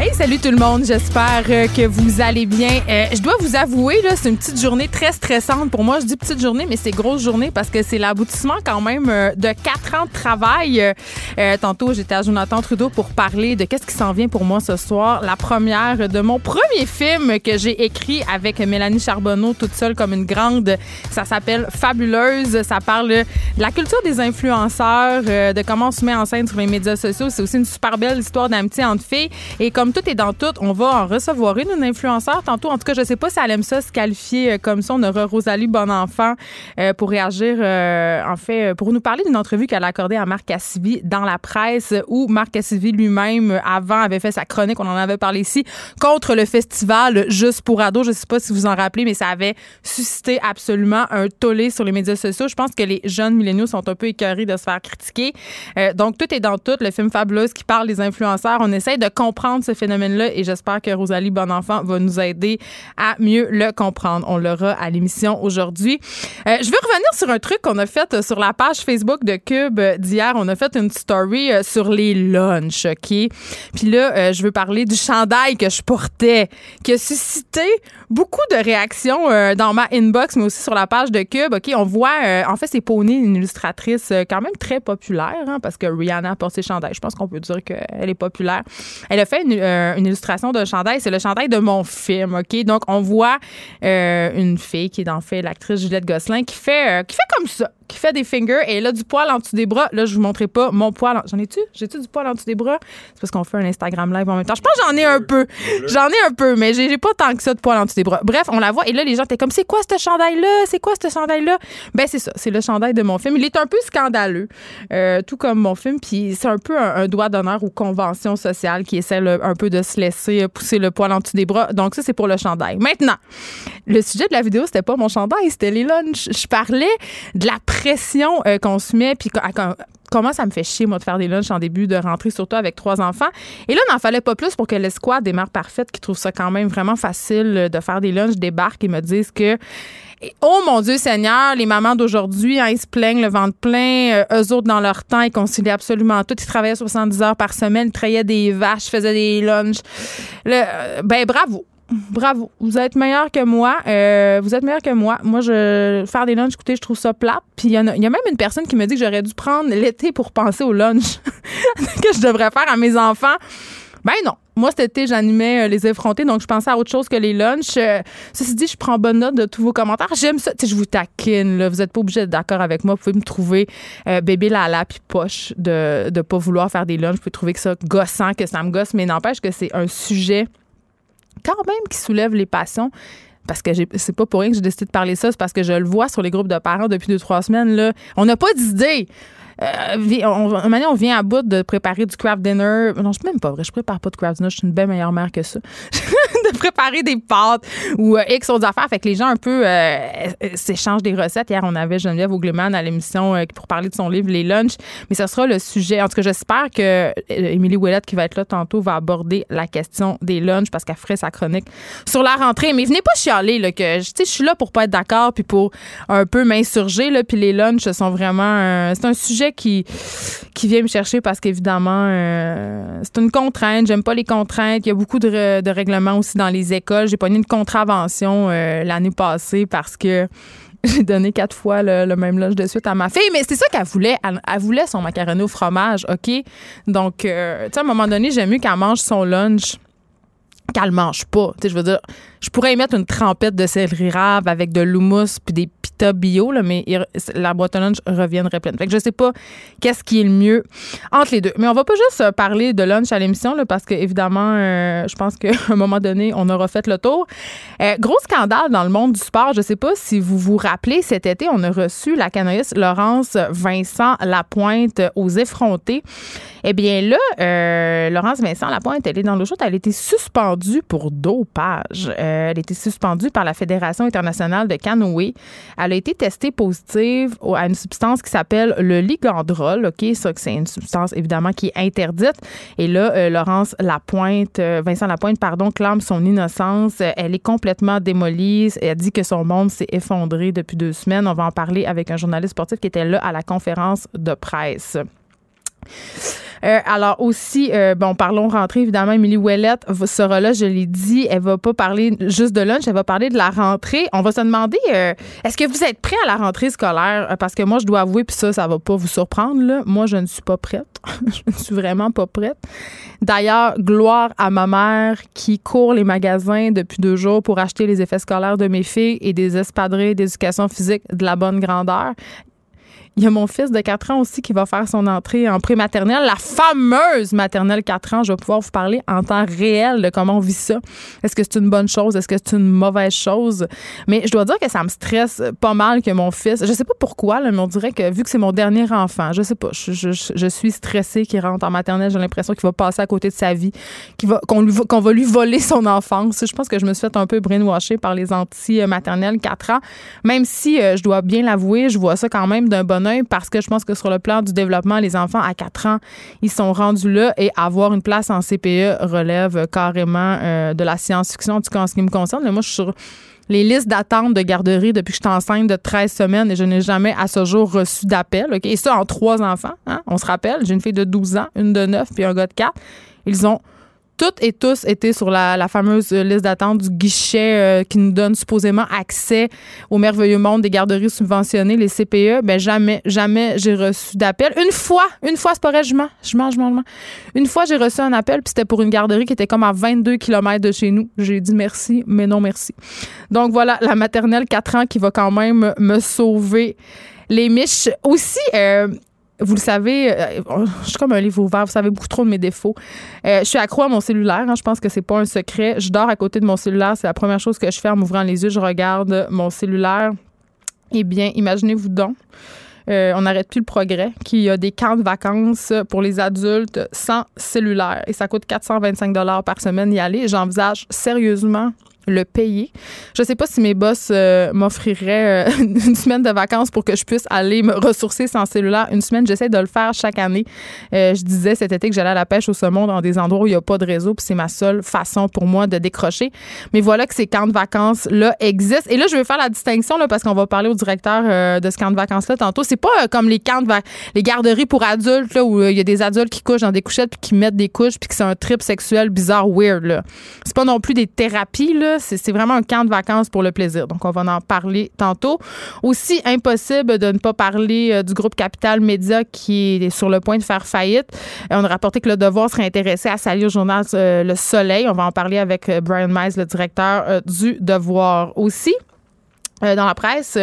Hey, salut tout le monde. J'espère euh, que vous allez bien. Euh, je dois vous avouer, là, c'est une petite journée très stressante pour moi. Je dis petite journée, mais c'est grosse journée parce que c'est l'aboutissement quand même euh, de quatre ans de travail. tantôt, j'étais à Jonathan Trudeau pour parler de qu'est-ce qui s'en vient pour moi ce soir. La première de mon premier film que j'ai écrit avec Mélanie Charbonneau toute seule comme une grande. Ça s'appelle Fabuleuse. Ça parle de la culture des influenceurs, de comment on se met en scène sur les médias sociaux. C'est aussi une super belle histoire d'amitié entre filles. Et comme tout est dans tout, on va en recevoir une, une influenceur tantôt. En tout cas, je sais pas si elle aime ça se qualifier euh, comme ça. On aura Rosalie Bonenfant euh, pour réagir, euh, en fait, pour nous parler d'une entrevue qu'elle a accordée à Marc Cassivi dans la presse où Marc Cassivi lui-même, avant, avait fait sa chronique, on en avait parlé ici, contre le festival Juste pour ados. Je sais pas si vous en rappelez, mais ça avait suscité absolument un tollé sur les médias sociaux. Je pense que les jeunes milléniaux sont un peu écœurés de se faire critiquer. donc, tout est dans tout. Le film Fabuleuse qui parle des influenceurs. On essaye de comprendre ce phénomène-là et j'espère que Rosalie Bonenfant va nous aider à mieux le comprendre. On l'aura à l'émission aujourd'hui. Euh, je veux revenir sur un truc qu'on a fait euh, sur la page Facebook de Cube d'hier. On a fait une story euh, sur les lunchs, OK? Puis là, je veux parler du chandail que je portais, qui a suscité beaucoup de réactions dans ma inbox, mais aussi sur la page de Cube. OK, on voit, en fait, c'est Pony, une illustratrice quand même très populaire, hein, parce que Rihanna porte ses chandails. Je pense qu'on peut dire qu'elle est populaire. Elle a fait une, euh, une illustration de chandail. C'est le chandail de mon film, OK? Donc, on voit euh, une fille qui est en fait l'actrice Juliette Gosselin qui fait, euh, qui fait comme ça qui fait des fingers et elle a du poil en dessous des bras. Là, je vous montrerai pas mon poil. J'en ai-tu? J'ai-tu du poil en dessous des bras? C'est parce qu'on fait un Instagram live en même temps. Je pense que j'en ai un peu. J'en ai un peu, mais j'ai pas tant que ça de poil en dessous des bras. Bref, on la voit et là, les gens étaient comme, c'est quoi ce chandail-là? C'est quoi ce chandail-là? Ben, c'est ça. C'est le chandail de mon film. Il est un peu scandaleux, euh, tout comme mon film. Puis c'est un peu un, doigt d'honneur aux conventions sociales qui essaient un peu de se laisser pousser le poil en dessous des bras. Donc, ça, c'est pour le chandail. Maintenant, le sujet de la vidéo, c'était pas mon chandail, c'était les lunchs. Je parlais de la pression euh, qu'on se met, puis comment ça me fait chier, moi, de faire des lunchs en début de rentrée, surtout avec trois enfants. Et là, il n'en fallait pas plus pour que l'escouade des mères parfaites, qui trouvent ça quand même vraiment facile de faire des lunchs, débarquent et me disent que Oh mon Dieu Seigneur, les mamans d'aujourd'hui, hein, ils se plaignent le ventre plein. Euh, eux autres, dans leur temps, ils conciliaient absolument tout. Ils travaillaient 70 heures par semaine, ils traillaient des vaches, faisaient des lunchs. Euh, ben bravo bravo. Vous êtes meilleur que moi. Euh, vous êtes meilleur que moi. Moi, je faire des lunchs, écoutez, je trouve ça plat. Puis il y, a même une personne qui me dit que j'aurais dû prendre l'été pour penser au lunch que je devrais faire à mes enfants. Ben non. Moi, cet été, j'animais euh, les effrontés, donc je pensais à autre chose que les lunchs. Euh, ceci dit, je prends bonne note de tous vos commentaires. J'aime ça. je vous taquine, là. Vous n'êtes pas obligé d'être d'accord avec moi. Vous pouvez me trouver bébé lala puis poche de ne pas vouloir faire des lunchs. Vous pouvez trouver que ça gossant, que ça me gosse, mais n'empêche que c'est un sujet quand même qui soulève les passions parce que c'est pas pour rien que j'ai décidé de parler ça, c'est parce que je le vois sur les groupes de parents depuis deux, trois semaines. Là. On n'a pas d'idée. Euh, on, vient à bout de préparer du craft dinner. Non, je suis même pas vrai. Je prépare pas de craft dinner. Je suis une belle meilleure mère que ça. de préparer des pâtes ou euh, X autres affaires. Fait que les gens un peu euh, s'échangent des recettes. Hier, on avait Geneviève Augleman à l'émission pour parler de son livre Les Lunchs. Mais ce sera le sujet. En tout cas, j'espère que Émilie Ouellette, qui va être là tantôt, va aborder la question des lunchs parce qu'elle ferait sa chronique sur la rentrée. Mais venez pas chialer là, que je suis là pour pas être d'accord puis pour un peu m'insurger. Puis les lunchs sont vraiment. c'est un sujet qui, qui vient me chercher parce qu'évidemment, euh, c'est une contrainte. J'aime pas les contraintes. Il y a beaucoup de, règlements aussi dans les écoles. J'ai pas eu une contravention euh, l'année passée parce que j'ai donné quatre fois le, même lunch de suite à ma fille. Mais c'est ça qu'elle voulait. Elle, voulait son macaroni au fromage, OK? Donc, euh, tu sais, à un moment donné, j'aime mieux qu'elle mange son lunch qu'elle mange pas. Tu sais, je veux dire, je pourrais y mettre une trempette de céleri rave avec de l'houmous puis des pita bio, là, mais la boîte à lunch reviendrait pleine. Fait que je sais pas qu'est-ce qui est le mieux entre les deux. Mais on va pas juste euh, parler de lunch à l'émission, parce que évidemment, euh, je pense qu'à un moment donné, on aura fait le tour. Euh, gros scandale dans le monde du sport. Je sais pas si vous vous rappelez, cet été, on a reçu la canoïste Laurence Vincent Lapointe aux effrontés. Eh bien là, euh, Laurence Vincent Lapointe, elle est dans l'eau chaude. Elle a été suspendue pour dopage. Elle a été suspendue par la Fédération internationale de canoë. Elle a été testée positive à une substance qui s'appelle le ligandrol. OK, c'est une substance évidemment qui est interdite. Et là, euh, Laurence Lapointe, euh, Vincent Lapointe, pardon, clame son innocence. Euh, Elle est complètement démolie. Elle dit que son monde s'est effondré depuis deux semaines. On va en parler avec un journaliste sportif qui était là à la conférence de presse. Euh, alors aussi, euh, bon, parlons rentrée, évidemment, Émilie Ouellette sera là, je l'ai dit, elle va pas parler juste de lunch, elle va parler de la rentrée. On va se demander, euh, est-ce que vous êtes prêts à la rentrée scolaire? Parce que moi, je dois avouer, puis ça, ça va pas vous surprendre. Moi, je ne suis pas prête. je ne suis vraiment pas prête. D'ailleurs, gloire à ma mère qui court les magasins depuis deux jours pour acheter les effets scolaires de mes filles et des espadrilles d'éducation physique de la bonne grandeur. Il y a mon fils de 4 ans aussi qui va faire son entrée en pré-maternelle, la fameuse maternelle 4 ans. Je vais pouvoir vous parler en temps réel de comment on vit ça. Est-ce que c'est une bonne chose? Est-ce que c'est une mauvaise chose? Mais je dois dire que ça me stresse pas mal que mon fils, je sais pas pourquoi, mais on dirait que vu que c'est mon dernier enfant, je sais pas, je, suis stressée qu'il rentre en maternelle. J'ai l'impression qu'il va passer à côté de sa vie, va, qu'on, lui, qu'on va lui voler son enfance. Je pense que je me suis fait un peu brainwasher par les anti-maternelles 4 ans, même si euh, je dois bien l'avouer, je vois ça quand même d'un bon parce que je pense que sur le plan du développement, les enfants à 4 ans, ils sont rendus là et avoir une place en CPE relève carrément euh, de la science-fiction, en tout cas en ce qui me concerne. Moi, je suis sur les listes d'attente de garderie depuis que je suis enceinte de 13 semaines et je n'ai jamais à ce jour reçu d'appel. Et ça en trois enfants. hein? On se rappelle, j'ai une fille de 12 ans, une de 9 puis un gars de 4. Ils ont toutes et tous été sur la, fameuse liste d'attente du guichet euh, qui nous donne supposément accès au merveilleux monde des garderies subventionnées, les CPE. Ben jamais, jamais j'ai reçu d'appel. Une fois, une fois, c'est pas vrai, je mens, je mens, je mens, je mens. Une fois, j'ai reçu un appel, puis c'était pour une garderie qui était comme à 22 km de chez nous. J'ai dit merci, mais non merci. Donc voilà, la maternelle 4 ans qui va quand même me sauver les miches. Aussi, euh, vous le savez, euh, je suis comme un livre ouvert, vous savez beaucoup trop de mes défauts. Euh, je suis accro à mon cellulaire, hein, je pense que c'est pas un secret. Je dors à côté de mon cellulaire, c'est la première chose que je fais en m'ouvrant les yeux, je regarde mon cellulaire. Eh bien, imaginez-vous donc. euh, on n'arrête plus le progrès, qu'il y a des camps de vacances pour les adultes sans cellulaire. Et ça coûte 425 par semaine y aller. J'envisage sérieusement le payer. Je sais pas si mes boss euh, m'offriraient euh, une semaine de vacances pour que je puisse aller me ressourcer sans cellulaire. Une semaine, j'essaie de le faire chaque année. Euh, je disais cet été que j'allais à la pêche au saumon dans des endroits où il n'y a pas de réseau, puis c'est ma seule façon pour moi de décrocher. Mais voilà que ces camps de vacances-là existent. Et là, je vais faire la distinction là, parce qu'on va parler au directeur de ce camp de vacances-là tantôt. C'est pas comme les camps de les garderies pour adultes là, où il y a des adultes qui couchent dans des couchettes puis qui mettent des couches puis que c'est un trip sexuel bizarre, weird. C'est pas non plus des thérapies, là. C'est, vraiment un camp de vacances pour le plaisir. Donc, on va en parler tantôt. Aussi, impossible de ne pas parler euh, du groupe Capital Média qui est sur le point de faire faillite. Euh, on a rapporté que le Devoir serait intéressé à s'allier au journal euh, Le Soleil. On va en parler avec Brian Mize, le directeur du Devoir. Aussi, dans la presse,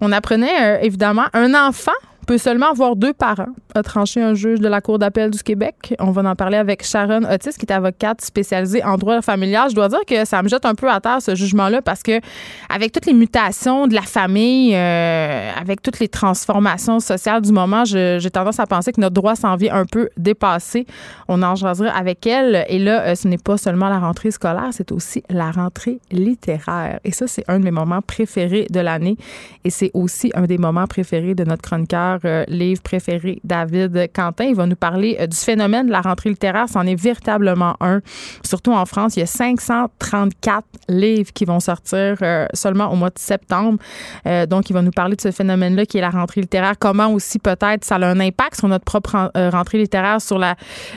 on apprenait évidemment un enfant peut seulement avoir deux parents, a tranché un juge de la Cour d'appel du Québec. On va en parler avec Sharon Otis, qui est avocate spécialisée en droit familial. Je dois dire que ça me jette un peu à terre, ce jugement-là, parce que avec toutes les mutations de la famille, euh, avec toutes les transformations sociales du moment, j'ai tendance à penser que notre droit s'en vient un peu dépassé. On en jasera avec elle. Et là, euh, ce n'est pas seulement la rentrée scolaire, c'est aussi la rentrée littéraire. Et ça, c'est un de mes moments préférés de l'année. Et c'est aussi un des moments préférés de notre chroniqueur, euh, livre préféré, David Quentin. Il va nous parler euh, du phénomène de la rentrée littéraire. C'en est véritablement un. Surtout en France, il y a 534 livres qui vont sortir euh, seulement au mois de septembre. Donc, il va nous parler de ce phénomène-là qui est la rentrée littéraire. Comment aussi peut-être ça a un impact sur notre propre ren- rentrée littéraire, sur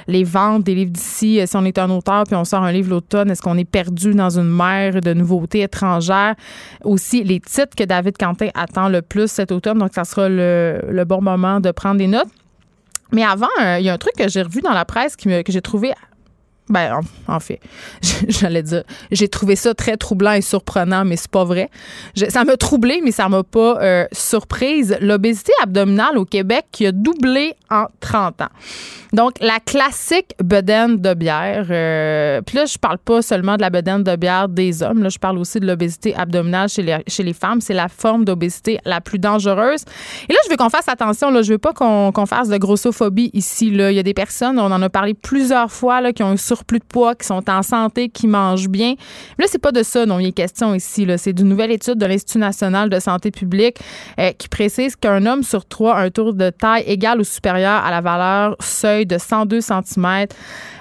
les ventes des livres d'ici. Si on est un auteur puis on sort un livre l'automne, est-ce qu'on est perdu dans une mer de nouveautés étrangères? Aussi, les titres que David Quentin attend le plus cet automne. Donc, ça sera le, le bon moment de prendre des notes. Mais avant, euh, il y a un truc que j'ai revu dans la presse qui me- que j'ai trouvé Ben, en, fait, j'allais dire, j'ai trouvé ça très troublant et surprenant, mais c'est pas vrai. Ça m'a troublé, mais ça m'a pas euh, surprise. L'obésité abdominale au Québec qui a doublé en 30 ans. Donc, la classique bedaine de bière. euh, Puis là, je parle pas seulement de la bedaine de bière des hommes. Là, je parle aussi de l'obésité abdominale chez les, chez les femmes. C'est la forme d'obésité la plus dangereuse. Et là, je veux qu'on fasse attention. Là, je veux pas qu'on qu'on fasse de grossophobie ici. Là. Il y a des personnes, on en a parlé plusieurs fois, là, qui ont un surplus de poids, qui sont en santé, qui mangent bien. Mais là, c'est pas de ça dont il est question ici. C'est d'une nouvelle étude de l'Institut national de santé publique euh, qui précise qu'un homme sur trois a un tour de taille égal ou supérieur à la valeur seuil de 102 cm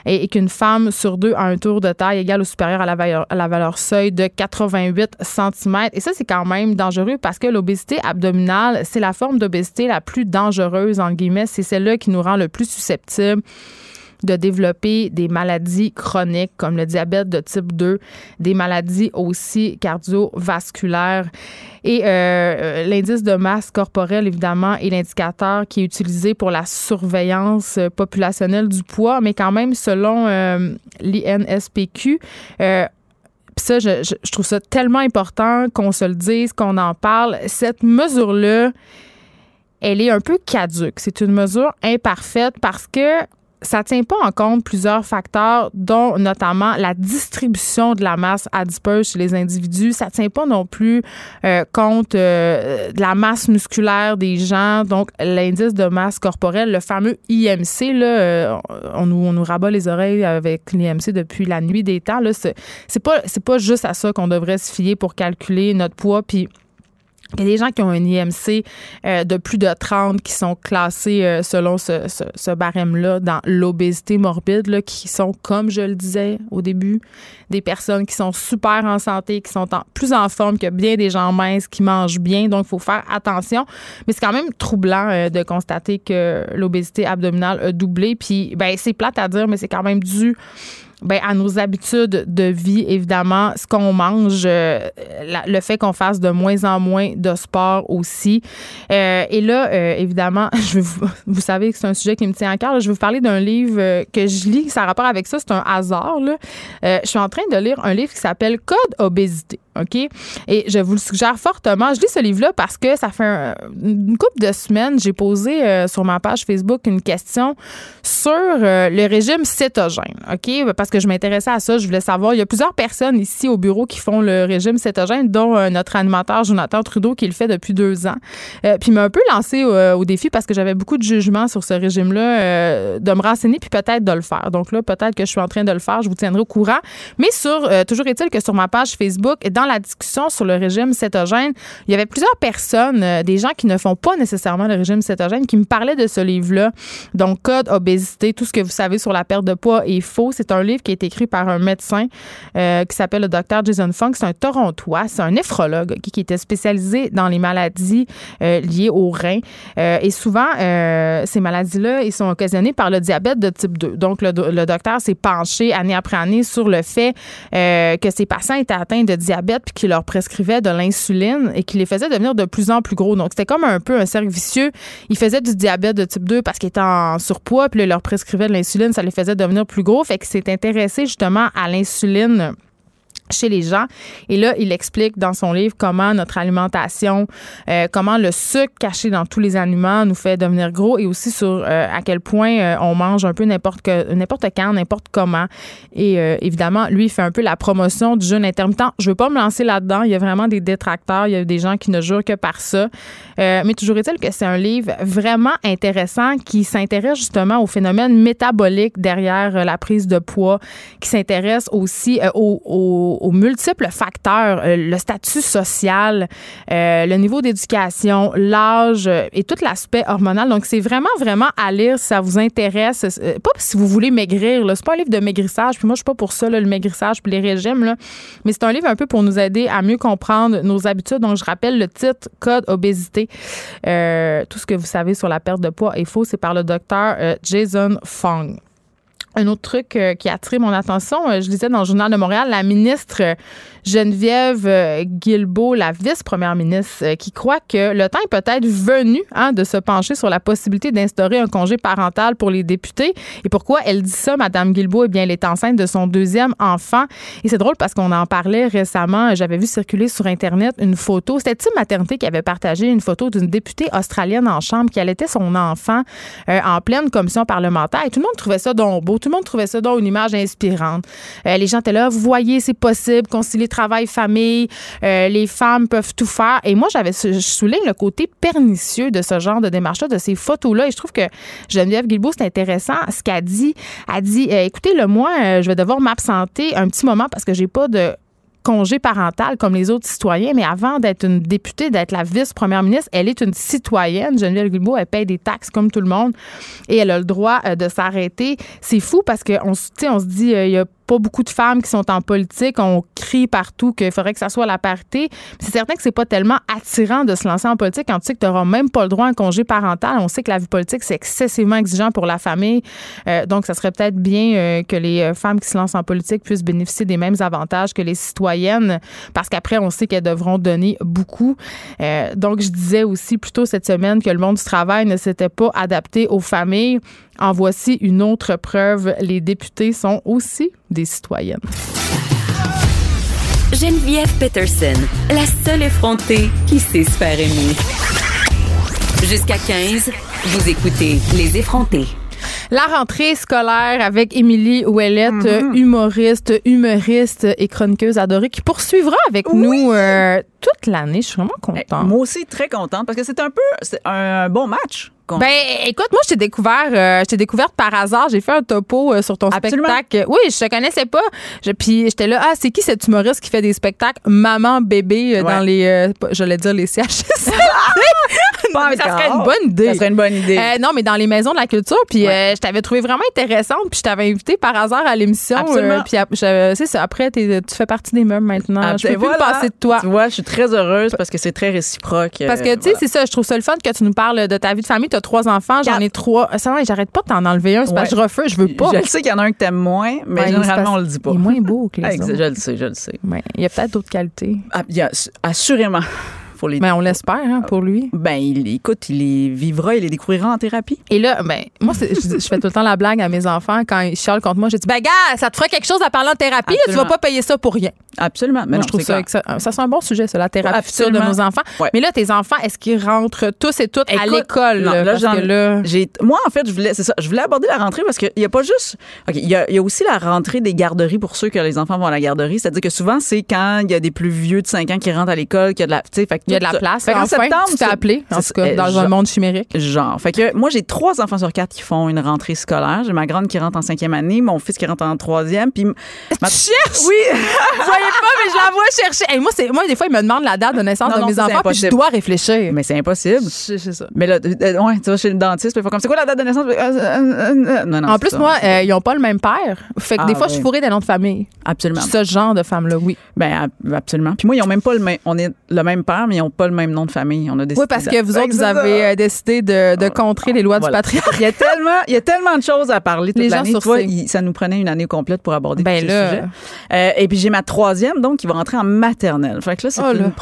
et, qu'une femme sur deux a un tour de taille égal ou supérieur à la valeur, la valeur seuil de 88 cm. Et ça, c'est quand même dangereux parce que l'obésité abdominale, c'est la forme d'obésité la plus dangereuse, en guillemets. C'est celle-là qui nous rend le plus susceptibles de développer des maladies chroniques comme le diabète de type 2, des maladies aussi cardiovasculaires. Et euh, euh, l'indice de masse corporelle, évidemment, est l'indicateur qui est utilisé pour la surveillance euh, populationnelle du poids, mais quand même, selon l'INSPQ, euh, ça, je trouve ça tellement important qu'on se le dise, qu'on en parle. Cette mesure-là, elle est un peu caduque. C'est une mesure imparfaite parce que ça tient pas en compte plusieurs facteurs, dont notamment la distribution de la masse adipeuse chez les individus. Ça tient pas non plus euh, compte euh, de la masse musculaire des gens, donc l'indice de masse corporelle, le fameux IMC. Là, euh, on, nous, on nous rabat les oreilles avec l'IMC depuis la nuit des temps. Là, c'est pas c'est pas juste à ça qu'on devrait se fier pour calculer notre poids. Puis il y a des gens qui ont un IMC euh, de plus de 30 qui sont classés euh, selon ce, ce- ce barème-là dans l'obésité morbide, là, qui sont, comme je le disais au début, des personnes qui sont super en santé, qui sont plus en forme que bien des gens minces, qui mangent bien. Donc, il faut faire attention. Mais c'est quand même troublant euh, de constater que l'obésité abdominale a doublé. Puis, ben, c'est plate à dire, mais c'est quand même dû ben, à nos habitudes de vie, évidemment, ce qu'on mange, euh, le fait qu'on fasse de moins en moins de sport aussi. Euh, et là, euh, évidemment, je vous, vous savez que c'est un sujet qui me tient à cœur. Je vais vous parler d'un livre euh, que je lis, ça a rapport avec ça, c'est un hasard. là. Euh, je suis en train de lire un livre qui s'appelle Code obésité. OK? Et je vous le suggère fortement. Je lis ce livre-là parce que ça fait un- une couple de semaines, j'ai posé euh, sur ma page Facebook une question sur euh, le régime cétogène. OK? Parce que je m'intéressais à ça. Je voulais savoir. Il y a plusieurs personnes ici au bureau qui font le régime cétogène, dont euh, notre animateur Jonathan Trudeau qui le fait depuis deux ans. Puis il m'a un peu lancé au défi parce que j'avais beaucoup de jugements sur ce régime-là, de me renseigner puis peut-être de le faire. Donc là, peut-être que je suis en train de le faire. Je vous tiendrai au courant. Mais sur, toujours est-il que sur ma page Facebook, dans la discussion sur le régime cétogène, il y avait plusieurs personnes, euh, des gens qui ne font pas nécessairement le régime cétogène, qui me parlaient de ce livre-là. Donc, Code obésité, tout ce que vous savez sur la perte de poids est faux. C'est un livre qui est écrit par un médecin euh, qui s'appelle le docteur Jason Funk. C'est un Torontois, c'est un néphrologue qui était spécialisé dans les maladies euh, liées aux reins. Et souvent, ces maladies-là, ils sont occasionnées par le diabète de type 2. Donc, le, le docteur s'est penché année après année sur le fait que ces patients étaient atteints de diabète puis qu'il leur prescrivait de l'insuline et qu'il les faisait devenir de plus en plus gros. Donc, c'était comme un peu un cercle vicieux. Ils faisaient du diabète de type 2 parce qu'ils étaient en surpoids puis ils leur prescrivait de l'insuline, ça les faisait devenir plus gros. Fait que s'est intéressé justement à l'insuline chez les gens. Et là, il explique dans son livre comment notre alimentation, euh, comment le sucre caché dans tous les aliments nous fait devenir gros et aussi sur euh, à quel point euh, on mange un peu n'importe que n'importe quand, n'importe comment. Et euh, évidemment, lui, il fait un peu la promotion du jeûne intermittent. Je veux pas me lancer là-dedans. Il y a vraiment des détracteurs. Il y a des gens qui ne jurent que par ça. Euh, mais toujours est-il que c'est un livre vraiment intéressant qui s'intéresse justement au phénomène métabolique derrière la prise de poids, qui s'intéresse aussi euh, aux, aux- multiples facteurs, euh, le statut social, euh, le niveau d'éducation, l'âge euh, et tout l'aspect hormonal. Donc, c'est vraiment, vraiment à lire si ça vous intéresse. Pas si vous voulez maigrir. là. C'est pas un livre de maigrissage. Puis moi, je suis pas pour ça, le maigrissage puis les régimes. Là. Mais c'est un livre un peu pour nous aider à mieux comprendre nos habitudes. Donc, je rappelle le titre Code obésité. Tout ce que vous savez sur la perte de poids est faux. C'est par le docteur Jason Fong. Un autre truc euh, qui a attiré mon attention, euh, je lisais dans le Journal de Montréal, la ministre euh, Geneviève Guilbeault, la vice-première ministre, qui croit que le temps est peut-être venu hein, de se pencher sur la possibilité d'instaurer un congé parental pour les députés. Et pourquoi elle dit ça, Madame Guilbeault? Eh bien, elle est enceinte de son deuxième enfant. Et c'est drôle parce qu'on en parlait récemment. J'avais vu circuler sur Internet une photo. C'était Tim Maternité qui avait partagé une photo d'une députée australienne en chambre qui allaitait son enfant en pleine commission parlementaire. Et tout le monde trouvait ça donc beau. Tout le monde trouvait ça donc une image inspirante. Euh, les gens étaient là, vous voyez, c'est possible, concilier travail, famille, euh, les femmes peuvent tout faire. Et moi, j'avais, je souligne le côté pernicieux de ce genre de démarche-là, de ces photos-là. Et je trouve que Geneviève Guilbeault, c'est intéressant ce qu'elle dit. Elle dit, euh, écoutez, le moi, je vais devoir m'absenter un petit moment parce que j'ai pas de congé parental comme les autres citoyens, mais avant d'être une députée, d'être la vice-première ministre, elle est une citoyenne. Geneviève Guilbeault, elle paye des taxes comme tout le monde et elle a le droit euh, de s'arrêter. C'est fou parce qu'on on se dit, euh, il y a pas beaucoup de femmes qui sont en politique. On crie partout qu'il faudrait que ça soit la parité. C'est certain que c'est pas tellement attirant de se lancer en politique quand tu sais que tu n'auras même pas le droit à un congé parental. On sait que la vie politique, c'est excessivement exigeant pour la famille. Euh, donc, ça serait peut-être bien euh, que les euh, femmes qui se lancent en politique puissent bénéficier des mêmes avantages que les citoyennes parce qu'après, on sait qu'elles devront donner beaucoup. Euh, donc, je disais aussi plus tôt cette semaine que le monde du travail ne s'était pas adapté aux familles. En voici une autre preuve. Les députés sont aussi des citoyennes. Geneviève Peterson, la seule effrontée qui sait se faire aimer. Jusqu'à 15, vous écoutez Les effrontés. La rentrée scolaire avec Émilie Ouellette, Mm-hmm. humoriste, humoriste et chroniqueuse adorée, qui poursuivra avec nous euh, toute l'année. Je suis vraiment Eh, contente. Moi aussi, très contente parce que c'est un peu c'est un bon match. Ben, écoute, moi, je t'ai découvert, euh, je t'ai découverte par hasard. J'ai fait un topo euh, sur ton Absolument. spectacle. Oui, je te connaissais pas. Je, puis j'étais là, ah, c'est qui cet humoriste qui fait des spectacles maman bébé euh, Ouais. dans les, euh, j'allais dire les CHS. Pas mais ça serait une bonne idée. Ça serait une bonne idée. Euh, non, mais dans les maisons de la culture. Puis Ouais. euh, je t'avais trouvé vraiment intéressante. Puis je t'avais invité par hasard à l'émission. Absolument. euh, puis c'est ça. Après, tu fais partie des meubles maintenant. Ah, je peux ben plus me passer de toi. Tu vois, je suis très heureuse parce que c'est très réciproque. Parce que, euh, tu sais, voilà. c'est ça, je trouve ça le fun que tu nous parles de ta vie de famille. Tu as trois enfants, j'en ai trois. Ça, va, j'arrête pas de t'en enlever un. C'est parce que je refuse, je veux pas. Je le sais qu'il y en a un que t'aimes moins, mais Ouais, c'est généralement, on le dit pas. Il est moins beau que les Ah, autres. Je le sais, je le sais. Il y a peut-être d'autres qualités. Ah, assurément. Les... Mais on l'espère hein, pour lui. Ben, il, écoute, il les vivra, il les découvrira en thérapie. Et là, ben, moi, je, je fais tout le temps la blague à mes enfants quand ils chialent contre moi. Je dis, ben, gars, ça te ferait quelque chose à parler en thérapie. là, tu vas pas payer ça pour rien. Absolument. Mais Moi, non, je trouve ça, que ça, ça c'est un bon sujet, ça, la thérapie future de nos enfants. Ouais. Mais là, tes enfants, est-ce qu'ils rentrent tous et toutes à l'école? non, là? là, Parce j'en- que là, J'ai, moi, en fait, je voulais, c'est ça, je voulais aborder la rentrée parce qu'il n'y a pas juste. OK, il y a, il y a aussi la rentrée des garderies pour ceux que les enfants vont à la garderie. C'est-à-dire que souvent, c'est quand il y a des plus vieux de 5 ans qui rentrent à l'école qu'il y a de la. tu sais, il y a de la place. Fait enfin, septembre, tu t'es appelé, en c'est- tout cas, euh, dans genre- un monde chimérique. Genre. Fait que moi, j'ai trois enfants sur quatre qui font une rentrée scolaire. J'ai ma grande qui rentre en cinquième année, mon fils qui rentre en troisième, puis. ma- Tu cherches? Oui! Vous voyez pas, mais je la vois chercher. Hey, moi, c'est, moi, des fois, ils me demandent la date de naissance Non, de non, mes enfants, puis je dois réfléchir. Mais c'est impossible. C'est ça. Mais là, euh, ouais, tu vas chez le dentiste, puis il faut comme c'est quoi la date de naissance? Euh, euh, euh, euh, Non, non. En plus, ça. moi, euh, ils ont pas le même père. Fait que Ah, des fois, je suis fourrée des noms de famille. Absolument. Je ce genre de femme-là, oui. Ben ab- absolument. Puis moi, ils ont même pas le même. On est le même père, mais ils pas le même nom de famille. On a décidé Oui, parce que vous Fait autres, vous avez euh, décidé de, de contrer les lois Voilà. du patriarcat. Il y a tellement, il y a tellement de choses à parler toute Les gens l'année. ces- il- ça nous prenait une année complète pour aborder Ben tous ces là. sujets. Euh, et puis j'ai ma troisième, donc qui va rentrer en maternelle. Fait que là, c'est Oh une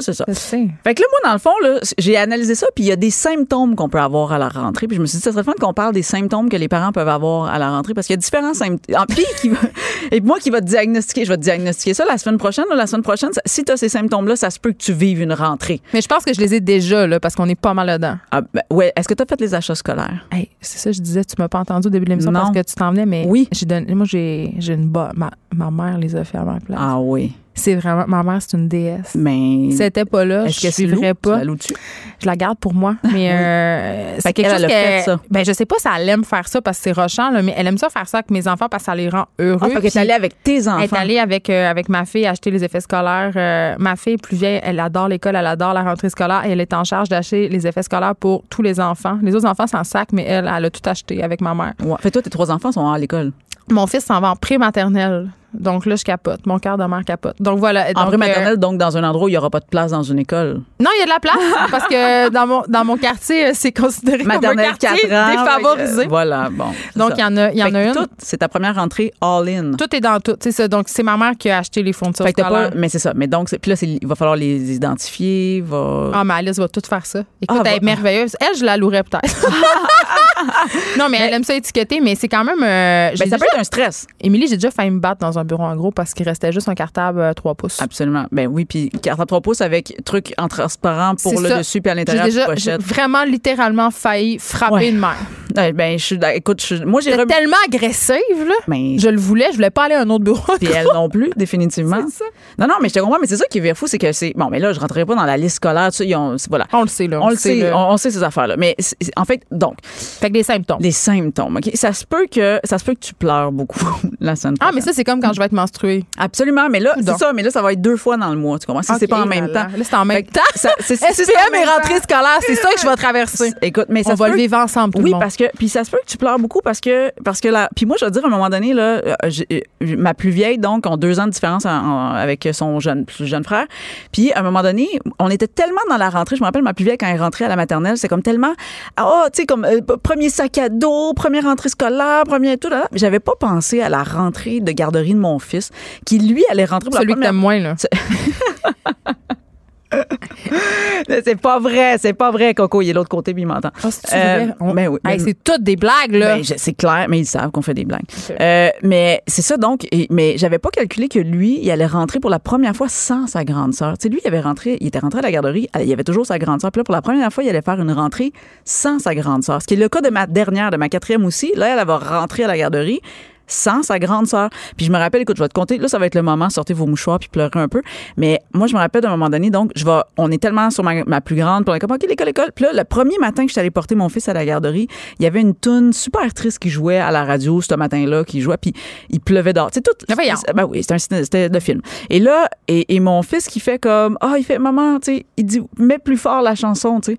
c'est ça. Fait que là, moi, dans le fond, j'ai analysé ça, puis il y a des symptômes qu'on peut avoir à la rentrée. Puis je me suis dit, ça serait fun qu'on parle des symptômes que les parents peuvent avoir à la rentrée, parce qu'il y a différents symptômes. En puis, qui va- et moi qui va te diagnostiquer, je vais te diagnostiquer ça la semaine prochaine. là, la semaine prochaine, si tu as ces symptômes-là, ça se peut que tu vives une rentrée. Mais je pense que je les ai déjà, là, parce qu'on est pas mal dedans. Ah, ben, ouais. Est-ce que tu as fait les achats scolaires? Hey, c'est ça, je disais, tu m'as pas entendu au début de l'émission parce que tu t'en venais, mais Oui. j'ai donné, moi, j'ai, j'ai une bo- ma, ma mère les a fait à ma place. Ah oui. C'est vraiment, ma mère, c'est une déesse. Mais. Si elle était pas là, Est-ce je que c'est suivrais pas. Tu la? Je la garde pour moi. Mais euh, c'est quelque qu'elle, chose elle a fait ça. Ben, je sais pas si elle aime faire ça parce que c'est rochant, là, mais elle aime ça faire ça avec mes enfants parce que ça les rend heureux. Ah, t'es allée avec tes enfants. Elle est allée avec, euh, avec ma fille acheter les effets scolaires. Euh, ma fille plus vieille, elle adore l'école, elle adore la rentrée scolaire et elle est en charge d'acheter les effets scolaires pour tous les enfants. Les autres enfants s'en sac, mais elle, elle a tout acheté avec ma mère. Ouais. Fait toi, tes trois enfants sont à l'école. Mon fils s'en va en pré-maternelle. Donc là, je capote. Mon cœur de mère capote. Donc voilà. En Donc, vrai euh, maternelle, donc dans un endroit où il n'y aura pas de place dans une école. non, il y a de la place parce que dans mon, dans mon quartier, euh, c'est considéré comme un Maternelle 4 quartier ans. défavorisé. Voilà, bon. Donc, il y en a, y en a une. tout, c'est ta première rentrée all-in. Tout est dans tout. C'est ça. Donc, c'est ma mère qui a acheté les fournitures Fait que scolaires. pas, mais c'est ça. Mais donc, puis là, il va falloir les identifier. Va... Ah, mais Alice va tout faire ça. Écoute, Ah, elle est merveilleuse. Elle, je la louerais peut-être. non, mais elle aime ça étiqueter, mais c'est quand même. euh, Ben, ça déjà- peut être un stress. Émilie, j'ai déjà failli me battre dans un bureau en gros parce qu'il restait juste un cartable euh, 3 pouces. Absolument. Ben oui, puis carte à 3 pouces avec truc en transparent pour le ça. dessus puis à l'intérieur déjà pochette. j'ai vraiment littéralement failli frapper Ouais. une mère. Ouais, Ben, je suis. Écoute, je- moi, j'ai remis. tellement agressive, là. Ben, Je le voulais, je voulais pas aller à un autre bureau. Puis elle non plus, définitivement. Ça. Non, non, mais je te comprends, mais c'est ça qui est fou, c'est que c'est. Bon, mais là, je rentrerai pas dans la liste scolaire, tu sais, c'est- voilà. On le sait, là. On le sait, là. on, on sait ces affaires-là. Mais c'est- c'est- en fait, donc, Fait que des symptômes. les symptômes, OK? Ça se peut que, ça se peut que tu pleures beaucoup la semaine Ah, prochaine. mais ça, c'est comme quand je vais être menstruée. Absolument, mais là, c'est ça, mais là, ça va être deux fois dans le mois, tu comprends? Si c'est Ok, pas en même là. temps. Là, c'est en même Fait temps. ça- c'est- c'est- c'est SPM et rentrée scolaire, c'est ça que je vais traverser. Écoute, mais ça On va le vivre ensemble, tout oui, le monde. parce que puis ça se peut que tu pleures beaucoup parce que parce que là puis moi je te dire à un moment donné là euh, j'ai- euh, ma plus vieille donc ont deux ans de différence en- en- avec son jeune plus jeune frère puis à un moment donné on était tellement dans la rentrée je me rappelle ma plus vieille quand elle est rentrée à la maternelle c'est comme tellement ah tu sais comme euh, premier sac à dos première rentrée scolaire premier tout là j'avais pas pensé à la rentrée de garderie de mon fils qui lui allait rentrer pour Celui la que t'aimes première moins, là. c'est pas vrai c'est pas vrai Coco il est de l'autre côté puis il m'entend Ah, c'est-tu Euh, vrai? On- ben oui, Hey, ben- c'est toutes des blagues, là. Ben, c'est clair, mais ils savent qu'on fait des blagues. Euh, mais c'est ça donc. Et, mais j'avais pas calculé que lui, il allait rentrer pour la première fois sans sa grande sœur. Tu sais, lui, il avait rentré, il était rentré à la garderie, euh, il y avait toujours sa grande sœur. Puis là, pour la première fois, il allait faire une rentrée sans sa grande sœur. Ce qui est le cas de ma dernière, de ma quatrième aussi. Là, elle va rentrer à la garderie sans sa grande sœur. Puis je me rappelle, écoute, je vais te compter, là, ça va être le moment, sortez vos mouchoirs puis pleurez un peu. Mais moi, je me rappelle d'un moment donné, donc, je vais, on est tellement sur ma, ma plus grande, puis on est comme, OK, l'école, l'école. Puis là, le premier matin que je suis allée porter mon fils à la garderie, il y avait une toune super triste qui jouait à la radio ce matin-là, qui jouait, puis il pleuvait dehors. Tu sais, tout. Ben oui, c'était le film. Et là, et, et mon fils qui fait comme, ah, il fait, maman, tu sais, il dit, mets plus fort la chanson, tu sais.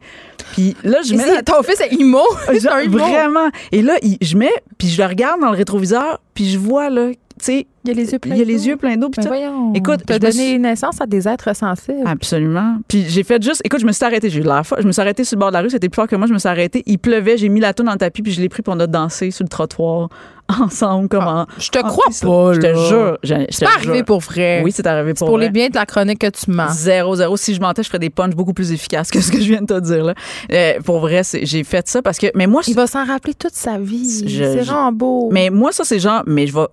Puis là, je mets c'est- la Ton fils est immo. C'est Genre, un vraiment. Et là, il- je mets, puis je le regarde dans le rétroviseur, puis je vois, là, sais, Il y a les yeux pleins il y a les d'eau. yeux pleins d'eau. puis Ben. Écoute, t'as donné naissance à des êtres sensibles. Absolument. Puis j'ai fait juste, écoute, je me suis arrêtée, j'ai eu folle. Je me suis arrêtée sur le bord de la rue, c'était plus fort que moi, je me suis arrêtée. Il pleuvait, j'ai mis la toune dans le tapis, puis je l'ai pris, puis on a dansé sur le trottoir ensemble, comme en- Je te en- crois pas, Je te jure. C'est arrivé pour vrai. Oui, c'est arrivé pour pour les vrai. biens de la chronique que tu mens. Zéro, zéro. Si je mentais, je ferais des punchs beaucoup plus efficaces que ce que je viens de te dire. Là. Euh, pour vrai, j'ai fait ça parce que. Mais moi, je- Il va s'en rappeler toute sa vie. C'est vraiment beau. mais moi, ça, c'est genre. Mais je vais.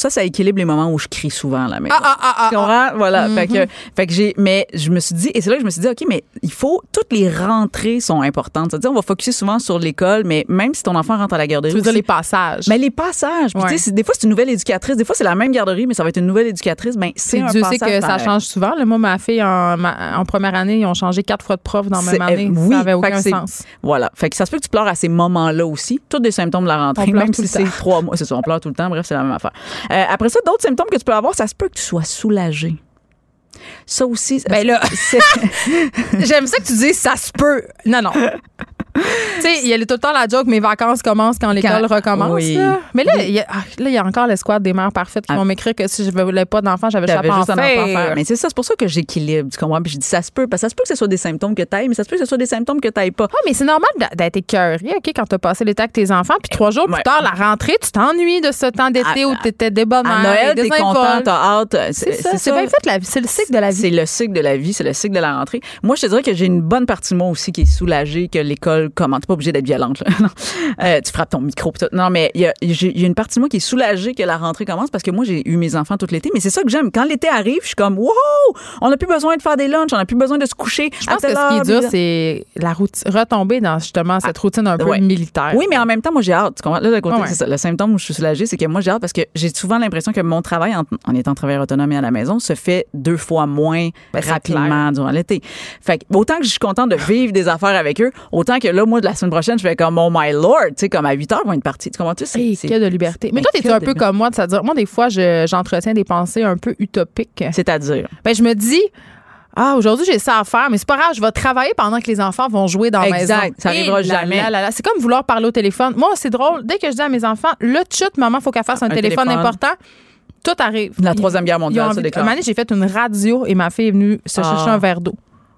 Ça, ça équilibre les moments où je crie souvent à la maison. Ah, ah, ah, ah, Tu comprends? Voilà. Fait que, fait que j'ai, mais je me suis dit, et c'est là que je me suis dit, OK, mais il faut, toutes les rentrées sont importantes. C'est-à-dire, on va focuser souvent sur l'école, mais même si ton enfant rentre à la garderie. Tu veux dire les passages. mais les passages. Puis, Ouais. tu sais, des fois, c'est une nouvelle éducatrice. Des fois, c'est la même garderie, mais ça va être une nouvelle éducatrice. Ben, c'est Dieu sait que ça change souvent. là. Moi, ma fille, en, ma- en première année, ils ont changé quatre fois de prof dans la même année. euh, oui, ça n'avait fait aucun sens. Voilà. Fait que ça se peut que tu pleures à ces moments-là aussi. Tous des symptômes de la rentrée, même si c'est trois mois. C'est ça, on pleure tout le temps. Bref, c'est la même affaire. Euh, après ça, d'autres symptômes que tu peux avoir, ça se peut que tu sois soulagé. Ça aussi. Ben là, c'est- j'aime ça que tu dises ça se peut. Non, non. Tu sais, il y a tout le temps la joke, mes vacances commencent quand l'école Quand- recommence. oui. là. Mais là, il y, a, ah, là, il y a encore l'escouade des mères parfaites qui Ah. vont m'écrire que si je voulais pas d'enfant, j'avais chapeau en juste un enfant faire. Mais c'est ça, c'est pour ça que j'équilibre, tu comprends? Puis je dis, ça se peut, parce que ça se peut que ce soit des symptômes que t'ailles, mais ça se peut que ce soit des symptômes que t'ailles pas. Ah, mais c'est normal d'être écœuré, OK, quand t'as passé l'été avec tes enfants, puis trois jours Ouais. plus tard, la rentrée, tu t'ennuies de ce temps d'été À- où t'étais débonnaire. À Noël, t'es content, t'as hâte. C'est ça, c'est bien fait, la vie. c'est le cycle de la vie. C'est le cycle de la vie, c'est le cycle de la rentrée. Moi, je te dirais que j'ai une bonne partie de moi aussi qui est soulagée que l'école commence. T'es pas obligé d'être violente, là. Euh, tu frappes ton micro. pis tout. Non, mais il y a, y une partie de moi qui est soulagée que la rentrée commence parce que moi, j'ai eu mes enfants tout l'été. Mais c'est ça que j'aime. Quand l'été arrive, je suis comme, wow, on n'a plus besoin de faire des lunchs, on n'a plus besoin de se coucher. Je pense que ce qui est dur, c'est la routine, retomber dans justement cette routine un peu militaire. Oui, mais en même temps, moi, j'ai hâte. Tu comprends? Là, d'un côté, Ah ouais. c'est ça. Le symptôme où je suis soulagée, c'est que moi, j'ai hâte parce que j'ai souvent l'impression que mon travail, en, en étant travailleur autonome et à la maison, se fait deux fois moins Ben, rapidement durant l'été. Fait que, autant que je suis contente de vivre des affaires avec eux, autant que là, moi, de la semaine prochaine, je fais comme, oh my lord, tu sais, comme à 8 heures, ils vont être partis. Tu comprends? Tu sais, Hey, c'est- que de liberté. Mais toi, t'es un peu comme moi, c'est-à-dire, moi, des fois, je- j'entretiens des pensées un peu utopiques. C'est-à-dire? Ben, je me dis, ah, aujourd'hui, j'ai ça à faire, mais c'est pas grave, je vais travailler pendant que les enfants vont jouer dans la maison. Exact, ça arrivera Et là, jamais. là, là, là. C'est comme vouloir parler au téléphone. Moi, c'est drôle. Dès que je dis à mes enfants, là, chut, maman, faut qu'elle fasse un, Un téléphone, téléphone. important. Tout arrive. La Troisième Guerre mondiale envie- déclare. Un moment donné, j'ai fait une radio et ma fille est venue se chercher Ah. un verre d'eau.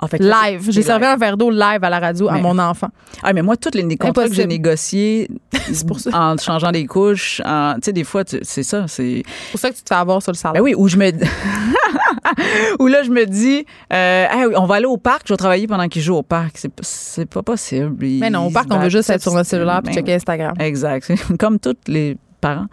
Fait Live. J'ai servi un verre d'eau live à la radio à mon enfant. Ah, mais moi, tous les contrats que j'ai Impossible. négociés en changeant des couches, en- tu sais, des fois, c'est ça. C'est. Pour ça que tu te fais avoir sur le salon. Ben oui, où je me. où là, je me dis, euh, Hey, on va aller au parc, je vais travailler pendant qu'ils jouent au parc. C'est, pas- possible. Mais non, au parc, se on veut juste être sur notre cellulaire puis ben checker Instagram. Exact. Comme tous les parents.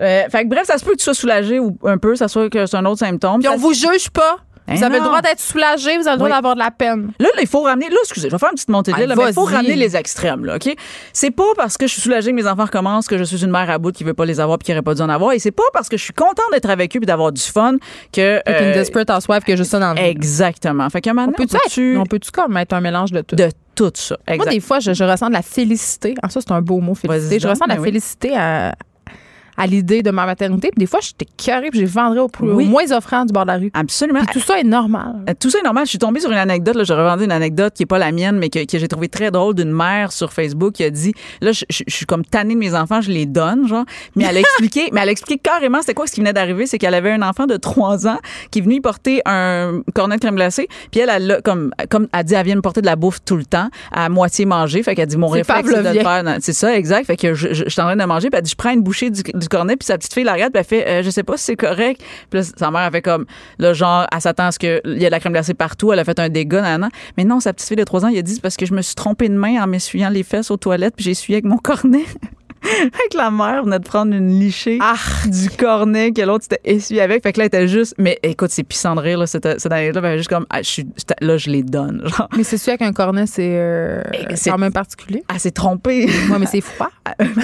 Euh, fait que bref, ça se peut que tu sois soulagé ou un peu, ça soit que c'est un autre symptôme. Puis on vous juge pas. Ben vous avez le droit d'être soulagé, vous avez le droit Oui. d'avoir de la peine. Là, il faut ramener. Là, excusez, je vais faire une petite montée de lait, Ah, là, mais il faut ramener les extrêmes, là, OK? C'est pas parce que je suis soulagée que mes enfants recommencent que je suis une mère à bout qui veut pas les avoir puis qui aurait pas dû en avoir. Et c'est pas parce que je suis contente d'être avec eux puis d'avoir du fun que. Euh, desperate housewife que juste ça dans le. Exactement. Fait qu'à un On peut-tu on peut-tu- être- on peut-tu comme être un mélange de tout? de tout ça. Moi, des fois, je, je ressens de la félicité. Ah, ça, c'est un beau mot, félicité. Je ressens de la ben oui. félicité à, à l'idée de ma maternité. Puis des fois, j'étais curée puis je les vendrais au, plus, Oui. au moins offrant du bord de la rue. Absolument. Puis tout ça est normal. Euh, Tout ça est normal. Je suis tombée sur une anecdote. Là, j'ai revendu une anecdote qui est pas la mienne, mais que, que j'ai trouvé très drôle d'une mère sur Facebook qui a dit là, je, je- je suis comme tannée de mes enfants, je les donne, genre. Mais elle a expliqué, mais elle a expliqué carrément c'était quoi ce qui venait d'arriver, c'est qu'elle avait un enfant de 3 ans qui est venu y porter un cornet de crème glacée, puis elle, elle, comme, comme elle dit, elle vient me porter de la bouffe tout le temps, à moitié manger. Fait qu'elle dit mon réflexe c'est de faire. C'est ça, exact. Fait que je, je, je suis en train de manger, puis elle dit je prends une bouchée du, du cornet, puis sa petite fille la regarde, puis elle fait euh, je sais pas si c'est correct. Puis là, sa mère a fait comme le genre, elle s'attend à ce qu'il y ait de la crème glacée partout, elle a fait un dégât, nan, Mais non, sa petite fille de 3 ans, il a dit c'est parce que je me suis trompée de main en m'essuyant les fesses aux toilettes, puis j'ai essuyé avec mon cornet. Fait que la mère venait de prendre une lichée Ah! du cornet que l'autre s'était essuyé avec. Fait que là, elle était juste. Mais écoute, c'est pissant de rire, là, cette, cette année-là. Elle était juste comme, ah, je suis, là, je les donne. Genre, Mais c'est sûr avec un cornet, c'est euh, quand même particulier? elle s'est trompée. Moi, mais c'est froid.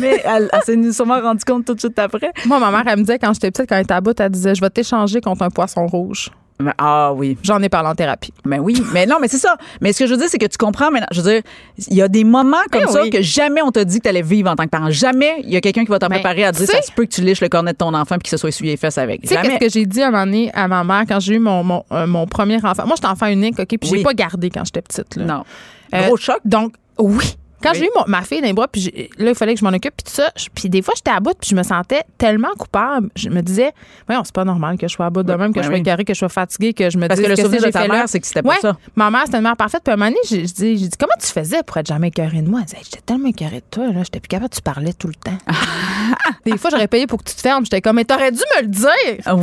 mais elle, elle s'est sûrement rendue compte tout de suite après. Moi, ma mère, elle me disait quand j'étais petite, quand elle était à bout, elle disait Je vais t'échanger contre un poisson rouge. Mais- ah oui. J'en ai parlé en thérapie. Ben oui, mais non, mais c'est ça. Mais ce que je veux dire, c'est que tu comprends maintenant. Je veux dire, il y a des moments comme Eh ça oui. que jamais on t'a dit que tu allais vivre en tant que parent. Jamais il y a quelqu'un qui va t'en Ben, préparer à dire ça se peut que tu liches le cornet de ton enfant puis qu'il se soit essuyé les fesses avec. Tu sais, qu'est-ce que j'ai dit à un moment donné à ma mère quand j'ai eu mon, mon, euh, mon premier enfant? Moi, j'étais enfant unique, OK? Puis Oui. j'ai pas gardé quand j'étais petite. Là. Non. Euh, Gros choc. Donc, oui. Quand Oui. j'ai eu mon- ma fille dans les bras, puis là, il fallait que je m'en occupe, puis tout ça. Puis des fois, j'étais à bout, puis je me sentais tellement coupable. Je me disais, voyons, c'est pas normal que je sois à bout de même, que je sois égarée, que je sois fatiguée, que je me Parce dise que le souvenir de ta mère, c'est que c'était pas Ouais, ça. Ma mère, c'était une mère parfaite. Puis à un moment donné, j'ai dit, j'ai dit, comment tu faisais pour être jamais écœurée de moi? Elle disait, Hey, j'étais tellement écœurée de toi, là, j'étais plus capable, tu parlais tout le temps. des fois, j'aurais payé pour que tu te fermes. J'étais comme, mais t'aurais dû me le dire.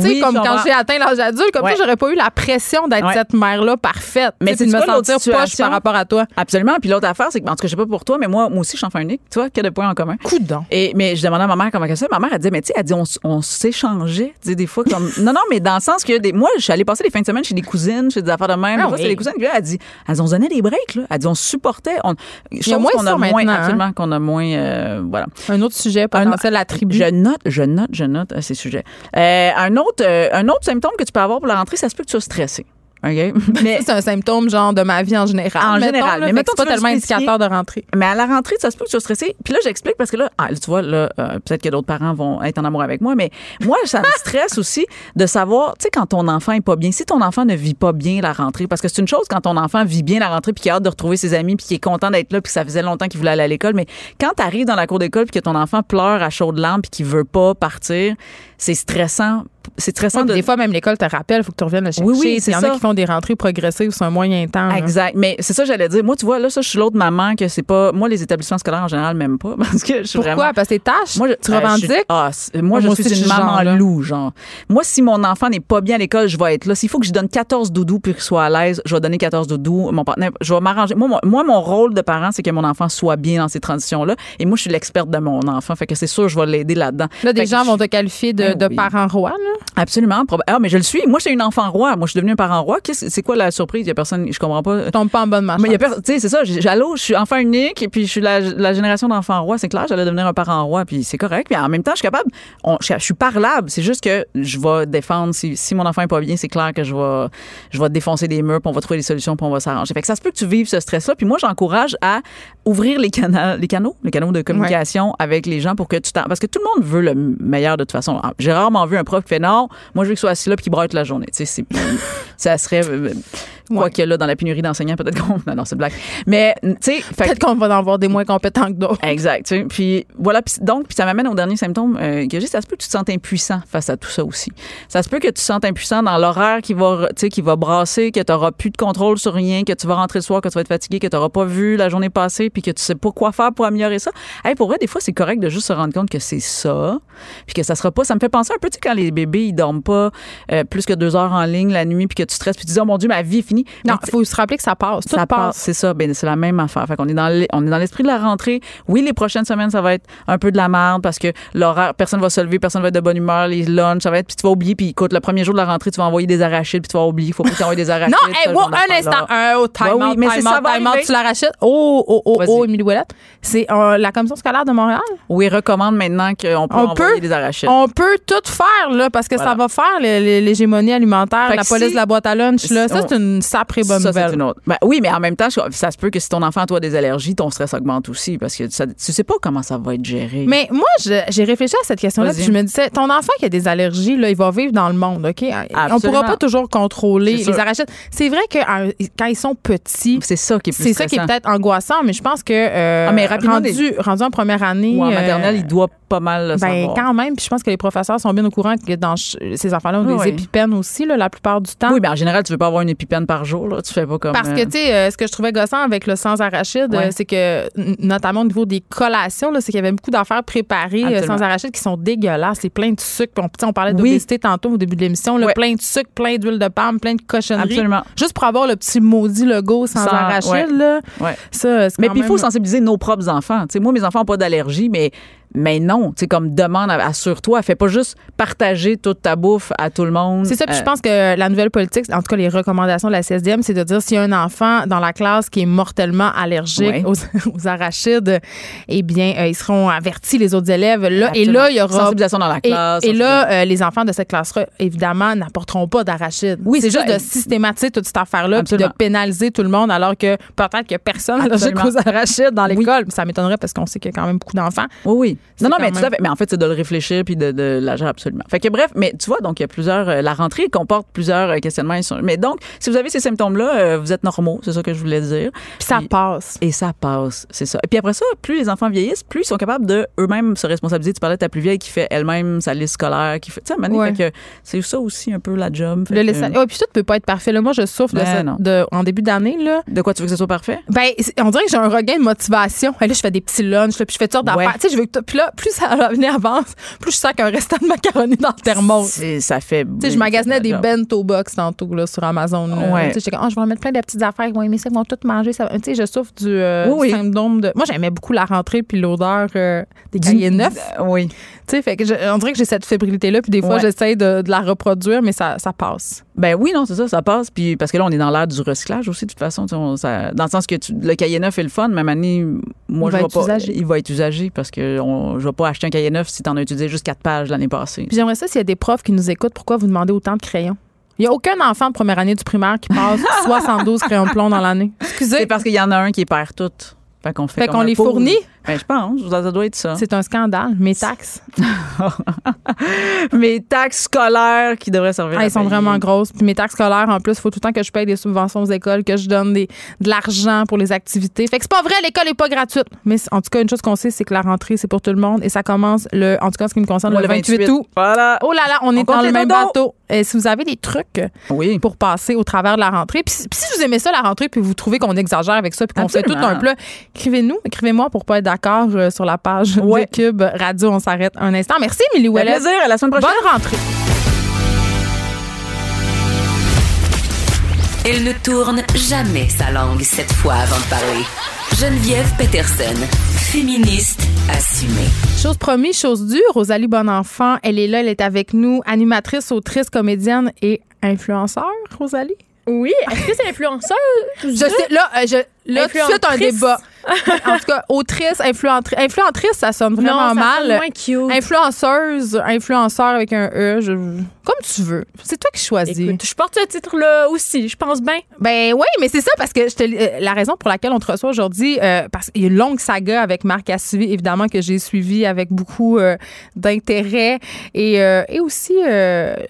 Tu sais, comme quand j'ai atteint l'âge adulte, comme ça, j'aurais pas eu la pression d'être cette mère-là parfaite. Mais c'est de me sentir poche par rapport à toi. Absolument. Puis l'autre affaire, c'est que, en tout cas, je sais pas pour toi, mais moi, moi aussi, je suis enfant unique. Tu vois, qu'il y a des points en commun. Coudon. Et, mais je demandais à ma mère comment elle ça. Ma mère, elle disait, mais tu sais, elle dit, on, s'échangeait. Tu sais, des fois, comme. non, non, mais dans le sens que des, moi, je suis allée passer les fins de semaine chez des cousines, chez des affaires de même. Ah fois, c'est oui. des cousines. Puis là, elle dit, elle dit, on se donnait des breaks, là. Elle dit, on supportait. On, chose moins qu'on a moins, hein. absolument, qu'on a moins, euh, voilà. Un autre sujet potentiel, la tribu. Je note, je note, je note à ces sujets. Euh, un autre, euh, un autre symptôme que tu peux avoir pour la rentrée, ça se peut que tu sois stressé. OK? Mais, c'est un symptôme genre de ma vie en général. En mettons, général. là. Mais mettons, c'est pas tellement indicateur de rentrée. mais à la rentrée, ça se peut que tu sois stressé. Puis là, j'explique parce que là, ah, tu vois, là, euh, peut-être que d'autres parents vont être en amour avec moi, mais moi, ça me stresse aussi de savoir, tu sais, quand ton enfant est pas bien, si ton enfant ne vit pas bien la rentrée, parce que c'est une chose quand ton enfant vit bien la rentrée puis qu'il a hâte de retrouver ses amis puis qu'il est content d'être là puis que ça faisait longtemps qu'il voulait aller à l'école, mais quand tu arrives dans la cour d'école puis que ton enfant pleure à chaudes larmes puis qu'il veut pas partir, c'est stressant. C'est stressant Ouais, de Des fois, même l'école te rappelle, il faut que tu reviennes le chercher. Oui, oui, c'est Il y en ça. a qui font des rentrées progressives sur un moyen temps. là. Exact. Mais c'est ça, que j'allais dire. Moi, tu vois, là, ça, je suis l'autre maman que c'est pas. Moi, les établissements scolaires en général, même pas. Parce que je suis Pourquoi? vraiment. Parce que tes tâches, Moi, je- tu euh, revendiques? ah, moi, je suis une maman genre-là. loup, genre. Moi, si mon enfant n'est pas bien à l'école, je vais être là. S'il faut que je donne 14 doudous pour qu'il soit à l'aise, je vais donner 14 doudous. Mon partenaire, je vais m'arranger. Moi, mon, moi, mon rôle de parent, c'est que mon enfant soit bien dans ces transitions-là. Et moi, je suis l'experte de mon enfant. Fait que c'est sûr, je vais l'aider là-dedans. Là, des Fait gens je- vont te qualifier de, De oui. parent roi. Là? Absolument. Ah, mais je le suis. Moi, j'étais une enfant roi. Moi, je suis devenue un parent roi. Qu'est-ce- C'est quoi la surprise? Il y a personne, je comprends pas. Tu tombes pas en bonne marche. Mais il y a personne, tu sais, c'est ça. j'ai- Allô, je suis enfant unique et puis je suis la, la génération d'enfants rois. C'est clair, j'allais devenir un parent roi puis c'est correct. Puis en même temps, je suis capable, on- je, je suis parlable. C'est juste que je vais défendre. Si, si mon enfant est pas bien, c'est clair que je vais, je vais défoncer des murs puis on va trouver des solutions puis on va s'arranger. Fait que ça se peut que tu vives ce stress-là. Puis moi, j'encourage à ouvrir les canaux, les canaux, les canaux de communication avec les gens pour que tu t'en, parce que tout le monde veut le meilleur de toute façon. J'ai rarement vu un prof qui fait non, moi je veux qu'il soit assis là puis qu'il braille toute la journée. Tu sais, ça serait euh, Quoique là, dans la pénurie d'enseignants, peut-être qu'on. Non, non, c'est blague. Mais, tu sais, Peut-être qu'on va en avoir des moins compétents que d'autres. Exact. Puis voilà. Puis donc, puis ça m'amène au dernier symptôme euh, que j'ai. Ça se peut que tu te sentes impuissant face à tout ça aussi. Ça se peut que tu te sentes impuissant dans l'horaire qui va, tu sais, qui va brasser, que tu n'auras plus de contrôle sur rien, que tu vas rentrer le soir, que tu vas être fatigué, que tu n'auras pas vu la journée passée, puis que tu sais pas quoi faire pour améliorer ça. Hey, pour vrai, des fois, c'est correct de juste se rendre compte que c'est ça, puis que ça sera pas. Ça me fait penser un peu, tu sais, quand les bébés ils dorment pas euh, plus que deux heures en ligne la nuit, puis que tu stresses, puis tu dis oh mon dieu, ma vie est finie. Non, il faut se rappeler que ça passe. Tout ça passe. passe. C'est ça. Ben, c'est la même affaire. Fait qu'on est dans l'e- on est dans l'esprit de la rentrée. Oui, les prochaines semaines, ça va être un peu de la merde parce que l'horaire, personne va se lever, personne va être de bonne humeur, les lunchs, ça va être, puis tu vas oublier, puis écoute, le premier jour de la rentrée, tu vas envoyer des arachides, puis tu vas oublier, faut pas que tu envoies des arachides. Non, hey, wow, un instant. Un oh, time Ouais, oui, out, mais time c'est out, ça va time out, arriver. tu la rachètes. Oh, oh, oh, oh, Émilie Ouellette? C'est euh, la commission scolaire de Montréal? Oui, recommande maintenant qu'on peut On envoyer peut, des arachides. on peut tout faire, là, parce que ça va faire l'hégémonie alimentaire, Fait la police si- de la boîte à lunch, là. Ça, c'est une sacrée bonne ça, nouvelle. une autre. Ben, oui, mais en même temps, ça se peut que si ton enfant a des allergies, ton stress augmente aussi parce que ça, tu sais pas comment ça va être géré. Mais moi, j'ai réfléchi à cette question-là, je me disais, ton enfant qui a des allergies, là, il va vivre dans le monde, OK? On Absolument. pourra pas toujours contrôler les arachides. C'est vrai que euh, quand ils sont petits, c'est ça qui est plus c'est ça qui est peut-être angoissant, mais je pense que euh, Ah, mais rapidement, rendu, rendu en première année, Ou en euh, maternelle, il doit pas mal le ben, savoir. quand même, puis je pense que les professeurs sont bien au courant que dans ces enfants-là ont Oui, des épipènes aussi, là, la plupart du temps. Oui, mais en général, tu veux pas avoir une épipène par jour, là. Tu fais pas comme. Parce que, euh, tu sais, euh, ce que je trouvais gossant avec le sans arachide, Ouais. euh, c'est que, notamment au niveau des collations, c'est qu'il y avait beaucoup d'affaires préparées euh, sans arachide qui sont dégueulasses. C'est plein de sucre. On, parlait Oui. d'obésité tantôt au début de l'émission. Ouais. Plein de sucre, plein d'huile de palme, plein de cochonneries. Absolument. Juste pour avoir le petit maudit logo sans, Sans- arachide, ouais. là. Ouais. Ça, Mais puis il faut sensibiliser nos propres enfants. Moi, mes enfants n'ont pas d'allergie, mais, mais non. Tu sais, comme demande, assure-toi. Fais pas juste partager toute ta bouffe à tout le monde. C'est ça, puis je Euh, pense que la nouvelle politique, en tout cas les recommandations de la CSDM, c'est de dire s'il y a un enfant dans la classe qui est mortellement allergique Ouais. aux, aux arachides, eh bien, euh, ils seront avertis, les autres élèves. Là, et là, il y aura. Sensibilisation dans la classe. et là, euh, les enfants de cette classe-là, évidemment, n'apporteront pas d'arachides. Oui, c'est juste de systématiser toute cette affaire-là, puis de pénaliser tout le monde, alors que peut-être que personne allergique aux arachides dans l'école. Ça m'étonnerait parce qu'on sait qu'il y a quand même beaucoup d'enfants. Oui, oui. Non, non, mais même- fait. Mais en fait, c'est de le réfléchir puis de, de l'agir absolument. Fait que bref, mais tu vois, donc il y a plusieurs. euh, la rentrée comporte plusieurs euh, questionnements. Mais donc, si vous avez ces symptômes-là, euh, vous êtes normaux, c'est ça que je voulais dire. Puis ça passe. Et ça passe, c'est ça. Et puis après ça, plus les enfants vieillissent, plus ils sont capables de eux-mêmes se responsabiliser. Tu parlais de ta plus vieille qui fait elle-même sa liste scolaire, qui fait. Tu sais, Ouais. fait que c'est ça aussi un peu la job. Le que-. Ouais, puis tout peut pas être parfait. Là, moi, je souffre de, Ben ça- de- en début d'année. Là. De quoi tu veux que ce soit parfait? Ben, on dirait que j'ai un regain de motivation. Là, je fais des petits lunchs, puis je fais toutes sortes Ouais. d'affaires. Tu sais, je veux que puis là, plus ça l'avenir avance, plus je sens qu'un restant de macaroni dans le thermos. Tu Ça fait. sais, je magasinais des bento box tantôt là, sur Amazon. Ouais. Tu sais, Ah, je vais en mettre plein de petites affaires. Ils vont aimer ça, ils vont tout manger. Ça. Tu sais, je souffre du, euh, Oui, du oui. syndrome de. Moi, j'aimais beaucoup la rentrée puis l'odeur euh, des cahiers neufs. Oui. Tu sais, fait que je- on dirait que j'ai cette fébrilité-là, puis des fois, Ouais. j'essaie de, de la reproduire, mais ça, ça passe. Ben oui, non, c'est ça, ça passe. Puis parce que là, on est dans l'ère du recyclage aussi, de toute façon. on- ça- dans le sens que tu- le cahier neuf est le fun, mais donné, moi, Il je va pas. usagé. Il va être usagé parce que on, je vais pas acheter un cahier neuf si tu en as utilisé juste quatre pages l'année passée. Puis j'aimerais ça s'il y a des profs qui nous écoutent, pourquoi vous demandez autant de crayons? Il n'y a aucun enfant de première année du primaire qui passe 72 crayons de plomb dans l'année. C'est Excusez, parce qu'il y en a un qui perd tout. Fait qu'on fait, Fait qu'on les fournit? Ben, je pense, ça, doit être ça. c'est un scandale. Mes taxes, Mes taxes scolaires qui devraient servir ah, à elles sont payer. vraiment grosses. Puis mes taxes scolaires, en plus, il faut tout le temps que je paye des subventions aux écoles, que je donne des, de l'argent pour les activités. Fait que c'est pas vrai, l'école n'est pas gratuite. Mais en tout cas, une chose qu'on sait, c'est que la rentrée, c'est pour tout le monde et ça commence, le, en tout cas, en ce qui me concerne, le 28 août. Voilà. Oh là là, on, est dans le même bateau. Et si vous avez des trucs Oui. pour passer au travers de la rentrée. Puis, si- puis si vous aimez ça, la rentrée, puis vous trouvez qu'on exagère avec ça, puis qu'on fait tout un plat, écrivez-nous, écrivez-moi pour pas être d'accord euh, sur la page Ouais. de Cube Radio. On s'arrête un instant. Merci, fait Ouellet. plaisir. À la semaine prochaine. Bonne rentrée. Elle ne tourne jamais sa langue cette fois avant de parler. Geneviève Peterson, féministe assumée. Chose promise, chose due. Rosalie Bonenfant, elle est là, elle est avec nous, animatrice, autrice, comédienne et influenceur, Rosalie? Oui, est-ce que c'est influenceur? Je sais, là, euh, je, là tout de suite, un Influentrice. débat. en tout cas, autrice, influentri- influentrice, ça sonne vraiment non, ça mal. sonne moins cute. Influenceuse, influenceur avec un E, je- comme tu veux. C'est toi qui choisis. Écoute, je porte ce titre-là aussi, je pense bien. Ben oui, mais c'est ça parce que je te, euh, la raison pour laquelle on te reçoit aujourd'hui, euh, parce qu'il y a une longue saga avec Marc Cassivi, évidemment que j'ai suivi avec beaucoup euh, d'intérêt et, euh, et aussi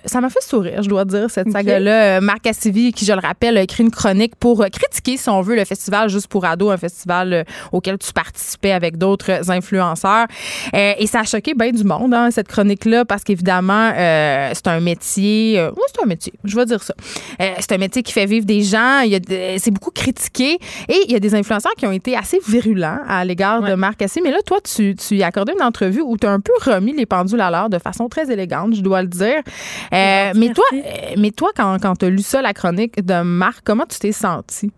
ça m'a fait sourire, je dois dire cette saga-là. Marc Cassivi, qui je le rappelle, a écrit une chronique pour critiquer, si on veut, le festival juste pour ados, un festival euh, auquel tu participais avec d'autres influenceurs. Euh, et ça a choqué bien du monde hein, cette chronique-là parce qu'évidemment euh, c'est un métier, euh, oui c'est un métier, je vais dire ça. C'est un métier qui fait vivre des gens. Il y a de- c'est beaucoup critiqué. Et il y a des influenceurs qui ont été assez virulents à l'égard de. Marc Cassé. Mais là, toi, tu, tu y as accordé une entrevue où tu as un peu remis les pendules à l'heure de façon très élégante, je dois le dire. Mais, toi, mais toi, quand, quand tu as lu ça, la chronique de Marc, comment tu t'es senti?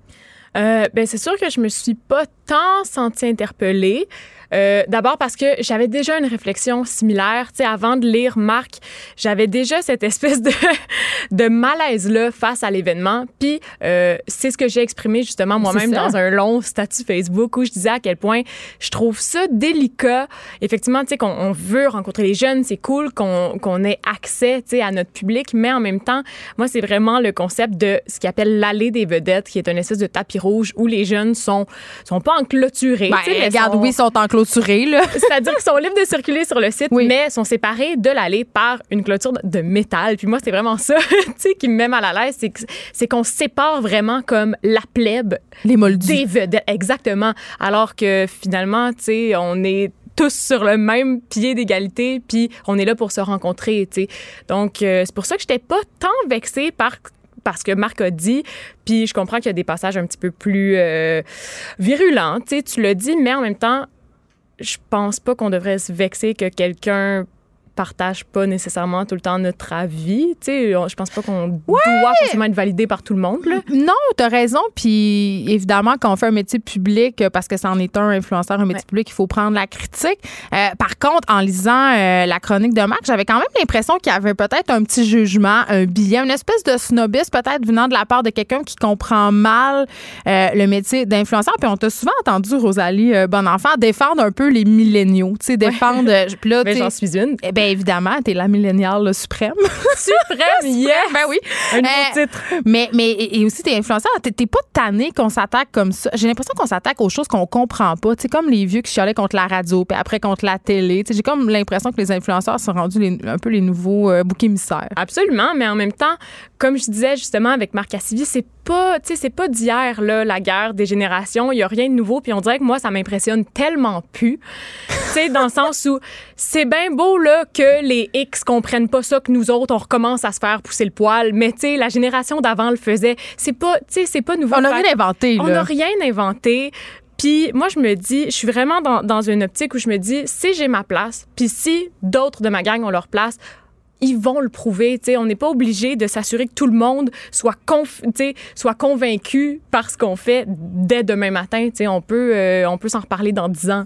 Euh, ben c'est sûr que je me suis pas tant sentie interpellée. Euh, D'abord parce que j'avais déjà une réflexion similaire. Tu sais, avant de lire Marc, j'avais déjà cette espèce de, de malaise-là face à l'événement. Puis, euh, c'est ce que j'ai exprimé justement moi-même dans un long statut Facebook où je disais à quel point je trouve ça délicat. Effectivement, tu sais, qu'on on veut rencontrer les jeunes, c'est cool qu'on qu'on ait accès, tu sais, à notre public, mais en même temps, moi, c'est vraiment le concept de ce qu'ils appelle l'allée des vedettes, qui est une espèce de tapis rouge où les jeunes sont sont pas enclôturés. Ben, regarde, sont- oui, ils sont enclôturés, c'est-à-dire qu'ils sont libres de circuler sur le site, Oui. mais sont séparés de l'allée par une clôture de métal. Puis moi, c'est vraiment ça, tu sais, qui me met mal à l'aise, c'est qu'on sépare vraiment comme la plèbe Les moldus. des vedettes, exactement. Alors que finalement, tu sais, on est tous sur le même pied d'égalité, puis on est là pour se rencontrer, tu sais. Donc, euh, c'est pour ça que j'étais pas tant vexée par parce que Marc a dit, puis je comprends qu'il y a des passages un petit peu plus euh, virulents, tu sais, tu l'as dit, mais en même temps, je pense pas qu'on devrait se vexer que quelqu'un partage pas nécessairement tout le temps notre avis, tu sais, je pense pas qu'on doit forcément être validé par tout le monde, là. Non, tu as raison. Puis évidemment, quand on fait un métier public, euh, parce que c'en est un influenceur, un métier Ouais. public, il faut prendre la critique. Euh, par contre, en lisant euh, la chronique de Marc, j'avais quand même l'impression qu'il y avait peut-être un petit jugement, un billet, une espèce de snobisme peut-être venant de la part de quelqu'un qui comprend mal euh, le métier d'influenceur. Puis on t'a souvent entendu, Rosalie Bonenfant, défendre un peu les milléniaux. Tu sais, défendre. puis là, j'en suis une. eh ben évidemment, t'es la milléniale suprême. Suprême, yes! ben oui. Un nouveau Euh, titre. Mais, mais et aussi, t'es influenceur. T'es- pas tanné qu'on s'attaque comme ça. J'ai l'impression qu'on s'attaque aux choses qu'on comprend pas. Tu comme les vieux qui chialaient contre la radio, puis après contre la télé. J'ai comme l'impression que les influenceurs sont rendus les- un peu les nouveaux euh, boucs émissaires. Absolument, mais en même temps, comme je disais justement avec Marc Cassivi, c'est pas, tu sais, c'est pas d'hier là la guerre des générations. Il y a rien de nouveau, puis on dirait que moi ça m'impressionne tellement plus. tu sais, dans le sens où c'est bien beau là que les X comprennent pas ça, que nous autres on recommence à se faire pousser le poil, mais tu sais la génération d'avant le faisait. C'est pas, tu sais, c'est pas nouveau. On n'a rien inventé, on n'a rien inventé. Puis moi, je me dis, je suis vraiment dans, dans une optique où je me dis, si j'ai ma place, puis si d'autres de ma gang ont leur place, ils vont le prouver. Tu sais, on n'est pas obligé de s'assurer que tout le monde soit, conf- soit convaincu par ce qu'on fait dès demain matin. Tu sais, on peut, euh, on peut s'en reparler dans dix ans.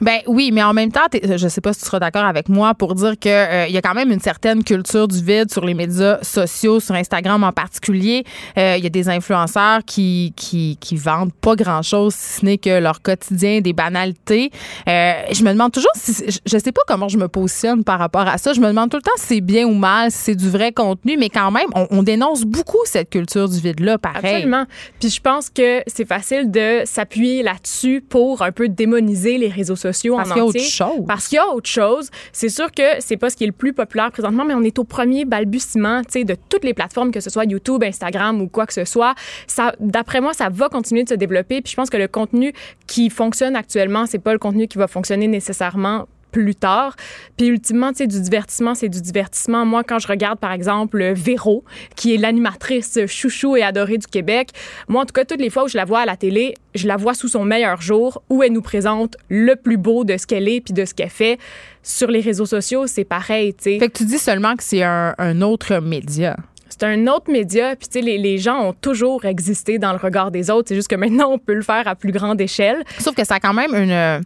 Ben oui, mais en même temps, t'es- je sais pas si tu seras d'accord avec moi pour dire que euh, y a quand même une certaine culture du vide sur les médias sociaux, sur Instagram en particulier. Euh, Il y a des influenceurs qui, qui, vendent pas grand-chose, si ce n'est que leur quotidien, des banalités. Euh, je me demande toujours si... je- Je sais pas comment je me positionne par rapport à ça. Je me demande tout le temps si c'est bien ou mal, si c'est du vrai contenu, mais quand même, on, on dénonce beaucoup cette culture du vide-là, pareil. Absolument. Puis je pense que c'est facile de s'appuyer là-dessus pour un peu démoniser les réseaux sociaux Parce en qu'il y a entier. autre chose. Parce qu'il y a autre chose. C'est sûr que c'est pas ce qui est le plus populaire présentement, mais on est au premier balbutiement, tu sais, de toutes les plateformes, que ce soit YouTube, Instagram ou quoi que ce soit. Ça, d'après moi, ça va continuer de se développer. Puis je pense que le contenu qui fonctionne actuellement, c'est pas le contenu qui va fonctionner nécessairement plus tard. Puis ultimement, tu sais, du divertissement, c'est du divertissement. Moi, quand je regarde, par exemple, Véro, qui est l'animatrice chouchou et adorée du Québec, moi, en tout cas, toutes les fois où je la vois à la télé, je la vois sous son meilleur jour, où elle nous présente le plus beau de ce qu'elle est puis de ce qu'elle fait. Sur les réseaux sociaux, c'est pareil, tu sais. Fait que tu dis seulement que c'est un, un autre média. C'est un autre média, puis tu sais, les, les gens ont toujours existé dans le regard des autres. C'est juste que maintenant, on peut le faire à plus grande échelle. Sauf que ça a quand même une,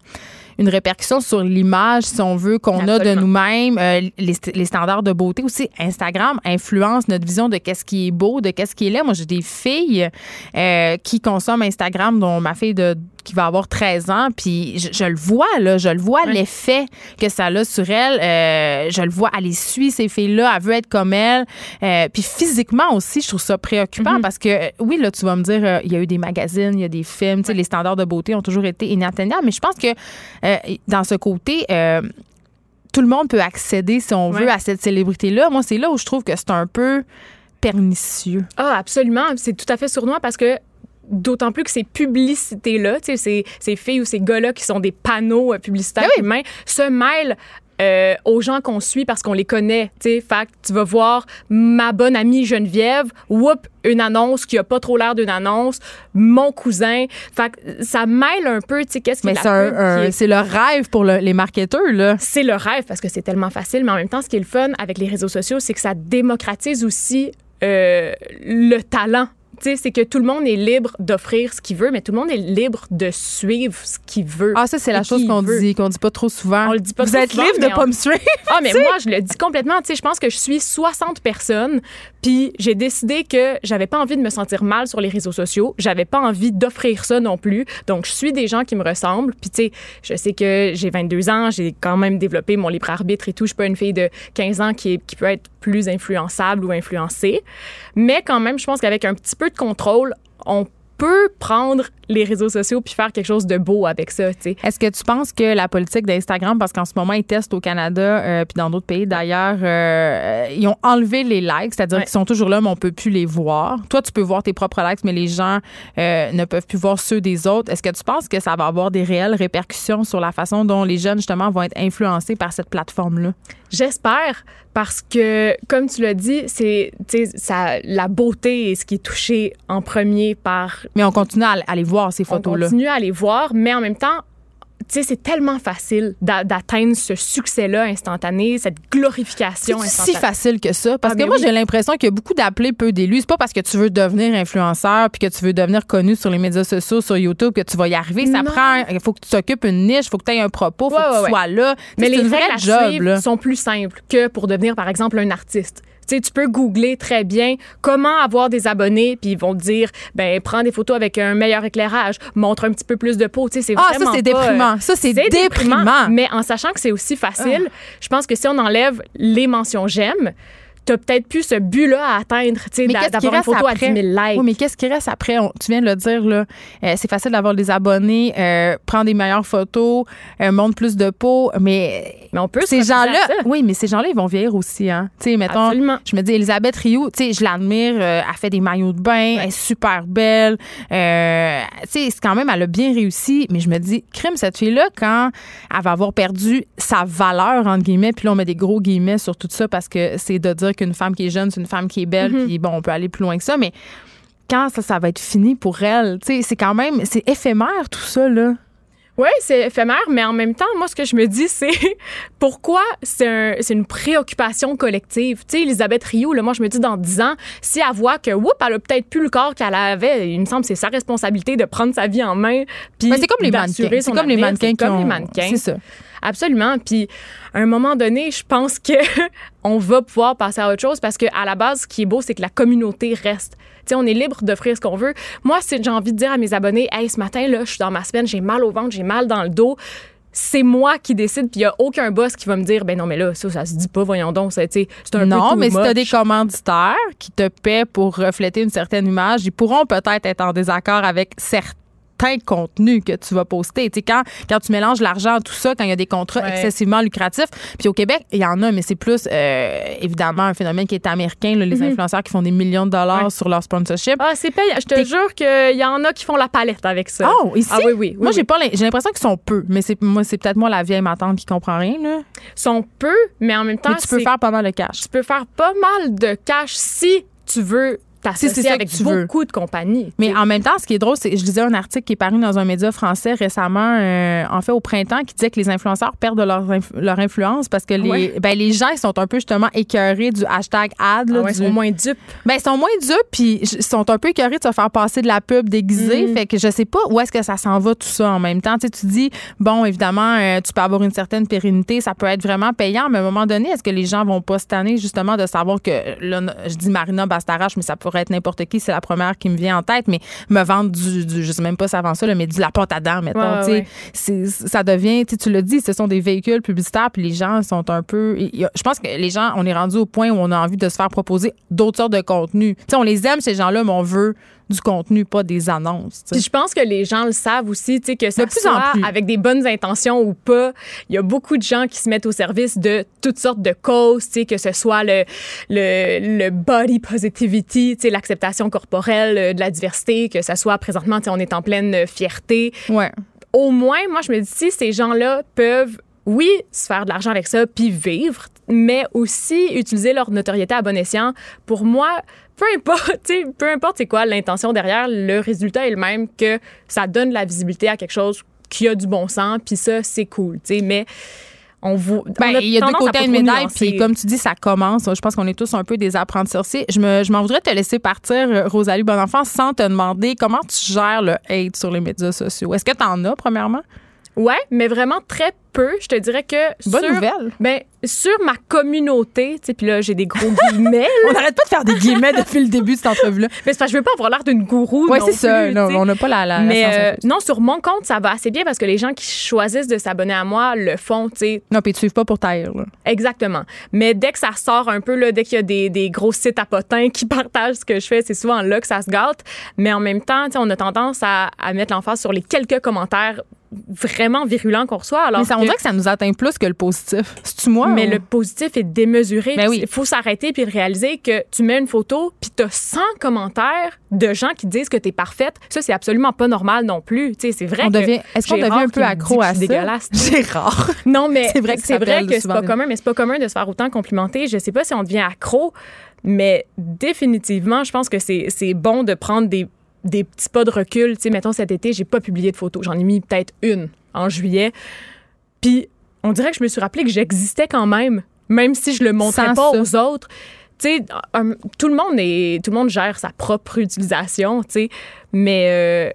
une répercussion sur l'image, si on veut, qu'on a de nous-mêmes, euh, les, st- les standards de beauté aussi. Instagram influence notre vision de qu'est-ce qui est beau, de qu'est-ce qui est laid. Moi, j'ai des filles euh, qui consomment Instagram, dont ma fille de qui va avoir 13 ans, puis je, je le vois, là, je le vois, l'effet que ça a sur elle. Euh, je le vois, elle les suit, ces filles-là, elle veut être comme elle. Euh, puis physiquement aussi, je trouve ça préoccupant Mm-hmm. parce que, euh, oui, là, tu vas me dire, euh, il y a eu des magazines, il y a des films, tu sais, les standards de beauté ont toujours été inatteignables, mais je pense que dans ce côté, tout le monde peut accéder, si on veut, à cette célébrité-là. Moi, c'est là où je trouve que c'est un peu pernicieux. Ah, absolument. C'est tout à fait sournois parce que d'autant plus que ces publicités-là, ces, ces filles ou ces gars-là qui sont des panneaux euh, publicitaires Ben oui. humains, se mêlent euh, aux gens qu'on suit parce qu'on les connaît. Tu sais, fait que tu vas voir ma bonne amie Geneviève, whoop, une annonce qui a pas trop l'air d'une annonce, mon cousin. Fait que ça mêle un peu, tu sais, qu'est-ce qui est Mais qui est- c'est le rêve pour le- les marketeurs, là. c'est le rêve parce que c'est tellement facile, mais en même temps, ce qui est le fun avec les réseaux sociaux, c'est que ça démocratise aussi euh, le talent. C'est que tout le monde est libre d'offrir ce qu'il veut, mais tout le monde est libre de suivre ce qu'il veut. Ah, ça, c'est la chose qu'on dit, qu'on dit pas trop souvent. On le dit pas Vous trop êtes souvent, libre de mais pas on- me suivre. Ah, mais moi, je le dis complètement. Tu sais, je pense que je suis 60 personnes, puis j'ai décidé que j'avais pas envie de me sentir mal sur les réseaux sociaux. J'avais pas envie d'offrir ça non plus. Donc, je suis des gens qui me ressemblent. Puis, tu sais, je sais que j'ai 22 ans, j'ai quand même développé mon libre arbitre et tout. Je suis pas une fille de 15 ans qui, est- qui peut être plus influençable ou influencée. Mais quand même, je pense qu'avec un petit peu de contrôle, on peut prendre les réseaux sociaux puis faire quelque chose de beau avec ça. Est-ce que tu penses que la politique d'Instagram, parce qu'en ce moment, ils testent au Canada euh, puis dans d'autres pays d'ailleurs, euh, ils ont enlevé les likes, c'est-à-dire Ouais. qu'ils sont toujours là, mais on peut plus les voir. Toi, tu peux voir tes propres likes, mais les gens euh, ne peuvent plus voir ceux des autres. Est-ce que tu penses que ça va avoir des réelles répercussions sur la façon dont les jeunes, justement, vont être influencés par cette plateforme-là? J'espère parce que, comme tu l'as dit, c'est ça, la beauté est ce qui est touché en premier par. Mais on continue à, à les voir, ces On photos-là. continue à les voir, mais en même temps, tu sais, c'est tellement facile d'a- d'atteindre ce succès-là instantané, cette glorification C'est si instantanée. facile que ça. Parce Ah, que moi, oui. j'ai l'impression qu'il y a beaucoup d'appelés, peu d'élus. C'est pas parce que tu veux devenir influenceur puis que tu veux devenir connu sur les médias sociaux, sur YouTube, que tu vas y arriver. Ça prend. Il faut que tu t'occupes une niche, il faut que tu aies un propos, il faut que tu ouais, sois là. Mais les c'est une règles vraie à job, suivre là. sont plus simples que pour devenir, par exemple, un artiste. Tu sais, tu peux googler très bien comment avoir des abonnés, puis ils vont te dire, ben prends des photos avec un meilleur éclairage, montre un petit peu plus de peau. Tu sais, c'est Ah, ça, vraiment c'est pas, euh, déprimant. Ça, c'est déprimant. Mais en sachant que c'est aussi facile, je pense que si on enlève les mentions j'aime, t'as peut-être plus ce but-là à atteindre, tu sais, Mais d'a- qu'est-ce qui d'avoir une reste photo après? à 10 000 likes. Oui, mais qu'est-ce qui reste après? On- tu viens de le dire, là. Euh, c'est facile d'avoir des abonnés, euh, prendre des meilleures photos, euh, montre plus de peau, mais. Mais on peut Ces gens-là, oui, mais ces gens-là, ils vont vieillir aussi, hein. Tu sais, mettons, Absolument. je me dis, Elisabeth Rioux, tu sais, je l'admire, euh, elle fait des maillots de bain, elle est super belle. Euh, tu sais, c'est quand même, elle a bien réussi, mais je me dis, crime, cette fille-là, quand elle va avoir perdu sa valeur, entre guillemets, puis là, on met des gros guillemets sur tout ça parce que c'est de dire qu'une femme qui est jeune, c'est une femme qui est belle, Mm-hmm. puis bon, on peut aller plus loin que ça, mais quand ça, ça va être fini pour elle, tu sais, c'est quand même, c'est éphémère tout ça, là. Oui, c'est éphémère, mais en même temps, moi, ce que je me dis, c'est pourquoi c'est un- c'est une préoccupation collective. Tu sais, Elisabeth Rioux, là, moi, je me dis, dans 10 ans, si elle voit que, whoop, elle a peut-être plus le corps qu'elle avait, il me semble que c'est sa responsabilité de prendre sa vie en main. puis c'est comme les mannequins. C'est comme les mannequins comme ont- les mannequins. C'est ça. Absolument. Puis, à un moment donné, je pense que on va pouvoir passer à autre chose parce que à la base, ce qui est beau, c'est que la communauté reste. Tu sais, on est libre d'offrir ce qu'on veut. Moi, si j'ai envie de dire à mes abonnés, hey, ce matin là, je suis dans ma semaine, j'ai mal au ventre, j'ai mal dans le dos. C'est moi qui décide, puis il n'y a aucun boss qui va me dire, ben non, mais là, ça, ça se dit pas, voyons donc, c'est un peu Non, mais si tu as des commanditaires qui te paient pour refléter une certaine image, ils pourront peut-être être en désaccord avec certains contenus que tu vas poster. Tu sais, quand, quand tu mélanges l'argent, tout ça, quand il y a des contrats Ouais. excessivement lucratifs, puis au Québec, il y en a, mais c'est plus euh, évidemment un phénomène qui est américain, là, les influenceurs qui font des millions de dollars Mhm. Ouais. sur leur sponsorship. Ah, c'est payant. Je te jure qu'il y en a qui font la palette avec ça. Oh, ici? Ah oui, oui. oui, moi, j'ai pas j'ai l'impression qu'ils sont peu, mais c'est moi c'est peut-être moi la vieille matante qui comprend rien là. sont peu, mais en même temps, Mais tu peux faire pas mal de cash. tu peux faire pas mal de cash si tu veux Si t'associer ça avec tu veux. beaucoup de compagnies. Mais en même temps, ce qui est drôle, c'est que je lisais un article qui est paru dans un média français récemment, euh, en fait au printemps, qui disait que les influenceurs perdent de leur, inf- leur influence parce que les, Ouais. ben, les gens ils sont un peu justement écœurés du hashtag ad. là, Ah ouais, ils du- sont moins dupes. ben, ils sont moins dupes, puis ils sont un peu écœurés de se faire passer de la pub déguisée. Mhm. Fait que je sais pas où est-ce que ça s'en va tout ça en même temps. Tu dis, bon, évidemment, euh, tu peux avoir une certaine pérennité, ça peut être vraiment payant, mais à un moment donné, est-ce que les gens vont pas se tanner justement de savoir que, là, je dis Marina Bastarache, mais ça pourrait pourrait être n'importe qui, c'est la première qui me vient en tête, mais me vendre du, du je sais même pas ça avant ça, là, mais du la pâte à dents, mettons, Ouais, ça devient, tu l'as dit, ce sont des véhicules publicitaires, puis les gens sont un peu, il y a- je pense que les gens, on est rendu au point où on a envie de se faire proposer d'autres sortes de contenus. On les aime ces gens-là, mais on veut du contenu, pas des annonces. Puis je pense que les gens le savent aussi, tu sais, que ça De plus en soit plus. avec des bonnes intentions ou pas, il y a beaucoup de gens qui se mettent au service de toutes sortes de causes, tu sais, que ce soit le, le, le body positivity, tu sais, l'acceptation corporelle, euh, de la diversité, que ce soit présentement, tu sais, on est en pleine euh, fierté. Ouais. Au moins, moi, je me dis, si ces gens-là peuvent, oui, se faire de l'argent avec ça, puis vivre, mais aussi utiliser leur notoriété à bon escient, pour moi, peu importe, tu sais, peu importe c'est quoi l'intention derrière, le résultat est le même que ça donne de la visibilité à quelque chose qui a du bon sens, puis ça, c'est cool, tu sais, mais on vous. Ben, il y a deux côtés à une médaille, puis comme comme tu dis, ça commence. Je pense qu'on est tous un peu des apprentis sorciers. Je me- je m'en voudrais te laisser partir, euh, Rosalie Bonenfant, sans te demander comment tu gères le hate sur les médias sociaux. Est-ce que tu en as, premièrement? Ouais, mais vraiment très peu. Je te dirais que Bonne sur, nouvelle. Ben, sur ma communauté, tu sais, puis là, j'ai des gros guillemets, On n'arrête pas de faire des guillemets depuis le début de cette entrevue-là. mais c'est parce que je veux pas avoir l'air d'une gourou. Oui, non c'est ça. Non, on n'a pas la, la, Mais euh, non, sur mon compte, ça va assez bien parce que les gens qui choisissent de s'abonner à moi le font, tu sais, Non, puis ils te suivent pas pour taire. Là. exactement. Mais dès que ça sort un peu, là, dès qu'il y a des, des gros sites à potins qui partagent ce que je fais, c'est souvent là que ça se gâte. Mais en même temps, tu sais, on a tendance à, à mettre l'emphase sur les quelques commentaires vraiment virulents qu'on reçoit. Alors Mais ça, on que- dirait que ça nous atteint plus que le positif. C'est-tu moi? mais ou- le positif est démesuré. Ben oui. Il faut s'arrêter puis réaliser que tu mets une photo puis tu as 100 commentaires de gens qui disent que tu es parfaite. Ça, c'est absolument pas normal non plus. C'est vrai On que devient, est-ce qu'on devient un peu accro à ça? dégueulasse. Gérard. Non, mais C'est vrai que c'est vrai que c'est pas commun, mais c'est pas commun de se faire autant complimenter. Je sais pas si on devient accro, mais définitivement, je pense que c'est c'est bon de prendre des, des petits pas de recul. Tu sais, mettons, cet été, j'ai pas publié de photos. J'en ai mis peut-être une en juillet. Puis, on dirait que je me suis rappelé que j'existais quand même, même si je le montrais Sans pas ça. aux autres. Tu sais, tout le monde est, tout le monde gère sa propre utilisation, tu sais, mais euh,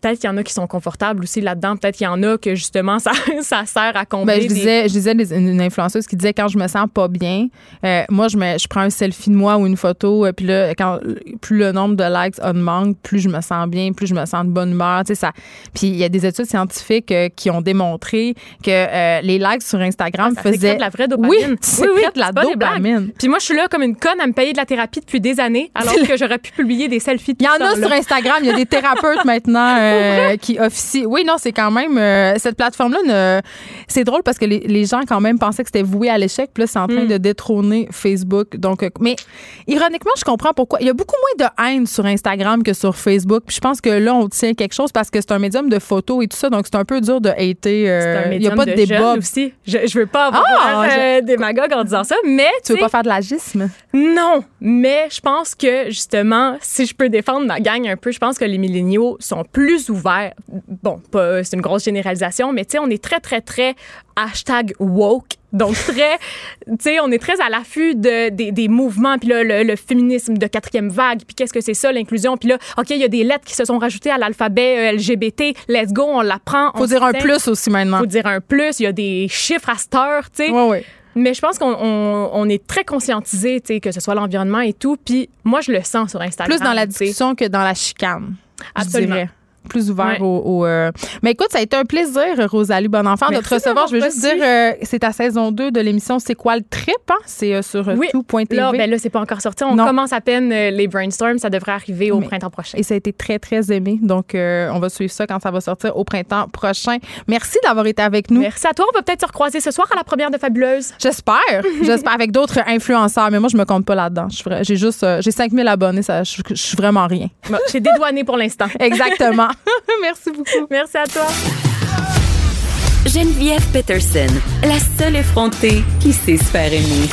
peut-être qu'il y en a qui sont confortables aussi là-dedans. Peut-être qu'il y en a que justement ça, ça sert à combler. Ben, je des- disais, je disais des- une, influenceuse qui disait quand je me sens pas bien, euh, moi je me, je prends un selfie de moi ou une photo, euh, puis là quand plus le nombre de likes augmente, plus je me sens bien, plus je me sens de bonne humeur, tu sais ça. Puis il y a des études scientifiques euh, qui ont démontré que euh, les likes sur Instagram Ça faisaient de la vraie dopamine. Oui, Oui, tu oui, de la dopamine. Puis moi, je suis là comme une conne à me payer de la thérapie depuis des années, alors que j'aurais pu publier des selfies. Il y en a sur Instagram, il y a des thérapeutes maintenant euh, qui officient. Oui, non, c'est quand même euh, cette plateforme-là. ne- C'est drôle parce que les, les gens quand même pensaient que c'était voué à l'échec, puis là, c'est en train Mm. de détrôner Facebook. Donc, euh, mais ironiquement, je comprends pourquoi. Il y a beaucoup moins de haine sur Instagram que sur Facebook. Puis je pense que là, on tient quelque chose parce que c'est un médium de photos et tout ça, donc c'est un peu dur de hater. il n'y a pas de, de débat. aussi. Je, je veux pas avoir Ah, euh, démagogue en disant ça, mais Tu veux pas faire de l'agisme? Non, mais je pense que justement, si je peux défendre ma gang un peu, je pense que les milléniaux sont plus ouverts. Bon, pas, c'est une grosse généralisation, mais tu sais, on est très, très, très hashtag woke. Donc, très, tu sais, on est très à l'affût de, des, des mouvements, puis là, le, le féminisme de quatrième vague, puis qu'est-ce que c'est ça, l'inclusion, puis là, OK, il y a des lettres qui se sont rajoutées à l'alphabet euh, LGBT, let's go, on l'apprend. Faut on dire un plus aussi maintenant. Faut dire un plus, il y a des chiffres à cette heure, tu sais. Ouais, ouais. Mais je pense qu'on on, on est très conscientisé, tu sais, que ce soit l'environnement et tout. Puis moi, je le sens sur Instagram. Plus dans la discussion que dans la chicane. Absolument. Plus ouvert Ouais. au. au, euh, Mais écoute, ça a été un plaisir, Rosalie Bonenfant, de te Merci recevoir. Je veux juste dire, euh, c'est ta saison 2 de l'émission C'est quoi le trip? Hein? C'est euh, sur Oui. tout.tv. Là, ben là, c'est pas encore sorti. On Non. commence à peine les brainstorms. Ça devrait arriver au Mais- printemps prochain. Et ça a été très, très aimé. Donc, on va suivre ça quand ça va sortir au printemps prochain. Merci d'avoir été avec nous. Merci à toi. On va peut-être se recroiser ce soir à la première de Fabuleuse. J'espère. J'espère avec d'autres influenceurs. Mais moi, je me compte pas là-dedans. J'ai juste, j'ai 5000 abonnés. Ça, je, je suis vraiment rien. Bon, J'ai dédouané pour l'instant. Exactement. Merci beaucoup. Merci à toi. Geneviève Peterson, la seule effrontée qui sait se faire aimer.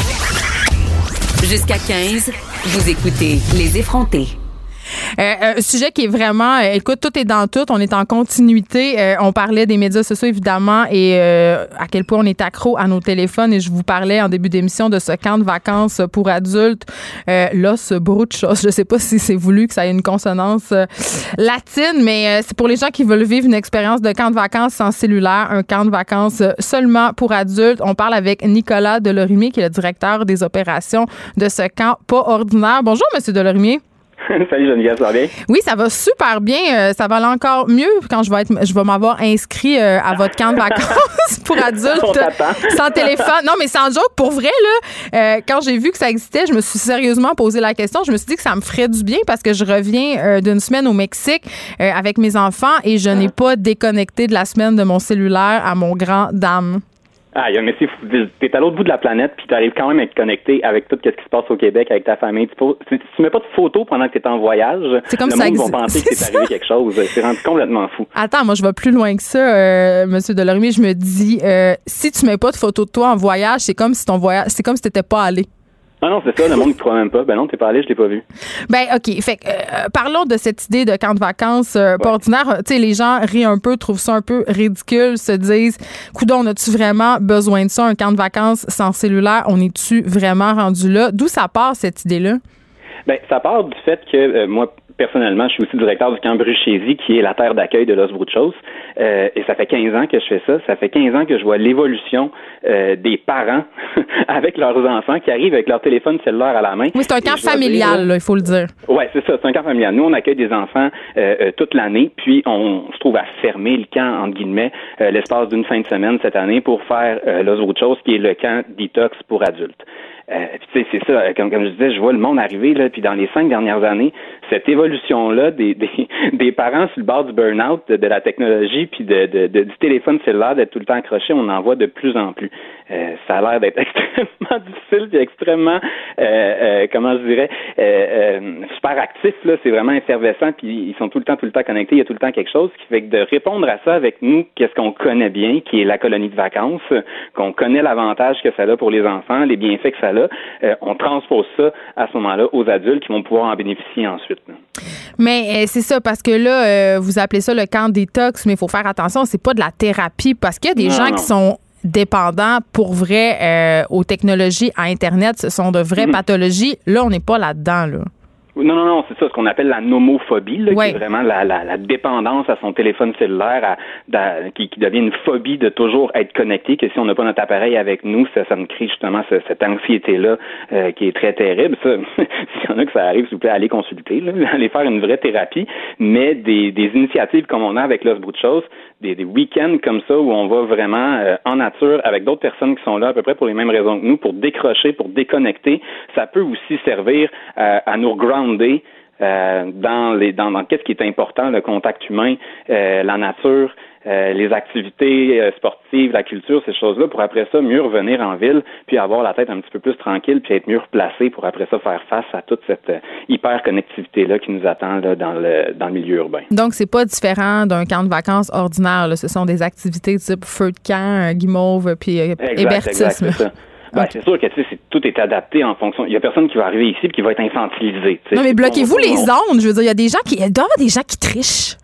Jusqu'à 15, vous écoutez Les effrontés. Euh, un sujet qui est vraiment, euh, écoute, tout est dans tout. On est en continuité. Euh, on parlait des médias sociaux évidemment et euh, à quel point on est accro à nos téléphones. Et je vous parlais en début d'émission de ce camp de vacances pour adultes, euh, Los Bruchos. Je sais pas si c'est voulu que ça ait une consonance euh, latine, mais euh, c'est pour les gens qui veulent vivre une expérience de camp de vacances sans cellulaire, un camp de vacances euh, seulement pour adultes. On parle avec Nicolas Delorimier, qui est le directeur des opérations de ce camp pas ordinaire. Bonjour, Monsieur Delorimier. Salut Geneviève, ça va bien? Oui, ça va super bien. Euh, ça va aller encore mieux quand je vais être, je vais m'avoir inscrit euh, à votre camp de vacances pour adultes sans téléphone. Non, mais sans joke, pour vrai là. euh, quand j'ai vu que ça existait, je me suis sérieusement posé la question. Je me suis dit que ça me ferait du bien parce que je reviens d'une semaine au Mexique avec mes enfants et je n'ai pas déconnecté de la semaine de mon cellulaire à mon grand dame. Ah, mais c'est fou. T'es à l'autre bout de la planète, puis t'arrives quand même à être connecté avec tout ce qui se passe au Québec, avec ta famille. Tu, poses- tu, tu mets pas de photos pendant que t'es en voyage. C'est comme le ça monde vont penser que C'est arrivé quelque chose. C'est rendu complètement fou. Attends, moi, je vais plus loin que ça, euh, Monsieur Delormier. Je me dis, euh, si tu mets pas de photo de toi en voyage, c'est comme si ton voyage, c'est comme si t'étais pas allé. Ah non, c'est ça, le monde ne croit même pas. Ben non, t'es pas allé, je l'ai pas vu. Ben, OK. Fait que, euh, parlons de cette idée de camp de vacances euh, pas ordinaire. Tu sais, les gens rient un peu, trouvent ça un peu ridicule, se disent, coudon, on a-tu vraiment besoin de ça, un camp de vacances sans cellulaire? On est-tu vraiment rendu là? D'où ça part, cette idée-là? Ben, ça part du fait que euh, moi, personnellement, je suis aussi directeur du camp Bruchésie, qui est la terre d'accueil de Los Bruchos. Euh, et ça fait 15 ans que je fais ça. Ça fait 15 ans que je vois l'évolution euh, des parents avec leurs enfants qui arrivent avec leur téléphone cellulaire à la main. Oui, c'est un camp familial, dire, là, il faut le dire. Ouais, c'est ça, c'est un camp familial. Nous, on accueille des enfants euh, euh, toute l'année, puis on se trouve à fermer le camp, entre guillemets, euh, l'espace d'une fin de semaine cette année pour faire euh, Los Bruchos, qui est le camp detox pour adultes. Euh, c'est ça, comme, comme je disais, je vois le monde arriver, là, puis dans les cinq dernières années, cette évolution-là des, des, des parents sur le bord du burn-out, de, de la technologie, puis de, de, du téléphone cellulaire, d'être tout le temps accroché, on en voit de plus en plus. Euh, ça a l'air d'être extrêmement difficile, puis extrêmement, euh, euh, comment je dirais, euh, euh, super actif, là, c'est vraiment effervescent, puis ils sont tout le temps, tout le temps connectés, il y a tout le temps quelque chose, qui fait que de répondre à ça avec nous, qu'est-ce qu'on connaît bien, qui est la colonie de vacances, qu'on connaît l'avantage que ça a pour les enfants, les bienfaits que ça a, euh, on transpose ça à ce moment-là aux adultes qui vont pouvoir en bénéficier ensuite. Mais euh, c'est ça, parce que là, euh, vous appelez ça le camp détox, mais il faut faire attention, c'est pas de la thérapie, parce qu'il y a des Non, gens non. qui sont dépendants pour vrai euh, aux technologies, à Internet, ce sont de vraies Mhm. pathologies. Là, on n'est pas là-dedans, là. Non, non, non, c'est ça, ce qu'on appelle la nomophobie, là, Ouais. qui est vraiment la, la, la dépendance à son téléphone cellulaire, à- d'a- qui, qui devient une phobie de toujours être connecté, que si on n'a pas notre appareil avec nous, ça, ça nous crée justement ce- cette anxiété-là euh, qui est très terrible. Ça, s'il y en a que ça arrive, s'il vous plaît, allez consulter, là, allez faire une vraie thérapie, mais des, des initiatives comme on a avec Los des, des week-ends comme ça où on va vraiment euh, en nature avec d'autres personnes qui sont là à peu près pour les mêmes raisons que nous, pour décrocher, pour déconnecter, ça peut aussi servir euh, à nous grounder euh, dans les dans, dans qu'est-ce qui est important, le contact humain, euh, la nature, euh, les activités euh, sportives, la culture, ces choses-là, pour après ça mieux revenir en ville, puis avoir la tête un petit peu plus tranquille, puis être mieux replacé pour après ça faire face à toute cette euh, hyper connectivité là qui nous attend là, dans le dans le milieu urbain. Donc, c'est pas différent d'un camp de vacances ordinaire. là. Ce sont des activités type feu de camp, guimauve, puis Exact, hébertisme. exact. Ben. C'est sûr que tu sais, c'est- tout est adapté en fonction. Il y a personne qui va arriver ici et qui va être infantilisé. Non, mais bloquez-vous les on- ondes. Je veux dire, il y a des gens qui. Il doit y avoir des gens qui trichent.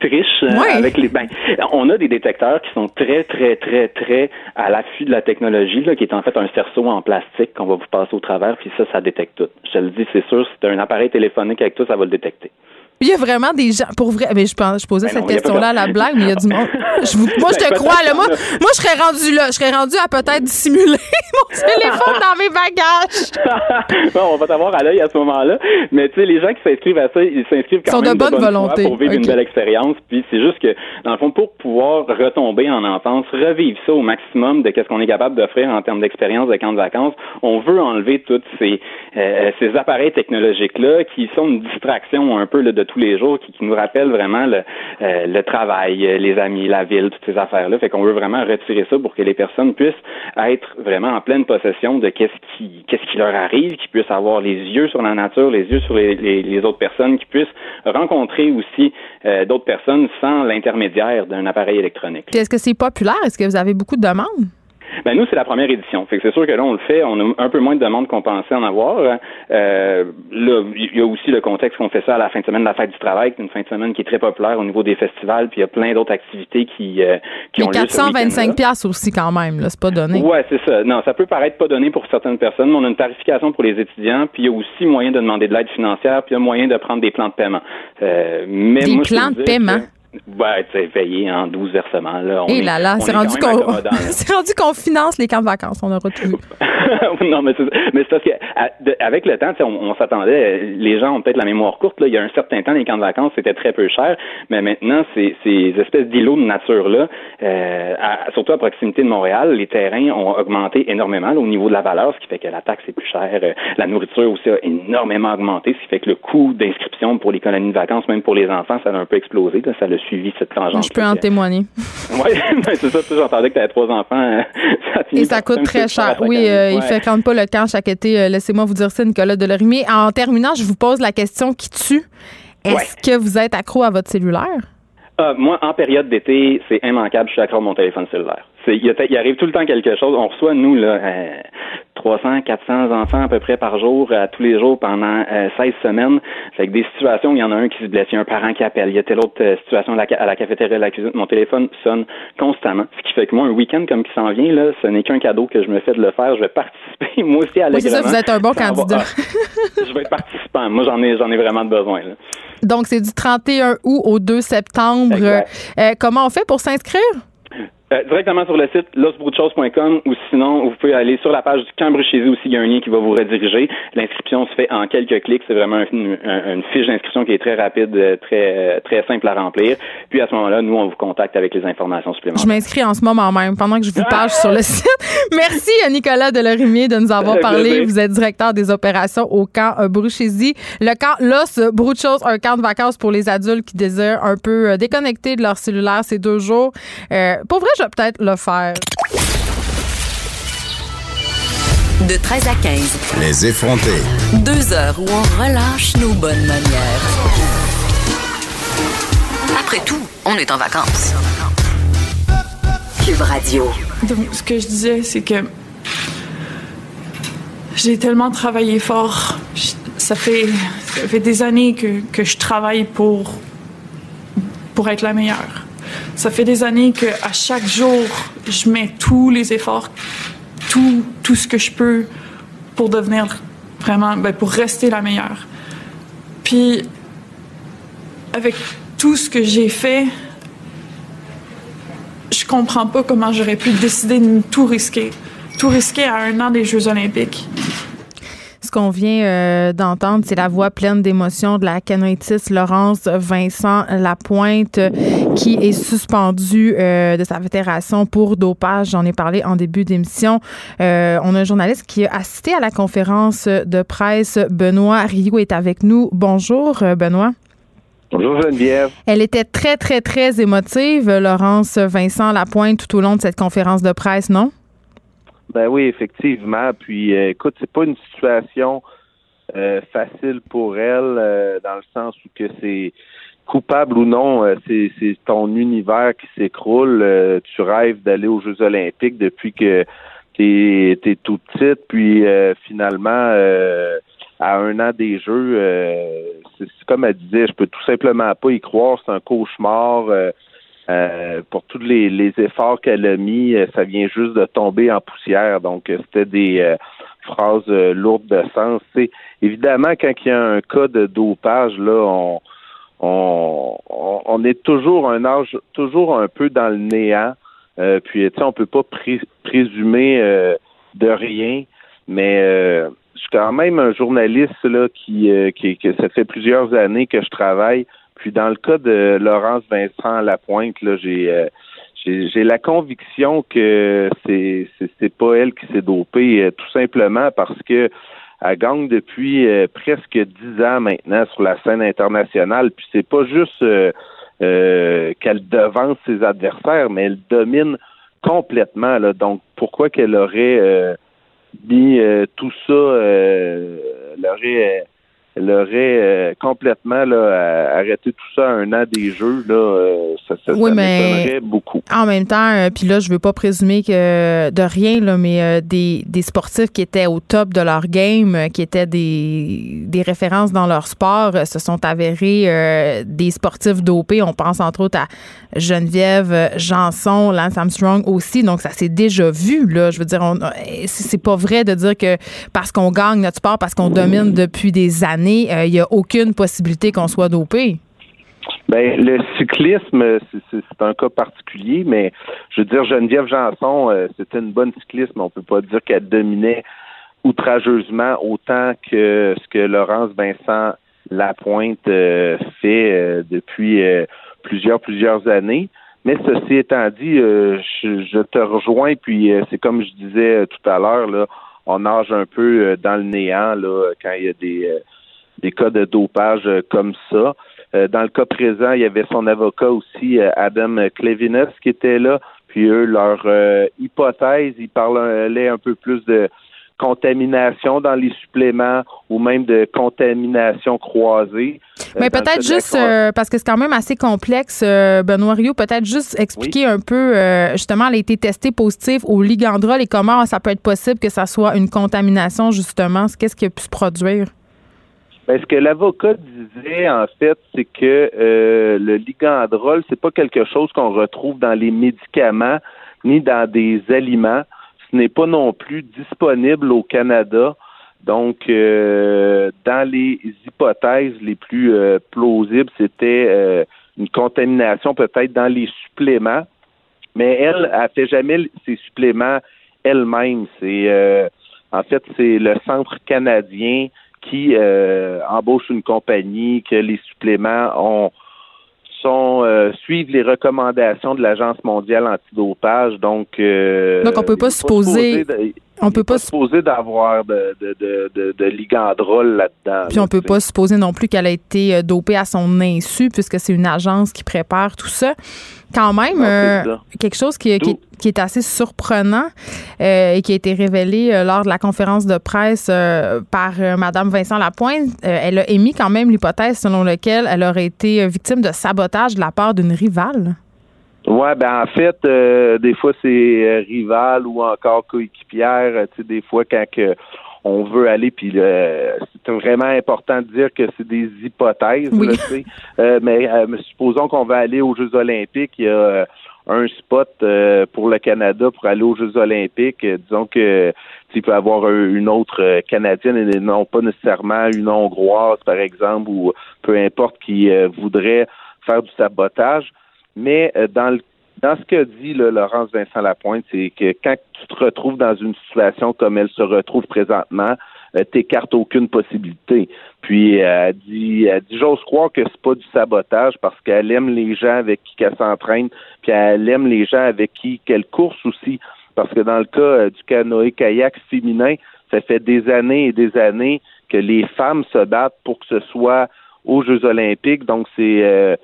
Trichent euh, Ouais. avec les. Ben, on a des détecteurs qui sont très, très, très, très à l'affût de la technologie, là, qui est en fait un cerceau en plastique qu'on va vous passer au travers, puis ça, ça détecte tout. Je te le dis, c'est sûr, as un appareil téléphonique avec toi, ça va le détecter. Il y a vraiment des gens. Pour vrai, ben, je, pense, je posais Ben cette question-là à la blague, mais il y a du monde. Je vous- moi, je te crois. Là, moi, moi, je serais rendu là. Je serais rendu à peut-être dissimuler mon téléphone dans mes bagages. Bon, on va t'avoir à l'œil à ce moment-là. Mais tu sais, les gens qui s'inscrivent à ça, ils s'inscrivent quand Sont de même bonne volonté. pour vivre une belle expérience. Puis c'est juste que, dans le fond, pour pouvoir retomber en enfance, revivre ça au maximum de qu'est-ce qu'on est capable d'offrir en termes d'expérience de camp de vacances, on veut enlever tous ces, euh, ces appareils technologiques-là qui sont une distraction un peu là, de tous les jours, qui, nous rappellent vraiment le, euh, travail, euh, les amis, la ville, toutes ces affaires-là. Fait qu'on veut vraiment retirer ça pour que les personnes puissent être vraiment en pleine possession de qu'est-ce qui, qu'est-ce qui leur arrive, qu'ils puissent avoir les yeux sur la nature, les yeux sur les, autres personnes, qu'ils puissent rencontrer aussi euh, d'autres personnes sans l'intermédiaire d'un appareil électronique. Est-ce que c'est populaire? Est-ce que vous avez beaucoup de demandes? Ben nous, c'est la première édition. Fait que c'est sûr que là, on le fait, on a un peu moins de demandes qu'on pensait en avoir. Euh, là, il y a aussi le contexte qu'on fait ça à la fin de semaine de la fête du travail, qui est une fin de semaine qui est très populaire au niveau des festivals, puis il y a plein d'autres activités qui, euh, qui Mais ont lieu ce 425 week-end-là. pièces aussi quand même, là, c'est pas donné. Ouais, c'est ça. Non, ça peut paraître pas donné pour certaines personnes, mais on a une tarification pour les étudiants, puis il y a aussi moyen de demander de l'aide financière, puis il y a moyen de prendre des plans de paiement. Euh, mais Des moi, plans de paiement? que- Ouais, tu sais, payé en 12 versements. Là. On Et est- là là, c'est est rendu qu'on qu'on finance les camps de vacances, on aura tout non, mais c'est, mais c'est parce que à- de- avec le temps, tu sais, on, on s'attendait, les gens ont peut-être la mémoire courte. Là, il y a un certain temps, les camps de vacances c'était très peu cher, mais maintenant, ces, ces espèces d'îlots de nature là, euh, surtout à proximité de Montréal, les terrains ont augmenté énormément là, au niveau de la valeur, ce qui fait que la taxe est plus chère. Euh, la nourriture aussi a énormément augmenté, ce qui fait que le coût d'inscription pour les colonies de vacances, même pour les enfants, ça a un peu explosé. Là, ça a suivi cette tangente. Je peux en témoigner. Oui, c'est ça. J'entendais que tu avais trois enfants. euh, ça finit Et ça coûte très cher. Oui, euh, il Ouais. fréquente pas le camp chaque été. Euh, Laissez-moi vous dire ça, Nicolas Delorimier. En terminant, je vous pose la question qui tue. Est-ce que vous êtes accro à votre cellulaire? Ah, moi, en période d'été, c'est immanquable. Je suis accro à mon téléphone cellulaire. Il, arrive tout le temps quelque chose. On reçoit, nous, là, euh, 300, 400 enfants à peu près par jour, à tous les jours pendant euh, 16 semaines. Fait que des situations où il y en a un qui se blesse, il y a un parent qui appelle, il y a telle autre euh, situation à la, ca- à la cafétéria, à la cuisine. Mon téléphone sonne constamment. Ce qui fait que moi, un week-end comme qui s'en vient, là, ce n'est qu'un cadeau que je me fais de le faire. Je vais participer, moi aussi, à Oui, c'est ça, vous êtes un bon va- candidat. ah, je vais être participant. Moi, j'en ai, j'en ai vraiment besoin. Là. Donc, c'est du 31 août au 2 septembre. Euh, comment on fait pour s'inscrire? Euh, directement sur le site losbroutchos.com ou sinon vous pouvez aller sur la page du camp Bruchésie aussi, il y a un lien qui va vous rediriger. L'inscription se fait en quelques clics, c'est vraiment une, un- une fiche d'inscription qui est très rapide, euh, très euh, très simple à remplir. Puis à ce moment-là, nous on vous contacte avec les informations Je supplémentaires. m'inscris en ce moment même, pendant que je vous parle sur le site. Merci à Nicolas Delorimier de nous avoir parlé. Vous êtes directeur des opérations au camp euh, Bruchésie. Le camp Los Bruchos, un camp de vacances pour les adultes qui désirent un peu déconnecter de leur cellulaire ces deux jours. Euh, pour vrai, je vais peut-être le faire. De 13 à 15, Les effrontés. deux heures où on relâche nos bonnes manières. Après tout, on est en vacances. Cube Radio. Donc, ce que je disais, c'est que j'ai tellement travaillé fort. Je- Ça fait, ça fait des années que, que je travaille pour, pour être la meilleure. Ça fait des années que à chaque jour, je mets tous les efforts, tout, tout ce que je peux pour devenir vraiment, ben, pour rester la meilleure. Puis, avec tout ce que j'ai fait, je comprends pas comment j'aurais pu décider de tout risquer. Tout risquer à un an des Jeux Olympiques. Ce qu'on vient euh, d'entendre, c'est la voix pleine d'émotion de la canoïtiste Laurence Vincent Lapointe qui est suspendue euh, de sa fédération pour dopage. J'en ai parlé en début d'émission. Euh, on a un journaliste qui a assisté à la conférence de presse. Benoît Rio est avec nous. Bonjour, euh, Benoît. Bonjour Geneviève. Elle était très, très, très émotive, Laurence Vincent Lapointe, tout au long de cette conférence de presse, non? Ben oui, effectivement. Puis euh, écoute, c'est pas une situation euh, facile pour elle, euh, dans le sens où que c'est coupable ou non, euh, c'est, c'est ton univers qui s'écroule. Euh, tu rêves d'aller aux Jeux Olympiques depuis que t'es, t'es tout petite, puis euh, finalement, euh, à un an des Jeux, euh, c'est, c'est comme elle disait, je peux tout simplement pas y croire, c'est un cauchemar. euh, pour tous les, les efforts qu'elle a mis, ça vient juste de tomber en poussière. Donc, c'était des phrases lourdes de sens. C'est évidemment quand il y a un cas de dopage, là, on, on, on- est toujours un âge, toujours un peu dans le néant. Euh, puis, tu sais, on peut pas pré- présumer euh, de rien, mais euh, je suis quand même un journaliste là qui, qui, que ça fait plusieurs années que je travaille. Puis dans le cas de Laurence Vincent Lapointe, là, j'ai j'ai la conviction que c'est c'est pas elle qui s'est dopée, tout simplement parce que elle gagne depuis euh, presque dix ans maintenant sur la scène internationale. Puis c'est pas juste euh, euh, qu'elle devance ses adversaires, mais elle domine complètement. Là. Donc pourquoi qu'elle aurait euh, mis euh, tout ça, euh, elle aurait, elle aurait euh, complètement là, arrêté tout ça à un an des jeux, là, euh, ça, ça, Oui, ça mais- beaucoup. En même temps, euh, puis là, je veux pas présumer que de rien, là, mais des, des sportifs qui étaient au top de leur game, qui étaient des, des références dans leur sport, se sont avérés des sportifs dopés. On pense entre autres à Geneviève Janson, Lance Armstrong aussi. Donc, ça s'est déjà vu. Là, je veux dire, c'est pas vrai de dire que parce qu'on gagne notre sport, parce qu'on domine depuis des années, euh, il y a aucune possibilité qu'on soit dopé? Ben, le cyclisme, c'est- un cas particulier, mais je veux dire, Geneviève Janson, euh, c'était une bonne cycliste, mais on peut pas dire qu'elle dominait outrageusement autant que ce que Laurence Vincent Lapointe euh, fait depuis plusieurs, plusieurs années. Mais ceci étant dit, je, te rejoins, puis c'est comme je disais tout à l'heure, on nage un peu dans le néant quand il y a des, des cas de dopage euh, comme ça. Euh, dans le cas présent, il y avait son avocat aussi, euh, Adam Clevinus, qui était là. Puis eux, leur hypothèse, ils parlaient un peu plus de contamination dans les suppléments ou même de contamination croisée. Mais peut-être juste, euh, parce que c'est quand même assez complexe, euh, Benoît Rio, peut-être juste expliquer un peu, justement, elle a été testée positive au ligandrol et comment ça peut être possible que ça soit une contamination, justement. Qu'est-ce qui a pu se produire? Ben, ce que l'avocat disait, en fait, c'est que euh, le ligandrol, c'est pas quelque chose qu'on retrouve dans les médicaments ni dans des aliments. Ce n'est pas non plus disponible au Canada. Donc, euh, dans les hypothèses les plus euh, plausibles, c'était une contamination peut-être dans les suppléments. Mais elle, elle fait jamais ses suppléments elle-même. C'est en fait, c'est le centre canadien qui euh, embauche une compagnie, que les suppléments ont sont euh, suivent les recommandations de l'Agence mondiale antidopage. Donc, euh, Donc, on peut pas supposer- On peut pas, supposé d'avoir de, de, de, de, de ligandrol là-dedans. puis on peut pas supposer non plus qu'elle a été euh, dopée à son insu, puisque c'est une agence qui prépare tout ça. Quand même, Non, c'est euh, quelque chose qui, qui, D'où- qui est assez surprenant euh, et qui a été révélé euh, lors de la conférence de presse par Madame Vincent Lapointe. Elle a émis quand même l'hypothèse selon laquelle elle aurait été victime de sabotage de la part d'une rivale. Ouais, ben en fait, euh, des fois c'est euh, rival ou encore coéquipière. euh, Tu sais, des fois quand que on veut aller, puis euh, c'est vraiment important de dire que c'est des hypothèses. Oui. là, tu sais. Euh, mais euh, supposons qu'on va aller aux Jeux Olympiques, il y a euh, un spot euh, pour le Canada pour aller aux Jeux Olympiques. Euh, disons que tu y avoir un- une autre canadienne et non pas nécessairement une hongroise, par exemple, ou peu importe qui euh, voudrait faire du sabotage. Mais euh, dans le dans ce que dit Laurence Vincent Lapointe, c'est que quand tu te retrouves dans une situation comme elle se retrouve présentement, euh, t'écartes aucune possibilité. Puis euh, elle dit, elle dit j'ose croire que c'est pas du sabotage parce qu'elle aime les gens avec qui elle s'entraîne, puis elle aime les gens avec qui qu'elle course aussi. Parce que dans le cas euh, du canoë kayak féminin, ça fait des années et des années que les femmes se battent pour que ce soit aux Jeux Olympiques. Donc c'est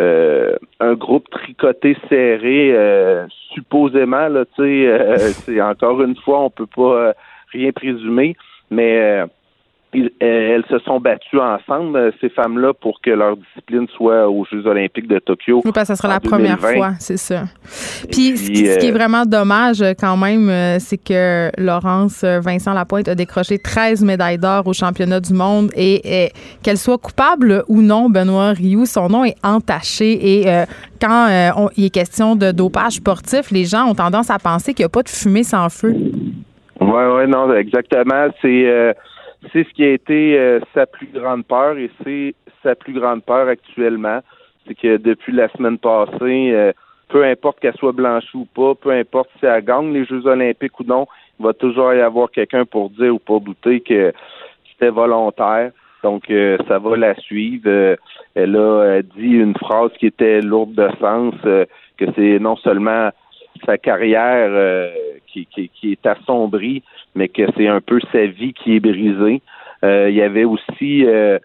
euh, un groupe tricoté serré, euh, supposément, là, tu sais, euh, c'est encore une fois, on peut pas euh, rien présumer, mais euh, ils- euh, elles se sont battues ensemble, euh, ces femmes-là, pour que leur discipline soit aux Jeux olympiques de Tokyo. Oui, parce que ça sera la première 2020. fois, c'est ça. Puis, ce, qui, ce qui est euh, vraiment dommage quand même, c'est que Laurence Vincent Lapointe a décroché 13 médailles d'or au championnat du monde et, et qu'elle soit coupable ou non, Benoît Rioux, son nom est entaché et euh, quand euh, on- il est question de dopage sportif, les gens ont tendance à penser qu'il n'y a pas de fumée sans feu. Ouais, ouais, non, exactement. C'est c'est ce qui a été euh, sa plus grande peur et c'est sa plus grande peur actuellement. C'est que depuis la semaine passée, euh, peu importe qu'elle soit blanchie ou pas, peu importe si elle gagne les Jeux olympiques ou non, il va toujours y avoir quelqu'un pour dire ou pour douter que c'était volontaire. Donc, euh, ça va la suivre. Euh, elle a euh, dit une phrase qui était lourde de sens, euh, que c'est non seulement sa carrière euh, qui, qui, qui est assombrie, mais que c'est un peu sa vie qui est brisée. Euh, il y avait aussi euh,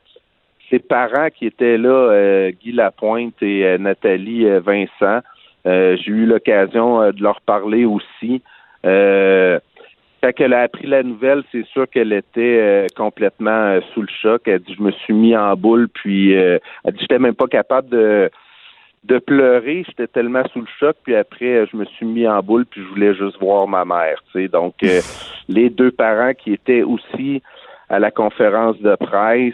ses parents qui étaient là, euh, Guy Lapointe et euh, Nathalie euh, Vincent. J'ai eu l'occasion de leur parler aussi. Quand elle a appris la nouvelle, c'est sûr qu'elle était complètement sous le choc. Elle dit je me suis mis en boule, puis elle dit j'étais même pas capable de de pleurer, j'étais tellement sous le choc, puis après je me suis mis en boule, puis je voulais juste voir ma mère, tu sais. Donc euh, les deux parents qui étaient aussi à la conférence de presse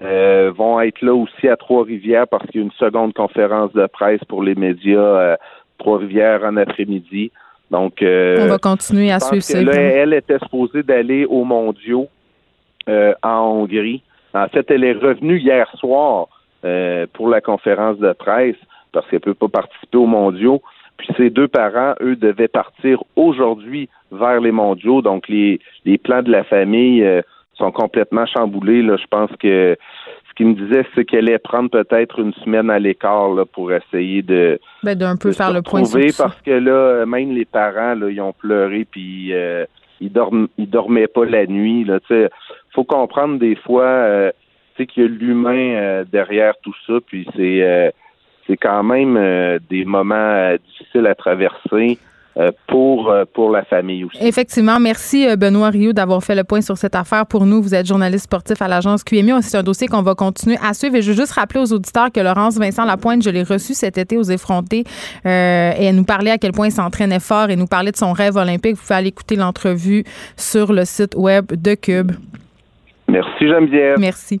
euh, vont être là aussi à Trois-Rivières parce qu'il y a une seconde conférence de presse pour les médias euh, Trois-Rivières en après-midi. Donc euh, On va continuer à suivre ça. là, elle était supposée d'aller aux mondiaux euh, en Hongrie. En fait, elle est revenue hier soir euh, pour la conférence de presse parce qu'elle peut pas participer aux mondiaux. Puis ses deux parents, eux, devaient partir aujourd'hui vers les mondiaux. Donc les, les plans de la famille euh, sont complètement chamboulés. Là. Je pense que ce qu'il me disait, c'est qu'elle allait prendre peut-être une semaine à l'écart là, pour essayer de, Ben, d'un peu de faire le point sur parce que là, même les parents, là, ils ont pleuré puis euh, ils dorment, ils dormaient pas la nuit. Sais. faut comprendre des fois, euh, qu'il y a l'humain euh, derrière tout ça, puis c'est c'est quand même euh, des moments euh, difficiles à traverser euh, pour pour la famille aussi. Effectivement, merci Benoît Rio d'avoir fait le point sur cette affaire pour nous. Vous êtes journaliste sportif à l'agence QMI. C'est un dossier qu'on va continuer à suivre. Et je veux juste rappeler aux auditeurs que Laurence Vincent Lapointe, je l'ai reçue cet été aux effrontés euh, et elle nous parlait à quel point il s'entraînait fort et nous parlait de son rêve olympique. Vous pouvez aller écouter l'entrevue sur le site web de Cube. Merci Geneviève. Merci.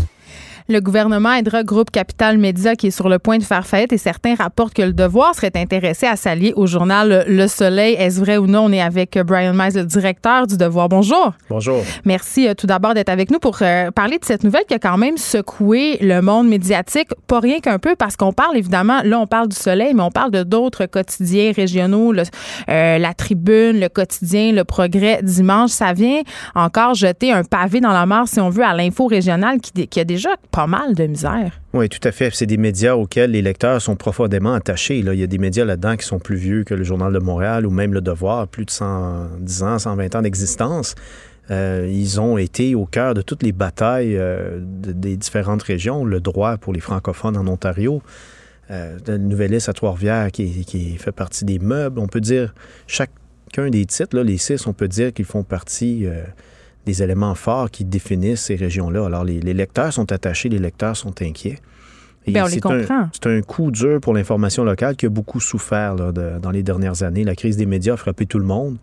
Le gouvernement aidera Groupe Capital Média qui est sur le point de faire faillite et certains rapportent que le devoir serait intéressé à s'allier au journal Le Soleil. Est-ce vrai ou non? On est avec Brian Mize, le directeur du devoir. Bonjour. Bonjour. Merci euh, tout d'abord d'être avec nous pour euh, parler de cette nouvelle qui a quand même secoué le monde médiatique, pas rien qu'un peu parce qu'on parle évidemment, là on parle du soleil, mais on parle de d'autres quotidiens régionaux, le- euh, la tribune, le quotidien, le progrès dimanche. Ça vient encore jeter un pavé dans la mare, si on veut, à l'info régionale qui, qui a déjà pas Oui, tout à fait. C'est des médias auxquels les lecteurs sont profondément attachés. Il y a des médias là-dedans qui sont plus vieux que le Journal de Montréal ou même Le Devoir, plus de 110 ans, 120 ans d'existence. Euh, ils ont été au cœur de toutes les batailles euh, de- des différentes régions. Le droit pour les francophones en Ontario, euh, le Nouvelliste à Trois-Rivières qui, fait partie des meubles. On peut dire chacun des titres, les six, on peut dire qu'ils font partie euh, des éléments forts qui définissent ces régions-là. Alors, les, les lecteurs sont attachés, les lecteurs sont inquiets. Et Ben, on les c'est un- comprend. C'est un coup dur pour l'information locale qui a beaucoup souffert là, de- dans les dernières années. La crise des médias a frappé tout le monde,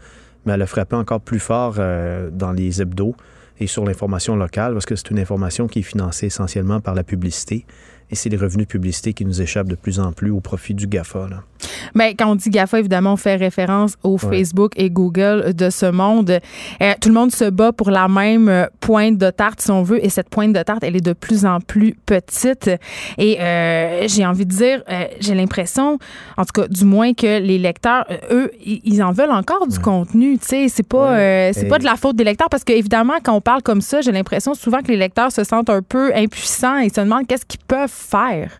mais elle a frappé encore plus fort euh, dans les hebdos et sur l'information locale parce que c'est une information qui est financée essentiellement par la publicité. Et c'est les revenus de publicité qui nous échappent de plus en plus au profit du GAFA. là. Ben, quand on dit GAFA, évidemment, on fait référence au Ouais. Facebook et Google de ce monde. Euh, tout le monde se bat pour la même euh, pointe de tarte, si on veut, et cette pointe de tarte, elle est de plus en plus petite. Et euh, j'ai envie de dire, euh, j'ai l'impression, en tout cas, du moins que les lecteurs, euh, eux, ils en veulent encore du contenu. Tu sais, c'est pas, euh, c'est pas de la faute des lecteurs, parce qu'évidemment, quand on parle comme ça, j'ai l'impression souvent que les lecteurs se sentent un peu impuissants et se demandent qu'est-ce qu'ils peuvent faire.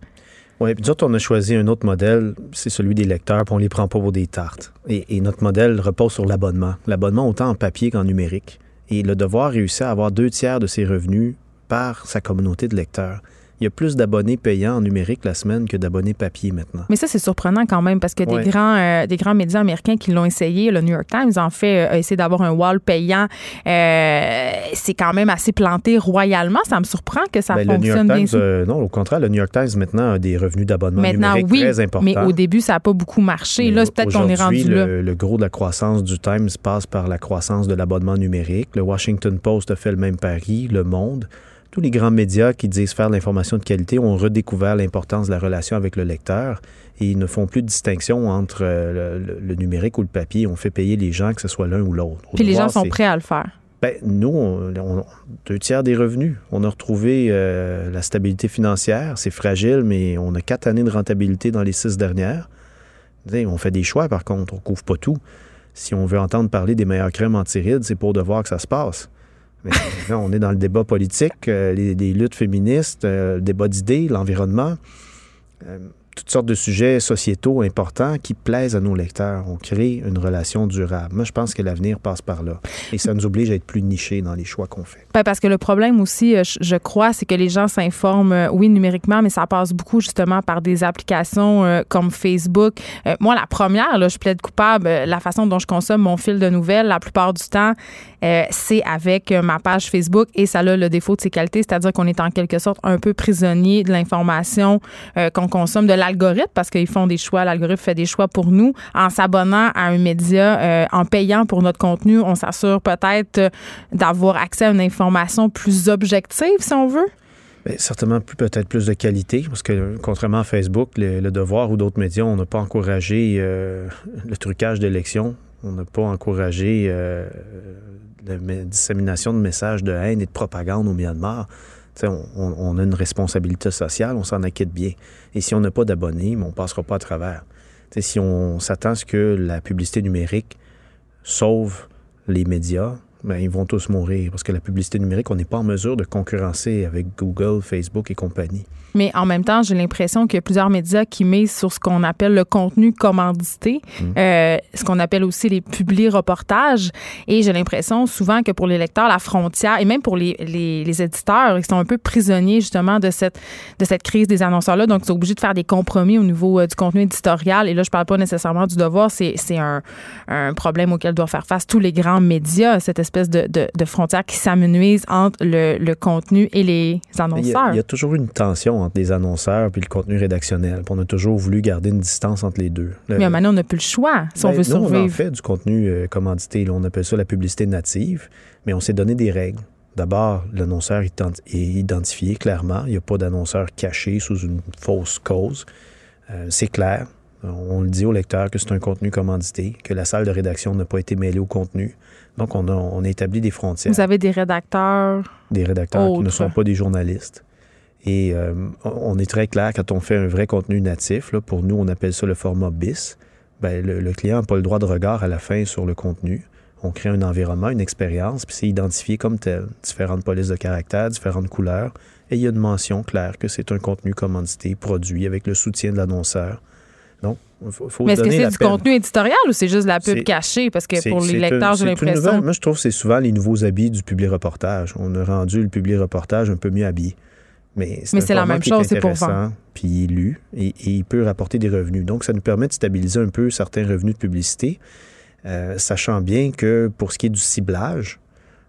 Oui, puis nous autres, on a choisi un autre modèle, c'est celui des lecteurs, puis on les prend pas pour des tartes. Et, et notre modèle repose sur l'abonnement. L'abonnement autant en papier qu'en numérique. Et le devoir réussit à avoir deux tiers de ses revenus par sa communauté de lecteurs. Il y a plus d'abonnés payants en numérique la semaine que d'abonnés papier maintenant. Mais ça, c'est surprenant quand même parce que Ouais. des, grands, euh, des grands médias américains qui l'ont essayé, le New York Times en fait, euh, a essayé d'avoir un wall payant. Euh, c'est quand même assez planté royalement. Ça me surprend que ça Ben, le fonctionne bien. Euh, non, au contraire, le New York Times maintenant a des revenus d'abonnement Maintenant, numérique oui, très importants. mais au début, ça n'a pas beaucoup marché. Mais là, c'est peut-être qu'on est rendu aujourd'hui, là. le, le gros de la croissance du Times passe par la croissance de l'abonnement numérique. Le Washington Post a fait le même pari, Le Monde. Tous les grands médias qui disent faire de l'information de qualité ont redécouvert l'importance de la relation avec le lecteur et ils ne font plus de distinction entre euh, le, le- le numérique ou le papier. On fait payer les gens, que ce soit l'un ou l'autre. Au Puis les gens devoir, sont prêts à le faire. ben, nous, on, on- deux tiers des revenus. On a retrouvé euh, la stabilité financière. C'est fragile, mais on a quatre années de rentabilité dans les six dernières. On fait des choix, par contre. On couvre pas tout. Si on veut entendre parler des meilleures crèmes antirides, c'est pour de voir que ça se passe. On est dans le débat politique, euh, les, les luttes féministes, euh, le débat d'idées, l'environnement. Euh, toutes sortes de sujets sociétaux importants qui plaisent à nos lecteurs. On crée une relation durable. Moi, je pense que l'avenir passe par là. Et ça nous oblige à être plus nichés dans les choix qu'on fait. Ben, parce que le problème aussi, euh, je- crois, c'est que les gens s'informent, euh, oui, numériquement, mais ça passe beaucoup justement par des applications euh, comme Facebook. Moi, la première, là, je plaide coupable, la façon dont je consomme mon fil de nouvelles, la plupart du temps, c'est avec ma page Facebook et ça a le défaut de ses qualités, c'est-à-dire qu'on est en quelque sorte un peu prisonnier de l'information qu'on consomme, de parce qu'ils font des choix, l'algorithme fait des choix pour nous. En s'abonnant à un média, euh, en payant pour notre contenu, on s'assure peut-être euh, d'avoir accès à une information plus objective, si on veut. Bien, certainement plus peut-être plus de qualité, parce que contrairement à Facebook, le, Devoir ou d'autres médias, on n'a pas encouragé euh, le trucage d'élections. On n'a pas encouragé la dissémination de messages de haine et de propagande au Myanmar. On, a une responsabilité sociale, on s'en inquiète bien. Et si on n'a pas d'abonnés, ben, on ne passera pas à travers. Si on s'attend à ce que la publicité numérique sauve les médias, ben, ils vont tous mourir parce que la publicité numérique, on n'est pas en mesure de concurrencer avec Google, Facebook et compagnie. Mais en même temps, j'ai l'impression qu'il y a plusieurs médias qui misent sur ce qu'on appelle le contenu commandité, euh, ce qu'on appelle aussi les publi-reportages. Et j'ai l'impression souvent que pour les lecteurs, la frontière, et même pour les, les, les éditeurs, ils sont un peu prisonniers justement de cette, de cette crise des annonceurs-là. Donc, ils sont obligés de faire des compromis au niveau euh, du contenu éditorial. Et là, je parle pas nécessairement du devoir, c'est c'est un, un problème auquel doivent faire face tous les grands médias, cette espèce de, de, de frontière qui s'amenuise entre le, le contenu et les Il y, annonceurs. a, il y a toujours une tension entre les annonceurs et le contenu rédactionnel. On a toujours voulu garder une distance entre les deux. Le- Mais donné, on n'a plus le choix si on Ben, veut nous, on en fait du contenu euh, commandité. là. on appelle ça la publicité native, mais on s'est donné des règles. D'abord, l'annonceur est identifié clairement. Il n'y a pas d'annonceur caché sous une fausse cause. Euh, c'est clair. On le dit au lecteur que c'est un contenu commandité, que la salle de rédaction n'a pas été mêlée au contenu. Donc, on a, on a établi des frontières Vous avez des rédacteurs. des rédacteurs qui ne sont pas des journalistes. Et euh, on est très clair quand on fait un vrai contenu natif. là, pour nous, on appelle ça le format BIS. Ben, le, le client n'a pas le droit de regard à la fin sur le contenu. On crée un environnement, une expérience, puis c'est identifié comme tel. Différentes polices de caractère, différentes couleurs. Et il y a une mention claire que c'est un contenu commandité, produit avec le soutien de l'annonceur. Donc, faut, faut Mais est-ce que c'est du peine. contenu éditorial ou c'est juste de la pub cachée? Parce que pour les lecteurs, j'ai l'impression. Moi, je trouve que c'est souvent les nouveaux habits du public reportage. On a rendu le public reportage un peu mieux habillé. Mais c'est la même chose, c'est pour vendre. Puis il est lu et, et il peut rapporter des revenus. Donc, ça nous permet de stabiliser un peu certains revenus de publicité, euh, sachant bien que pour ce qui est du ciblage,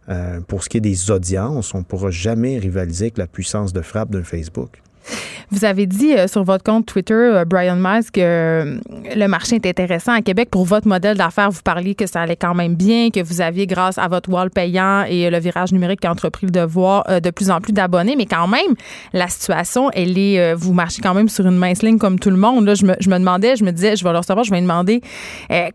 euh, pour ce qui est des audiences, on ne pourra jamais rivaliser avec la puissance de frappe d'un Facebook. Vous avez dit euh, sur votre compte Twitter, euh, Brian Miles, que euh, le marché est intéressant à Québec. Pour votre modèle d'affaires, vous parliez que ça allait quand même bien, que vous aviez, grâce à votre wall payant et le virage numérique qui a entrepris le devoir, de plus en plus d'abonnés. Mais quand même, la situation, elle est. vous marchez quand même sur une mince ligne comme tout le monde. Là, je, me, je me demandais, je me disais, je vais leur savoir, je vais demander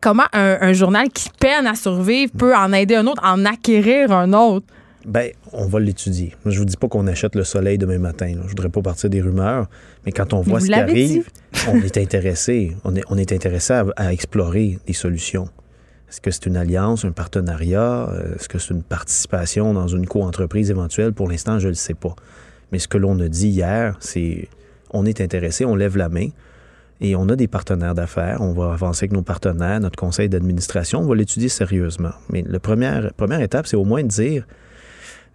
comment un journal qui peine à survivre peut en aider un autre, en acquérir un autre. Ben, on va l'étudier. Je vous dis pas qu'on achète le soleil demain matin. là. Je voudrais pas partir des rumeurs, mais quand on voit vous ce qui arrive, on est intéressé. On est, on est intéressé à, à explorer des solutions. Est-ce que c'est une alliance, un partenariat? Euh, Est-ce que c'est une participation dans une co-entreprise éventuelle? Pour l'instant, je ne le sais pas. Mais ce que l'on a dit hier, c'est on est intéressé, on lève la main et on a des partenaires d'affaires. On va avancer avec nos partenaires, notre conseil d'administration. On va l'étudier sérieusement. Mais la première, première étape, c'est au moins de dire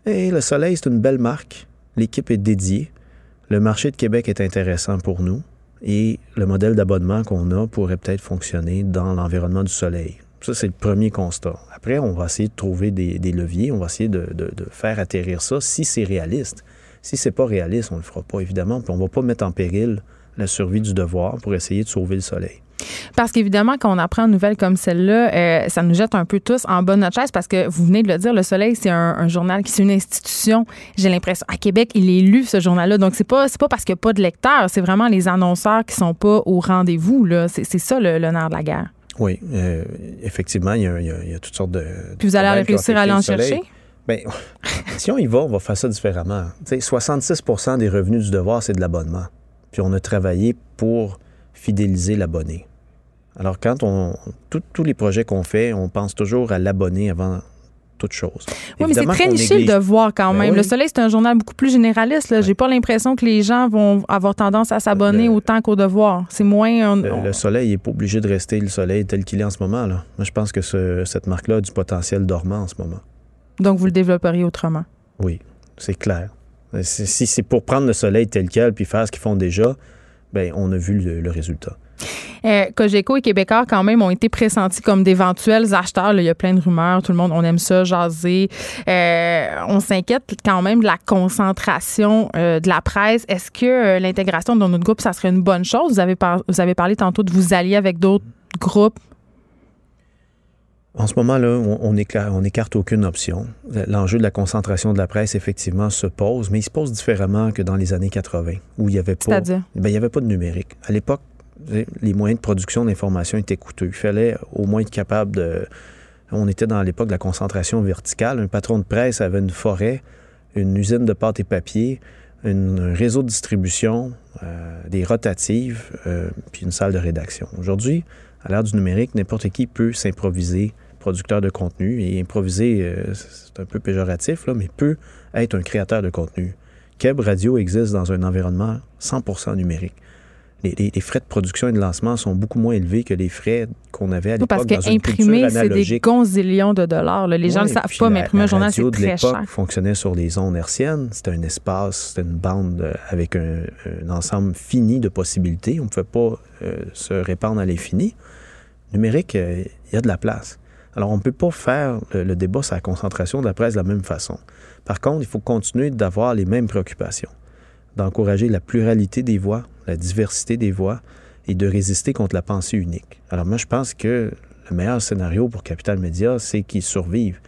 le soleil, c'est une belle marque. L'équipe est dédiée. Le marché de Québec est intéressant pour nous. Et le modèle d'abonnement qu'on a pourrait peut-être fonctionner dans l'environnement du soleil. Ça, c'est le premier constat. Après, on va essayer de trouver des, leviers. On va essayer de, faire atterrir ça si c'est réaliste. Si c'est pas réaliste, on le fera pas, évidemment. Puis on va pas mettre en péril la survie du devoir pour essayer de sauver le soleil. Parce qu'évidemment, quand on apprend une nouvelle comme celle-là, euh, ça nous jette un peu tous en de notre chaise parce que vous venez de le dire, Le Soleil, c'est un, un journal qui c'est une institution. J'ai l'impression à Québec, il est lu ce journal-là. Donc c'est pas c'est pas parce qu'il n'y a pas de lecteurs, c'est vraiment les annonceurs qui sont pas au rendez-vous. Là, c'est ça le, le nerf de la guerre. Oui, euh, effectivement, il y, a, il y a- il y a toutes sortes de. Puis vous allez réussir à aller en chercher? Bien, si on y va, on va faire ça différemment. Tu sais, 66% des revenus du devoir, c'est de l'abonnement. Puis on a travaillé pour fidéliser l'abonné. Alors, quand on. tous les projets qu'on fait, on pense toujours à l'abonné avant toute chose. Oui, mais c'est très niché le néglige- devoir quand Ben même. oui. Le Soleil, c'est un journal beaucoup plus généraliste. Là. J'ai pas l'impression que les gens vont avoir tendance à s'abonner Le- autant qu'au devoir. C'est moins. on- Le, on- le soleil n'est pas obligé de rester le soleil tel qu'il est en ce moment. Là. Moi, je pense que ce- cette marque-là a du potentiel dormant en ce moment. Donc vous le développeriez autrement. Oui, c'est clair. Si si c'est pour prendre le soleil tel quel puis faire ce qu'ils font déjà, ben on a vu le, le résultat. Euh, Cogeco et Québécois, quand même, ont été pressentis comme d'éventuels acheteurs. Là, il y a plein de rumeurs. Tout le monde, on aime ça, jaser. Euh, on s'inquiète quand même de la concentration euh, de la presse. Est-ce que euh, l'intégration dans notre groupe, ça serait une bonne chose? Vous avez, par- vous avez parlé tantôt de vous allier avec d'autres groupes. En ce moment-là, on, on écarte, on écarte aucune option. L'enjeu de la concentration de la presse, effectivement, se pose, mais il se pose différemment que dans les années 80, où il n'y avait pas... Ben, il n'y avait pas de numérique. À l'époque, les moyens de production d'information étaient coûteux. Il fallait au moins être capable de... On était dans l'époque de la concentration verticale. Un patron de presse avait une forêt, une usine de pâte et papier, un réseau de distribution, euh, des rotatives, euh, puis une salle de rédaction. Aujourd'hui, à l'ère du numérique, n'importe qui peut s'improviser producteur de contenu. Et improviser, euh, c'est un peu péjoratif, là, mais peut être un créateur de contenu. Keb Radio existe dans un environnement 100% numérique. Les, les- les frais de production et de lancement sont beaucoup moins élevés que les frais qu'on avait à parce l'époque dans une culture qu'imprimer, c'est des gonzillions de dollars. là. Les gens ne le savent pas, mais imprimer un journal, c'est très cher. fonctionnait sur les ondes hertziennes. C'était un espace, c'était une bande euh, avec un, un ensemble fini de possibilités. On ne pouvait pas euh, se répandre à l'infini. Numérique, euh, il y a de la place. Alors, on ne peut pas faire le, le débat sur la concentration de la presse de la même façon. Par contre, il faut continuer d'avoir les mêmes préoccupations, d'encourager la pluralité des voix, la diversité des voix et de résister contre la pensée unique. Alors, moi, je pense que le meilleur scénario pour Capital Média, c'est qu'ils survivent.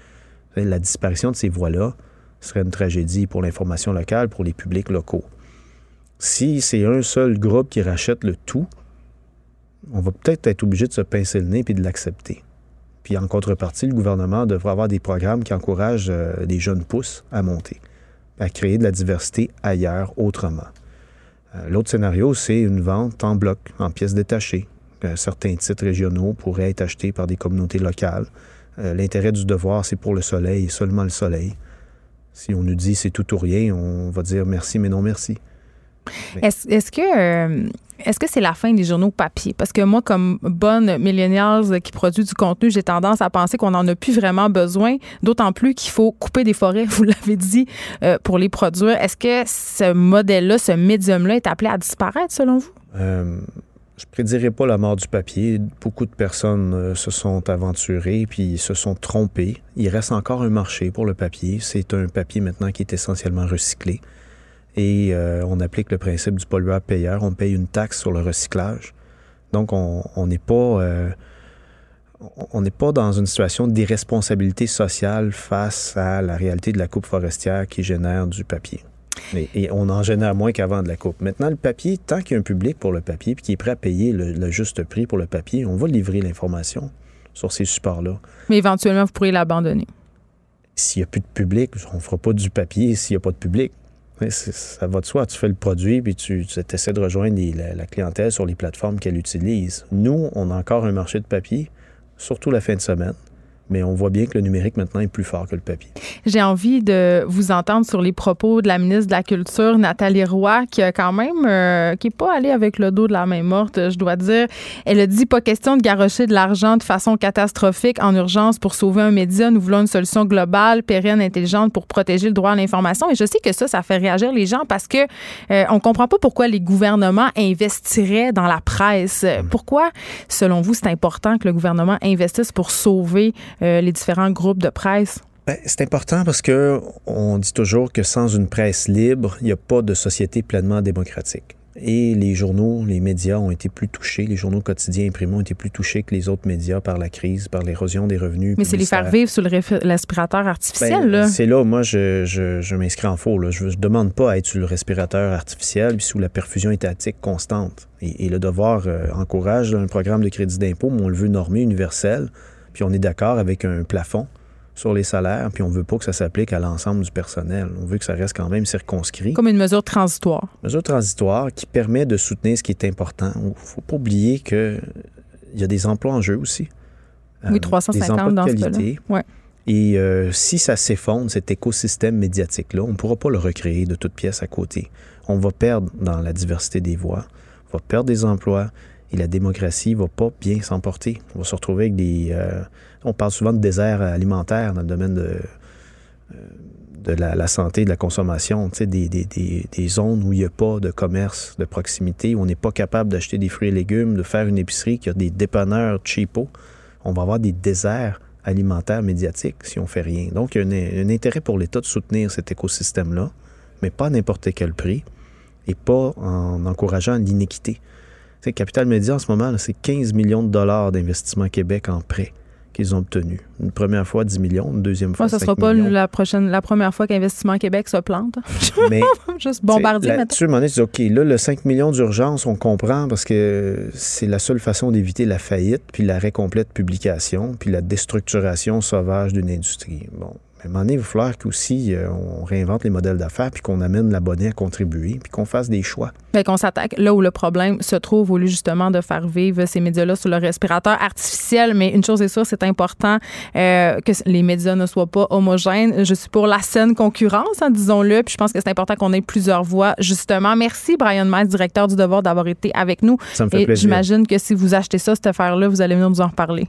La disparition de ces voix-là serait une tragédie pour l'information locale, pour les publics locaux. Si c'est un seul groupe qui rachète le tout, on va peut-être être obligé de se pincer le nez et de l'accepter. Puis en contrepartie, le gouvernement devrait avoir des programmes qui encouragent euh, les jeunes pousses à monter, à créer de la diversité ailleurs, autrement. Euh, L'autre scénario, c'est une vente en bloc, en pièces détachées. Euh, certains titres régionaux pourraient être achetés par des communautés locales. Euh, L'intérêt du devoir, c'est pour le soleil seulement le soleil. Si on nous dit c'est tout ou rien, on va dire merci, mais non merci. Est-ce que est-ce que c'est la fin des journaux papier? Parce que moi, comme bonne millennials qui produit du contenu, j'ai tendance à penser qu'on n'en a plus vraiment besoin, d'autant plus qu'il faut couper des forêts, vous l'avez dit, euh, pour les produire. Est-ce que ce modèle-là, ce médium-là est appelé à disparaître selon vous? Euh, je prédirais pas la mort du papier. Beaucoup de personnes euh, se sont aventurées puis se sont trompées. Il reste encore un marché pour le papier. C'est un papier maintenant qui est essentiellement recyclé. Et euh, on applique le principe du pollueur-payeur. On paye une taxe sur le recyclage. Donc, on n'est pas, euh, on- on n'est pas dans une situation d'irresponsabilité sociale face à la réalité de la coupe forestière qui génère du papier. Et, et on en génère moins qu'avant de la coupe. Maintenant, le papier, tant qu'il y a un public pour le papier puis qui est prêt à payer le, le juste prix pour le papier, on va livrer l'information sur ces supports-là. Mais éventuellement, vous pourriez l'abandonner. S'il n'y a plus de public, on ne fera pas du papier s'il n'y a pas de public. Ça va de soi. Tu fais le produit puis tu, essaies de rejoindre la clientèle sur les plateformes qu'elle utilise. Nous, on a encore un marché de papier, surtout la fin de semaine. Mais on voit bien que le numérique maintenant est plus fort que le papier. J'ai envie de vous entendre sur les propos de la ministre de la Culture, Nathalie Roy, qui a quand même, euh, qui est pas allée avec le dos de la main morte, je dois dire. Elle a dit pas question de garrocher de l'argent de façon catastrophique en urgence pour sauver un média. Nous voulons une solution globale, pérenne, intelligente pour protéger le droit à l'information. Et je sais que ça, ça fait réagir les gens parce que euh, on comprend pas pourquoi les gouvernements investiraient dans la presse. Pourquoi, selon vous, c'est important que le gouvernement investisse pour sauver les différents groupes de presse? Ben, c'est important parce que on dit toujours que sans une presse libre, il n'y a pas de société pleinement démocratique. Et les journaux, les médias ont été plus touchés, les journaux quotidiens imprimés ont été plus touchés que les autres médias par la crise, par l'érosion des revenus. Mais c'est les faire vivre sous respirateur artificiel, Ben, là. C'est là, moi, je, je, je m'inscris en faux. Là. Je ne demande pas à être sous le respirateur artificiel puis sous la perfusion étatique constante. Et, et le devoir euh, encourage là, un programme de crédit d'impôt, mais on le veut normé, universel, puis on est d'accord avec un plafond sur les salaires, puis on veut pas que ça s'applique à l'ensemble du personnel. On veut que ça reste quand même circonscrit. Comme une mesure transitoire. Mesure transitoire qui permet de soutenir ce qui est important. Il ne faut pas oublier qu'il y a des emplois en jeu aussi. Oui, Euh, 350 des emplois de dans ce cas-là. qualité. Ouais. Et euh, si ça s'effondre, cet écosystème médiatique-là, on ne pourra pas le recréer de toutes pièces à côté. On va perdre dans la diversité des voix, on va perdre des emplois et la démocratie va pas bien s'emporter. On va se retrouver avec des... euh, on parle souvent de désert alimentaire dans le domaine de, euh, la, santé, de la consommation, des, des, des, des zones où il n'y a pas de commerce de proximité, où on n'est pas capable d'acheter des fruits et légumes, de faire une épicerie, qui a des dépanneurs cheapo. On va avoir des déserts alimentaires médiatiques si on fait rien. Donc, il y a un intérêt pour l'État de soutenir cet écosystème-là, mais pas à n'importe quel prix et pas en encourageant l'inéquité. Sais, Capital Média, en ce moment, c'est 15 millions de dollars d'investissement Québec en prêt. qu'ils ont obtenu. Une première fois 10 millions, une deuxième fois Moi, ça 5 sera pas millions. la prochaine, la première fois qu'Investissement Québec se plante. Mais Juste maintenant. Là-dessus, tu dis, OK, là, le 5 millions d'urgence, on comprend parce que c'est la seule façon d'éviter la faillite, puis l'arrêt complet de publication, puis la déstructuration sauvage d'une industrie. Bon. Mais à un moment donné, il va falloir qu'aussi euh, on réinvente les modèles d'affaires, puis qu'on amène l'abonné à contribuer, puis qu'on fasse des choix. Fait qu'on s'attaque là où le problème se trouve au lieu justement de faire vivre ces médias-là sur le respirateur artificiel. Mais une chose est sûre, c'est important euh, que les médias ne soient pas homogènes. Je suis pour la saine concurrence, hein, disons-le. Puis je pense que c'est important qu'on ait plusieurs voix, justement. Merci, Brian Metz, directeur du Devoir, d'avoir été avec nous. Ça me fait Et plaisir. j'imagine que si vous achetez ça, cette affaire-là, vous allez venir nous en reparler.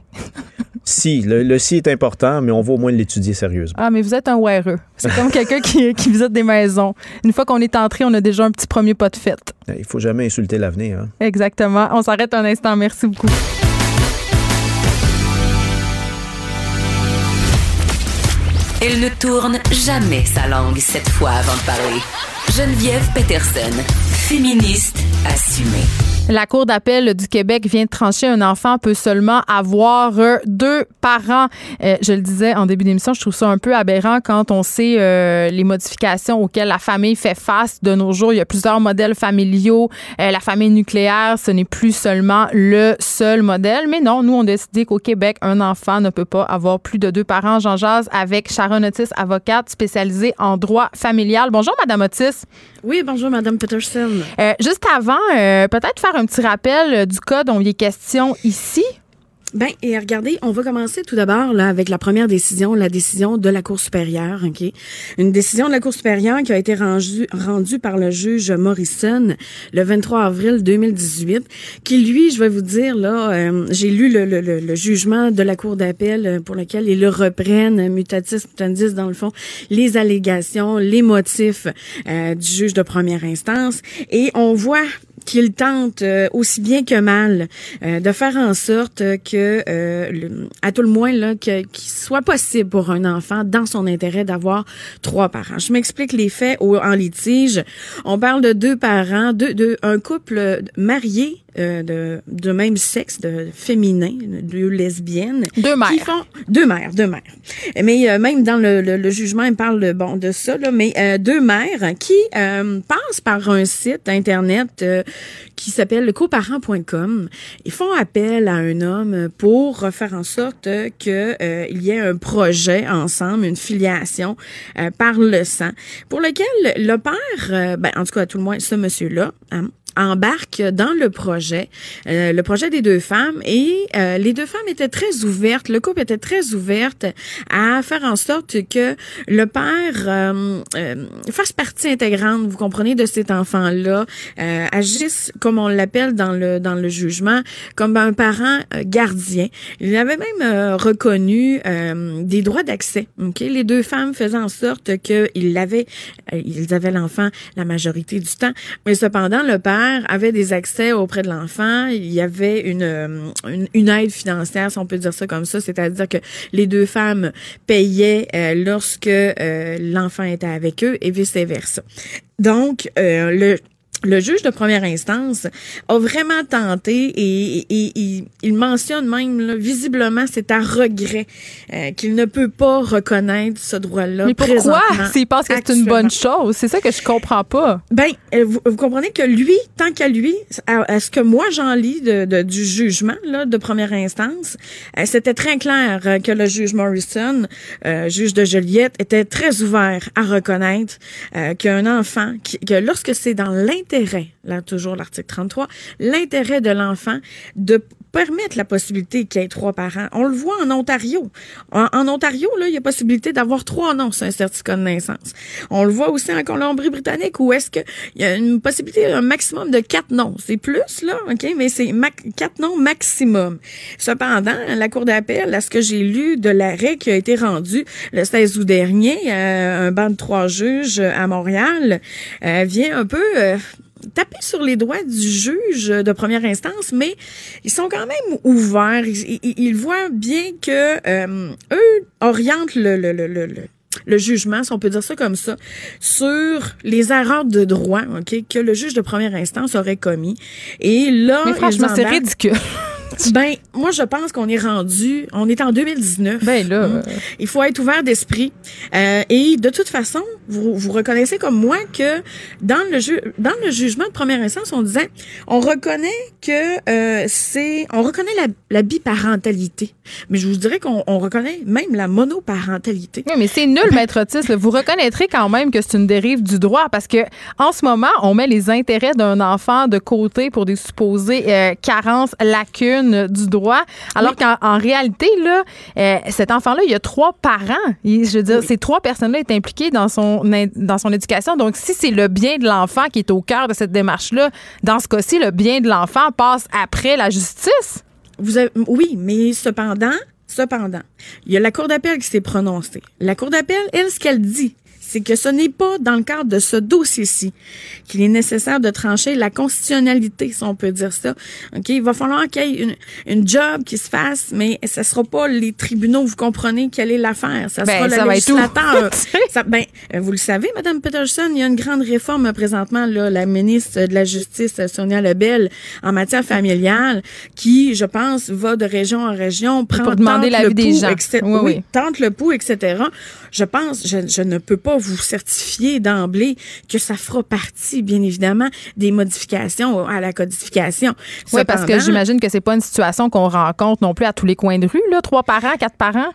Si, le, le si est important, mais on va au moins l'étudier sérieusement. Ah, mais vous êtes un weareux. C'est comme quelqu'un qui, qui visite des maisons. Une fois qu'on est entré, on a déjà un petit premier pas de fête. Il faut jamais insulter l'avenir. hein. Exactement. On s'arrête un instant. Merci beaucoup. Elle ne tourne jamais sa langue cette fois avant de parler. Geneviève Peterson, féministe assumée. La Cour d'appel du Québec vient de trancher un enfant peut seulement avoir euh, deux parents. Euh, je le disais en début d'émission, je trouve ça un peu aberrant quand on sait euh, les modifications auxquelles la famille fait face de nos jours. Il y a plusieurs modèles familiaux. La famille nucléaire, ce n'est plus seulement le seul modèle. Mais non, nous, on a décidé qu'au Québec, un enfant ne peut pas avoir plus de deux parents. J'en jase avec Sharon Otis, avocate spécialisée en droit familial. Bonjour, Madame Otis. Oui, bonjour, Madame Peterson. Euh, juste avant, euh, peut-être faire un petit rappel euh, du cas dont il est question ici. Ben, et regardez, on va commencer tout d'abord là avec la première décision, la décision de la Cour supérieure, ok, une décision de la Cour supérieure qui a été rendue rendue par le juge Morrison le 23 avril 2018, qui lui, je vais vous dire là, euh, j'ai lu le, le, le, le jugement de la Cour d'appel euh, pour lequel ils le reprennent mutatis mutandis dans le fond les allégations, les motifs euh, du juge de première instance, et on voit qu'il tente euh, aussi bien que mal euh, de faire en sorte que, euh, le- à tout le moins, là, qu'il soit possible pour un enfant, dans son intérêt, d'avoir trois parents. Je m'explique les faits au- en litige. On parle de deux parents, deux, deux, un couple marié euh, de, de même sexe, de féminin, deux lesbiennes. Deux mères. Qui font, deux mères, deux mères. Mais euh, même dans le, le, le jugement, il parle de, bon, de ça, là, mais euh, deux mères qui euh, passent par un site Internet euh, qui s'appelle coparent.com. Ils font appel à un homme pour faire en sorte que euh, il y ait un projet ensemble, une filiation euh, par le sang, pour lequel le père, euh, ben, en tout cas, à tout le moins, ce monsieur-là, hein, embarque dans le projet, euh, le projet des deux femmes et euh, les deux femmes étaient très ouvertes, le couple était très ouverte à faire en sorte que le père euh, euh, fasse partie intégrante, vous comprenez, de cet enfant-là, euh, agisse comme on l'appelle dans le dans le jugement, comme un parent euh, gardien. Il avait même reconnu des droits d'accès. Ok, les deux femmes faisaient en sorte qu'ils l'avaient, euh, ils avaient l'enfant la majorité du temps, mais cependant le père avait des accès auprès de l'enfant. Il y avait une, euh, une, une aide financière, si on peut dire ça comme ça, c'est-à-dire que les deux femmes payaient euh, lorsque euh, l'enfant était avec eux et vice-versa. Donc, le le juge de première instance a vraiment tenté et, et- et- il mentionne même là, visiblement c'est à regret euh, qu'il ne peut pas reconnaître ce droit-là. Mais pourquoi? s'il pense que c'est une bonne chose? C'est ça que je comprends pas. Ben, euh, vous, vous comprenez que lui, tant qu'à lui, à, à ce que moi j'en lis de, de- du jugement là, de première instance, euh, c'était très clair euh, que le juge Morrison, euh, juge de Joliette, était très ouvert à reconnaître euh, qu'un enfant, qui- que lorsque c'est dans l'intérêt, là toujours l'article 33, l'intérêt de l'enfant de permettre la possibilité qu'il y ait trois parents. On le voit en Ontario. En, Ontario, là, il y a possibilité d'avoir trois noms sur un certificat de naissance. On le voit aussi en Colombie-Britannique où est-ce qu'il y a une possibilité, un maximum de quatre noms. C'est plus, là, OK, mais c'est quatre noms maximum. Cependant, la Cour d'appel, à ce que j'ai lu de l'arrêt qui a été rendu le 16 août dernier, euh, un banc de trois juges à Montréal, euh, vient un peu... euh, taper sur les doigts du juge de première instance, mais ils sont quand même ouverts. Ils, ils- ils voient bien que euh, eux orientent le, le, le, le, le- le jugement, si on peut dire ça comme ça, sur les erreurs de droit ok, que le juge de première instance aurait commis. Et là, Mais franchement, c'est ridicule. Ben, moi, je pense qu'on est rendu, on est en 2019. Ben là, Hum. euh, Il faut être ouvert d'esprit. Euh, et de toute façon, vous, vous reconnaissez comme moi que dans le ju- dans le jugement de première instance, on disait, on reconnaît que euh, c'est, on reconnaît la, la biparentalité. Mais je vous dirais qu'on on reconnaît même la monoparentalité. Oui, mais c'est nul, maître Otis. là. Vous reconnaîtrez quand même que c'est une dérive du droit parce que en ce moment, on met les intérêts d'un enfant de côté pour des supposées euh, carences, lacunes du droit, alors qu'en en réalité, là, euh, cet enfant-là, il y a trois parents. Il- je veux dire, ces trois personnes-là sont impliquées dans son dans son éducation. Donc, si c'est le bien de l'enfant qui est au cœur de cette démarche-là, dans ce cas-ci, le bien de l'enfant passe après la justice. Vous avez- oui, mais cependant, cependant, il y a la Cour d'appel qui s'est prononcée. La Cour d'appel, elle, ce qu'elle dit, c'est que ce n'est pas dans le cadre de ce dossier-ci qu'il est nécessaire de trancher la constitutionnalité, si on peut dire ça. OK, il va falloir qu'il y ait une, une job qui se fasse, mais ce sera pas les tribunaux, vous comprenez quelle est l'affaire. Ça Ben, sera ça le législateur. Ça- ben, euh, vous le savez, Madame Peterson, il y a une grande réforme présentement, là, la ministre de la Justice, Sonia Lebel, en matière familiale, qui, je pense, va de région en région, prendre Pour demander l'avis des gens. Oui, oui. tente le pouls, etc. Je pense, je, je ne peux pas vous certifier d'emblée que ça fera partie, bien évidemment, des modifications à la codification. Oui, parce que j'imagine que c'est pas une situation qu'on rencontre non plus à tous les coins de rue, là. Trois parents, quatre parents?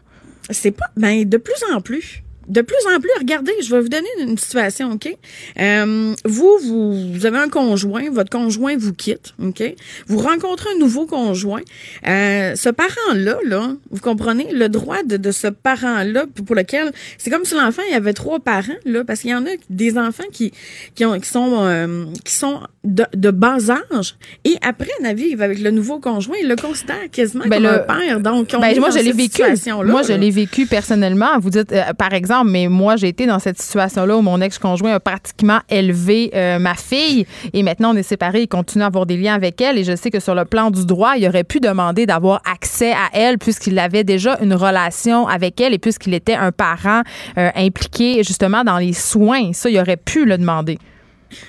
C'est pas. Ben, de plus en plus. De plus en plus, regardez, je vais vous donner une situation, OK? Euh, vous, vous, vous avez un conjoint, votre conjoint vous quitte, OK? Vous rencontrez un nouveau conjoint. Euh, ce parent-là, là, vous comprenez, le droit de, de ce parent-là, pour lequel, c'est comme si l'enfant, il y avait trois parents, là, parce qu'il y en a des enfants qui, qui, ont, qui sont, euh, qui sont de, de bas âge, et après, la vivre avec le nouveau conjoint, il le considère quasiment Ben, comme le- un père. Donc, on Ben, moi, je l'ai vécu. Moi, je l'ai vécu personnellement. Vous dites, euh, par exemple, mais moi, j'ai été dans cette situation-là où mon ex-conjoint a pratiquement élevé euh, ma fille et maintenant on est séparés. Il continue à avoir des liens avec elle et je sais que sur le plan du droit, il aurait pu demander d'avoir accès à elle puisqu'il avait déjà une relation avec elle et puisqu'il était un parent euh, impliqué justement dans les soins. Ça, il aurait pu le demander.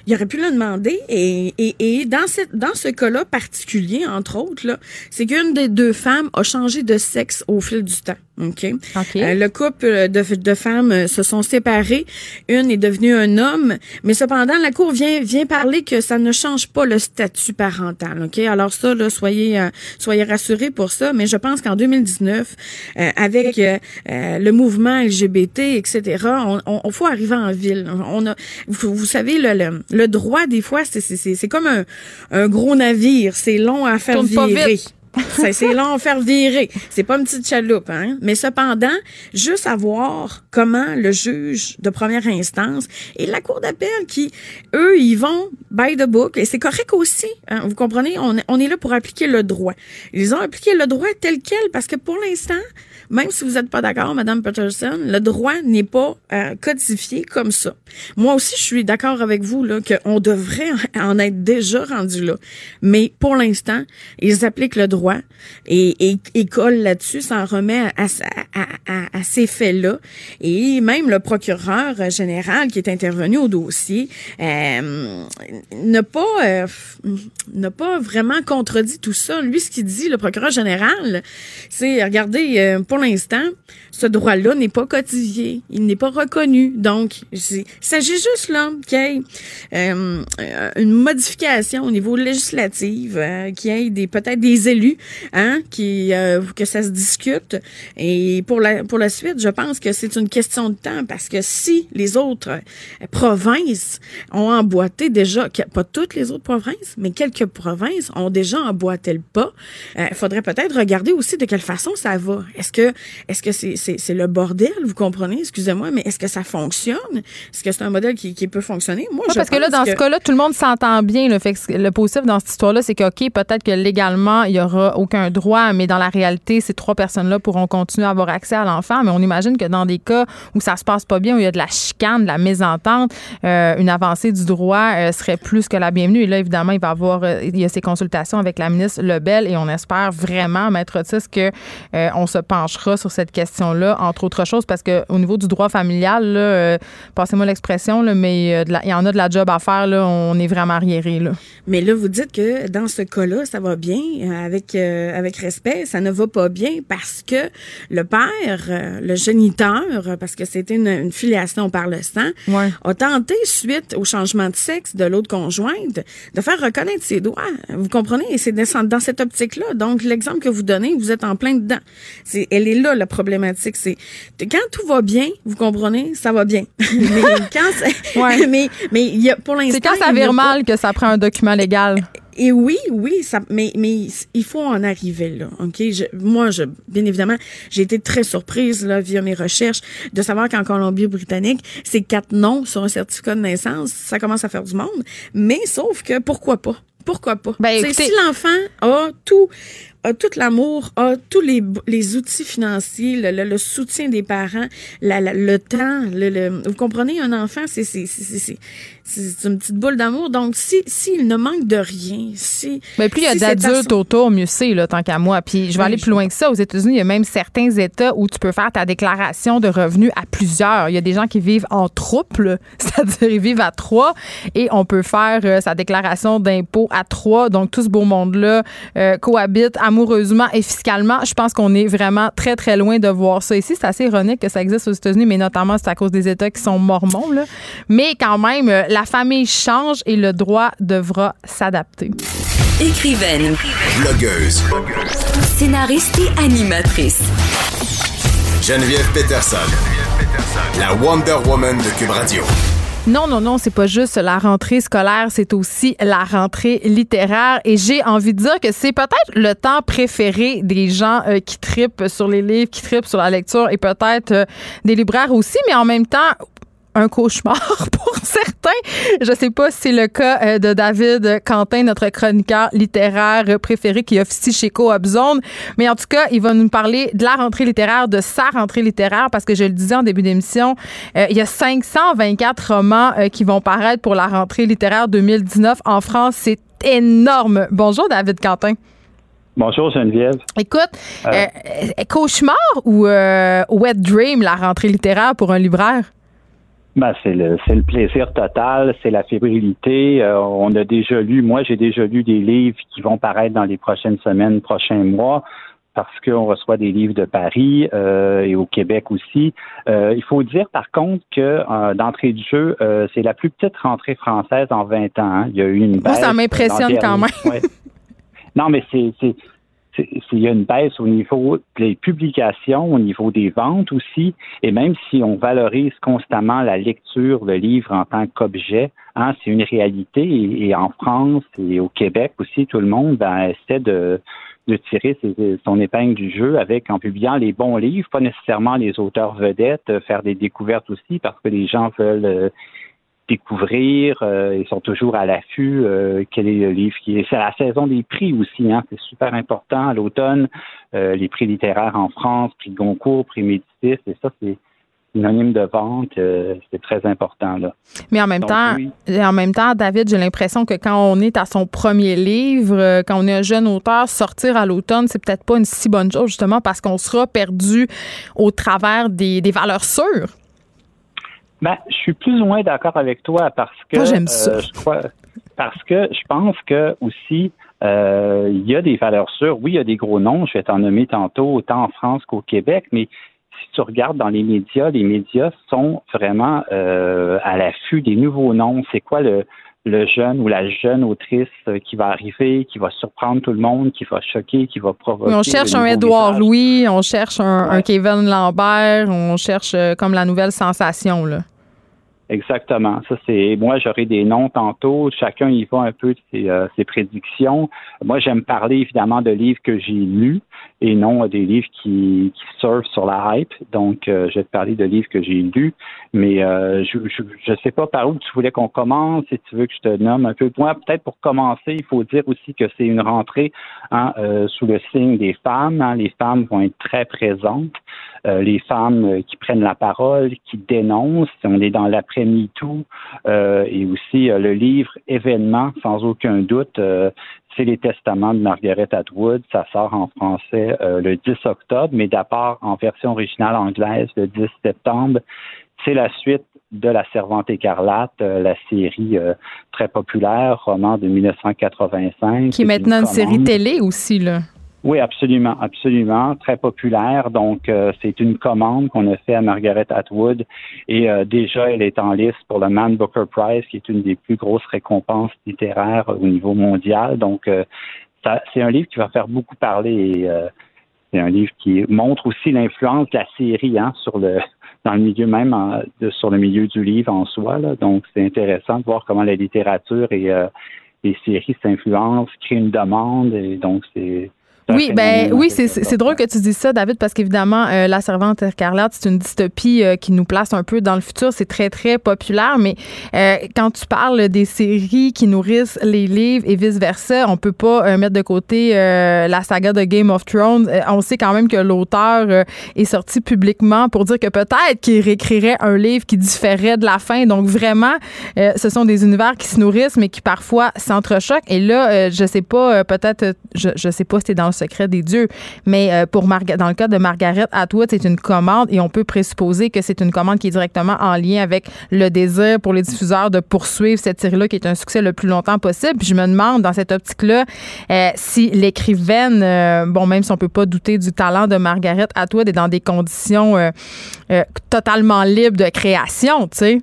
Il aurait pu le demander et, dans, dans ce cas-là particulier, entre autres, c'est qu'une des deux femmes a changé de sexe au fil du temps. OK? Euh, le couple de, de femmes euh, se sont séparés. Une est devenue un homme, mais cependant, la Cour vient, vient parler que ça ne change pas le statut parental. OK? Alors ça, là, soyez, euh, soyez rassurés pour ça, mais je pense qu'en 2019, euh, avec le mouvement LGBT, etc., on, on, on faut arriver en ville. On a, vous, vous savez, le, le, le droit, des fois, c'est, c'est, c'est, c'est comme un, un gros navire. C'est long à faire Tourne pas virer. vite. C'est faire virer. C'est pas une petite chaloupe, hein. Mais cependant, juste à voir comment le juge de première instance et la cour d'appel qui, eux, ils vont by the book. Et c'est correct aussi. hein. Vous comprenez? On, on est là pour appliquer le droit. Ils ont appliqué le droit tel quel parce que pour l'instant, même si vous n'êtes pas d'accord, Madame Peterson, le droit n'est pas euh, codifié comme ça. Moi aussi, je suis d'accord avec vous là qu'on devrait en être déjà rendu là. Mais pour l'instant, ils appliquent le droit et, et, et collent là-dessus, s'en remet à, à, à, ces faits-là. Et même le procureur général qui est intervenu au dossier euh, n'a pas euh, n'a pas vraiment contredit tout ça. Lui, ce qu'il dit, le procureur général, c'est regardez, euh, pour l'instant, ce droit-là n'est pas codifié, il n'est pas reconnu. Donc, il s'agit juste là qu'il y ait euh, une modification au niveau législatif, euh, qu'il y ait peut-être des élus, hein, euh, que ça se discute. Et pour la suite, je pense que c'est une question de temps parce que si les autres euh, provinces ont emboîté déjà, pas toutes les autres provinces, mais quelques provinces ont déjà emboîté le pas, il faudrait peut-être regarder aussi de quelle façon ça va. Est-ce que est-ce que c'est le bordel, vous comprenez? Excusez-moi, mais est-ce que ça fonctionne? Est-ce que c'est un modèle qui, qui peut fonctionner? Moi, Ouais, je parce que là, pense dans ce cas-là, tout le monde s'entend bien. Le, fait que le positif dans cette histoire-là, c'est que, OK, peut-être que légalement, il n'y aura aucun droit, mais dans la réalité, ces trois personnes-là pourront continuer à avoir accès à l'enfant. Mais on imagine que dans des cas où ça se passe pas bien, où il y a de la chicane, de la mésentente, euh, une avancée du droit euh, serait plus que la bienvenue. Et là, évidemment, il va y avoir, euh, il y a ces consultations avec la ministre Lebel et on espère vraiment, Maître Otis, que euh, on se penchera penchera sur cette question-là, entre autres choses, parce que au niveau du droit familial, euh, passez-moi l'expression, mais euh, il y en a de la job à faire. Là, on est vraiment arriéré. Là. Mais là, vous dites que dans ce cas-là, ça va bien, euh, avec euh, avec respect. Ça ne va pas bien parce que le père, le géniteur, parce que c'était une, une filiation par le sang, Ouais. a tenté, suite au changement de sexe de l'autre conjointe, de faire reconnaître ses droits. Vous comprenez? Et c'est dans, dans cette optique-là. Donc, l'exemple que vous donnez, vous êtes en plein dedans. C'est, elle est là, la problématique. C'est quand tout va bien, vous comprenez, ça va bien. mais quand Ouais. mais, mais il y a, pour l'instant. C'est quand ça vire pas- mal que ça prend un document légal. et oui, oui, ça, mais, mais il faut en arriver là, ok? Je, moi, je, bien évidemment, j'ai été très surprise là via mes recherches de savoir qu'en Colombie-Britannique, c'est quatre noms sur un certificat de naissance, ça commence à faire du monde. Mais sauf que pourquoi pas, pourquoi pas? Ben, écoutez- si l'enfant a tout, a tout l'amour, tous les, les outils financiers, le, soutien des parents, le temps, le- vous comprenez, un enfant, c'est c'est une petite boule d'amour. Donc, si s'il ne manque de rien, si Mais plus il y a si d'adultes autour, mieux c'est, là, tant qu'à moi. Puis je vais Oui, aller plus loin que ça. Aux États-Unis, il y a même certains États où tu peux faire ta déclaration de revenus à plusieurs. Il y a des gens qui vivent en troupe, c'est-à-dire ils vivent à trois, et on peut faire euh, sa déclaration d'impôt à trois. Donc tout ce beau monde-là euh, cohabite amoureusement et fiscalement. Je pense qu'on est vraiment très, très loin de voir ça ici. C'est assez ironique que ça existe aux États-Unis, mais notamment c'est à cause des États qui sont mormons. Là. Mais quand même, euh, la famille change et le droit devra s'adapter. Écrivaine, Blogueuse. scénariste et animatrice. Geneviève Peterson. La Wonder Woman de Cube Radio. Non, non, non, c'est pas juste la rentrée scolaire, c'est aussi la rentrée littéraire. Et j'ai envie de dire que c'est peut-être le temps préféré des gens euh, qui tripent sur les livres, qui tripent sur la lecture et peut-être euh, des libraires aussi, mais en même temps, un cauchemar pour certains. Je sais pas si c'est le cas euh, de David Quentin, notre chroniqueur littéraire préféré qui officie chez Coop Zone. Mais en tout cas, il va nous parler de la rentrée littéraire, de sa rentrée littéraire, parce que je le disais en début d'émission, euh, il y a 524 romans euh, qui vont paraître pour la rentrée littéraire 2019 en France. C'est énorme. Bonjour, David Quentin. Bonjour Geneviève. Écoute, Euh. cauchemar ou wet dream, la rentrée littéraire pour un libraire? Ben, c'est le c'est le plaisir total, c'est la fébrilité. Euh, on a déjà lu, moi j'ai déjà lu des livres qui vont paraître dans les prochaines semaines, prochains mois, parce qu'on reçoit des livres de Paris euh, et au Québec aussi. Euh, il faut dire par contre que d'entrée de jeu, c'est la plus petite rentrée française en 20 ans. hein. Il y a eu une Moi, ça baisse m'impressionne quand. Ouais. Non, mais c'est c'est- c'est- c'est- il y a une baisse au niveau des publications, au niveau des ventes aussi, et même si on valorise constamment la lecture, le livre en tant qu'objet, hein, c'est une réalité. Et, en France et au Québec aussi, tout le monde ben, essaie de, de tirer son épingle du jeu avec en publiant les bons livres, pas nécessairement les auteurs vedettes, euh, faire des découvertes aussi parce que les gens veulent euh, découvrir, euh, ils sont toujours à l'affût. euh, quel est le livre qui est C'est la saison des prix aussi, hein, c'est super important. À l'automne, euh, les prix littéraires en France, prix Goncourt, prix Médicis, et ça c'est synonyme de vente, euh, c'est très important là. Mais en même Donc, temps, oui. en même temps, David, j'ai l'impression que quand on est à son premier livre, euh, quand on est un jeune auteur, sortir à l'automne, c'est peut-être pas une si bonne chose justement parce qu'on sera perdu au travers des, des valeurs sûres. Ben, je suis plus ou moins d'accord avec toi parce que Moi, j'aime ça. euh, je crois parce que je pense que aussi euh, il y a des valeurs sûres. Oui, il y a des gros noms. Je vais t'en nommer tantôt autant en France qu'au Québec, mais si tu regardes dans les médias, les médias sont vraiment euh, à l'affût des nouveaux noms. C'est quoi le le jeune ou la jeune autrice euh, qui va arriver, qui va surprendre tout le monde, qui va choquer, qui va provoquer. On cherche un Édouard. Louis, on cherche un, un. Kevin Lambert, on cherche euh, comme la nouvelle sensation. Là. Exactement. Ça, c'est moi, j'aurai des noms tantôt. Chacun y va un peu de ses, euh, ses prédictions. Moi, j'aime parler évidemment de livres que j'ai lus et non euh, des livres qui, qui surfent sur la hype. Donc, euh, je vais te parler de livres que j'ai lus. Mais euh, je je sais pas par où tu voulais qu'on commence. Si tu veux que je te nomme un peu. Moi, peut-être pour commencer, il faut dire aussi que c'est une rentrée hein, euh, sous le signe des femmes. hein. Les femmes vont être très présentes. les femmes qui prennent la parole, qui dénoncent. On est dans l'après-midi tout euh, et aussi le livre événement, sans aucun doute. c'est les testaments de Margaret Atwood. Ça sort en français le 10 octobre, mais d'abord en version originale anglaise le 10 septembre. C'est la suite de La Servante écarlate, la série très populaire, roman de 1985. Qui est maintenant une série télé aussi, là. Oui, absolument, absolument, très populaire. Donc, euh, c'est une commande qu'on a fait à Margaret Atwood et euh, déjà, elle est en liste pour le Man Booker Prize, qui est une des plus grosses récompenses littéraires au niveau mondial. Donc, euh, c'est un livre qui va faire beaucoup parler et c'est un livre qui montre aussi l'influence de la série hein, sur le dans le milieu même de, sur le milieu du livre en soi. Là. Donc, c'est intéressant de voir comment la littérature et les séries s'influencent, créent une demande et donc c'est oui, ben oui, c'est drôle que tu dises ça, David, parce qu'évidemment, euh, La Servante écarlate, c'est une dystopie euh, qui nous place un peu dans le futur. C'est très, très populaire, mais euh, quand tu parles des séries qui nourrissent les livres et vice-versa, on peut pas mettre de côté la saga de Game of Thrones. on sait quand même que l'auteur est sorti publiquement pour dire que peut-être qu'il réécrirait un livre qui différait de la fin. Donc, vraiment, ce sont des univers qui se nourrissent, mais qui parfois s'entrechoquent. Et là, je sais pas, peut-être, je, je sais pas si c'était dans le secret des dieux. Mais euh, pour dans le cas de Margaret Atwood, c'est une commande et on peut présupposer que c'est une commande qui est directement en lien avec le désir pour les diffuseurs de poursuivre cette série-là qui est un succès le plus longtemps possible. Puis je me demande dans cette optique-là euh, si l'écrivaine, euh, bon, même si on peut pas douter du talent de Margaret Atwood, est dans des conditions totalement libres de création, tu sais.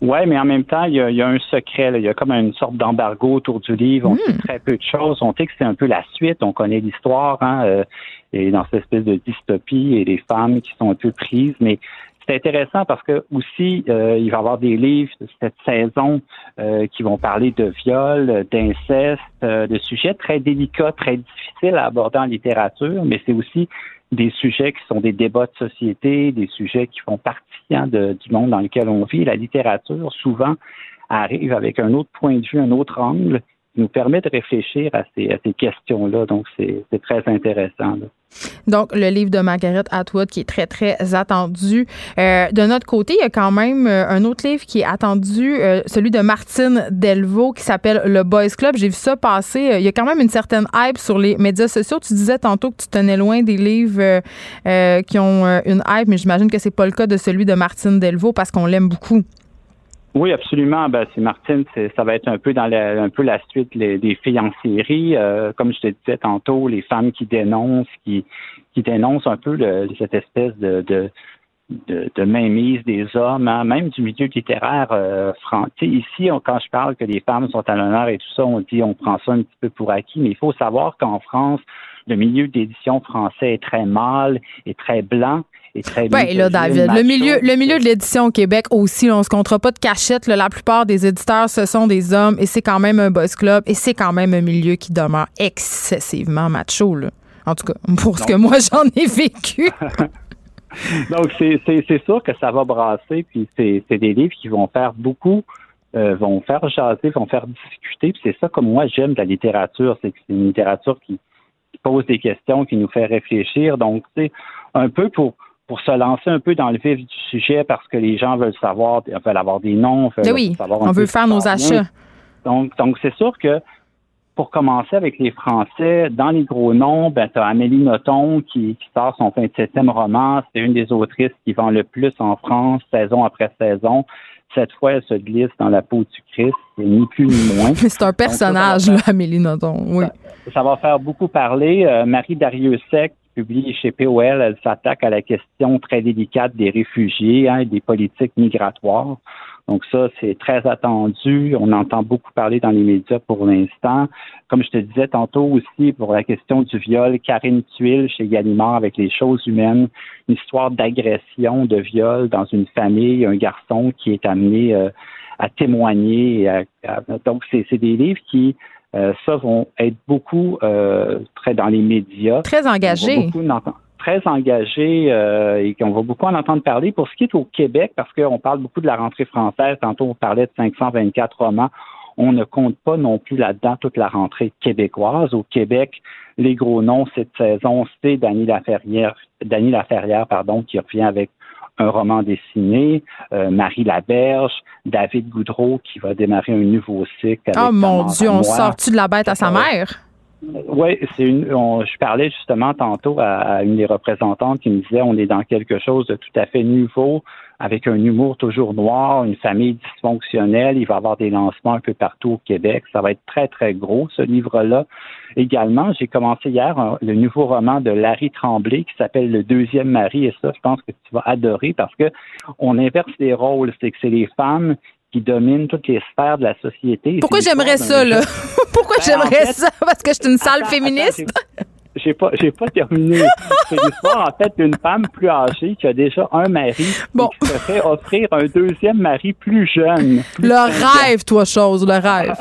Oui, mais en même temps, il y a, un secret. Il y a comme une sorte d'embargo autour du livre. On sait hmm. très peu de choses. On sait que c'est un peu la suite. On connaît l'histoire, hein, euh, et dans cette espèce de dystopie et les femmes qui sont un peu prises. Mais c'est intéressant parce que aussi, euh, il va y avoir des livres de cette saison euh, qui vont parler de viol, d'inceste, de sujets très délicats, très difficiles à aborder en littérature, mais c'est aussi des sujets qui sont des débats de société, des sujets qui font partie hein, du monde dans lequel on vit. La littérature, souvent, arrive avec un autre point de vue, un autre angle, nous permet de réfléchir à ces, questions-là. Donc, c'est très intéressant. Donc, le livre de Margaret Atwood qui est très, très attendu. Euh, de notre côté, il y a quand même euh, un autre livre qui est attendu, euh, celui de Martine Delvaux qui s'appelle Le Boys Club. J'ai vu ça passer. Il y a quand même une certaine hype sur les médias sociaux. Tu disais tantôt que tu tenais loin des livres qui ont une hype, mais j'imagine que c'est pas le cas de celui de Martine Delvaux parce qu'on l'aime beaucoup. Oui, absolument. Ben, c'est Martine, ça va être un peu dans la, un peu la suite des filles en série. Euh, comme je te disais tantôt, les femmes qui dénoncent, qui, qui dénoncent un peu cette espèce de, de, de, mainmise des hommes, hein, même du milieu littéraire euh, français. Ici, quand je parle que les femmes sont à l'honneur et tout ça, on dit on prend ça un petit peu pour acquis, mais il faut savoir qu'en France, le milieu d'édition français est très mâle et très blanc. Très oui, là, David, le milieu, le milieu de l'édition au Québec aussi, on ne se comptera pas de cachette. la plupart des éditeurs, ce sont des hommes et c'est quand même un boss club et c'est quand même un milieu qui demeure excessivement macho. Là. En tout cas, pour ce que moi j'en ai vécu. Donc, c'est sûr que ça va brasser, puis c'est des livres qui vont faire beaucoup, euh, vont faire jaser, vont faire discuter, puis c'est ça comme moi j'aime la littérature, c'est que c'est une littérature qui, pose des questions, qui nous fait réfléchir. Donc, c'est un peu pour pour se lancer un peu dans le vif du sujet parce que les gens veulent savoir, veulent avoir des noms, veulent oui, savoir on veut faire nos achats. Donc, donc c'est sûr que pour commencer avec les Français, dans les gros noms, ben, tu as Amélie Nothomb qui, qui sort son 27e roman. C'est une des autrices qui vend le plus en France, saison après saison. Cette fois, elle se glisse dans la peau du Christ, ni plus ni moins. c'est un personnage, là, Amélie Nothomb, oui. Ça, va faire beaucoup parler. Euh, Marie Dariussec, publie chez POL, elle s'attaque à la question très délicate des réfugiés hein, et des politiques migratoires. Donc ça, c'est très attendu. On entend beaucoup parler dans les médias pour l'instant. Comme je te disais tantôt aussi, pour la question du viol, Karine Tuile chez Gallimard avec les choses humaines, une histoire d'agression, de viol dans une famille, un garçon qui est amené euh, à témoigner. donc, c'est des livres qui euh, ça vont être beaucoup euh, très dans les médias. Très engagés. Très engagés euh, et qu'on va beaucoup en entendre parler. Pour ce qui est au Québec, parce qu'on parle beaucoup de la rentrée française, tantôt on parlait de 524 romans, on ne compte pas non plus là-dedans toute la rentrée québécoise. Au Québec, les gros noms cette saison, c'est Dany Laferrière, Dany Laferrière, pardon, qui revient avec un roman dessiné, euh, Marie Laberge, David Goudreau qui va démarrer un nouveau cycle. Oh mon Dieu, on sort-tu de la bête à sa mère? Oui, c'est une. je parlais justement tantôt à, à, une des représentantes qui me disait on est dans quelque chose de tout à fait nouveau, avec un humour toujours noir, une famille dysfonctionnelle. Il va y avoir des lancements un peu partout au Québec. Ça va être très très gros ce livre-là. Également, j'ai commencé hier le nouveau roman de Larry Tremblay qui s'appelle Le deuxième mari et ça, je pense que tu vas adorer parce que on inverse les rôles. C'est que c'est les femmes qui domine toutes les sphères de la société. Pourquoi j'aimerais ça, là? Pourquoi Ben, j'aimerais en fait- ça? Parce que je suis une sale Attends, féministe? attends, j'ai- pas, j'ai pas terminé. C'est l'histoire, en fait, d'une femme plus âgée qui a déjà un mari Bon. et qui se fait offrir un deuxième mari plus jeune. plus Le rêve, toi, chose, le rêve.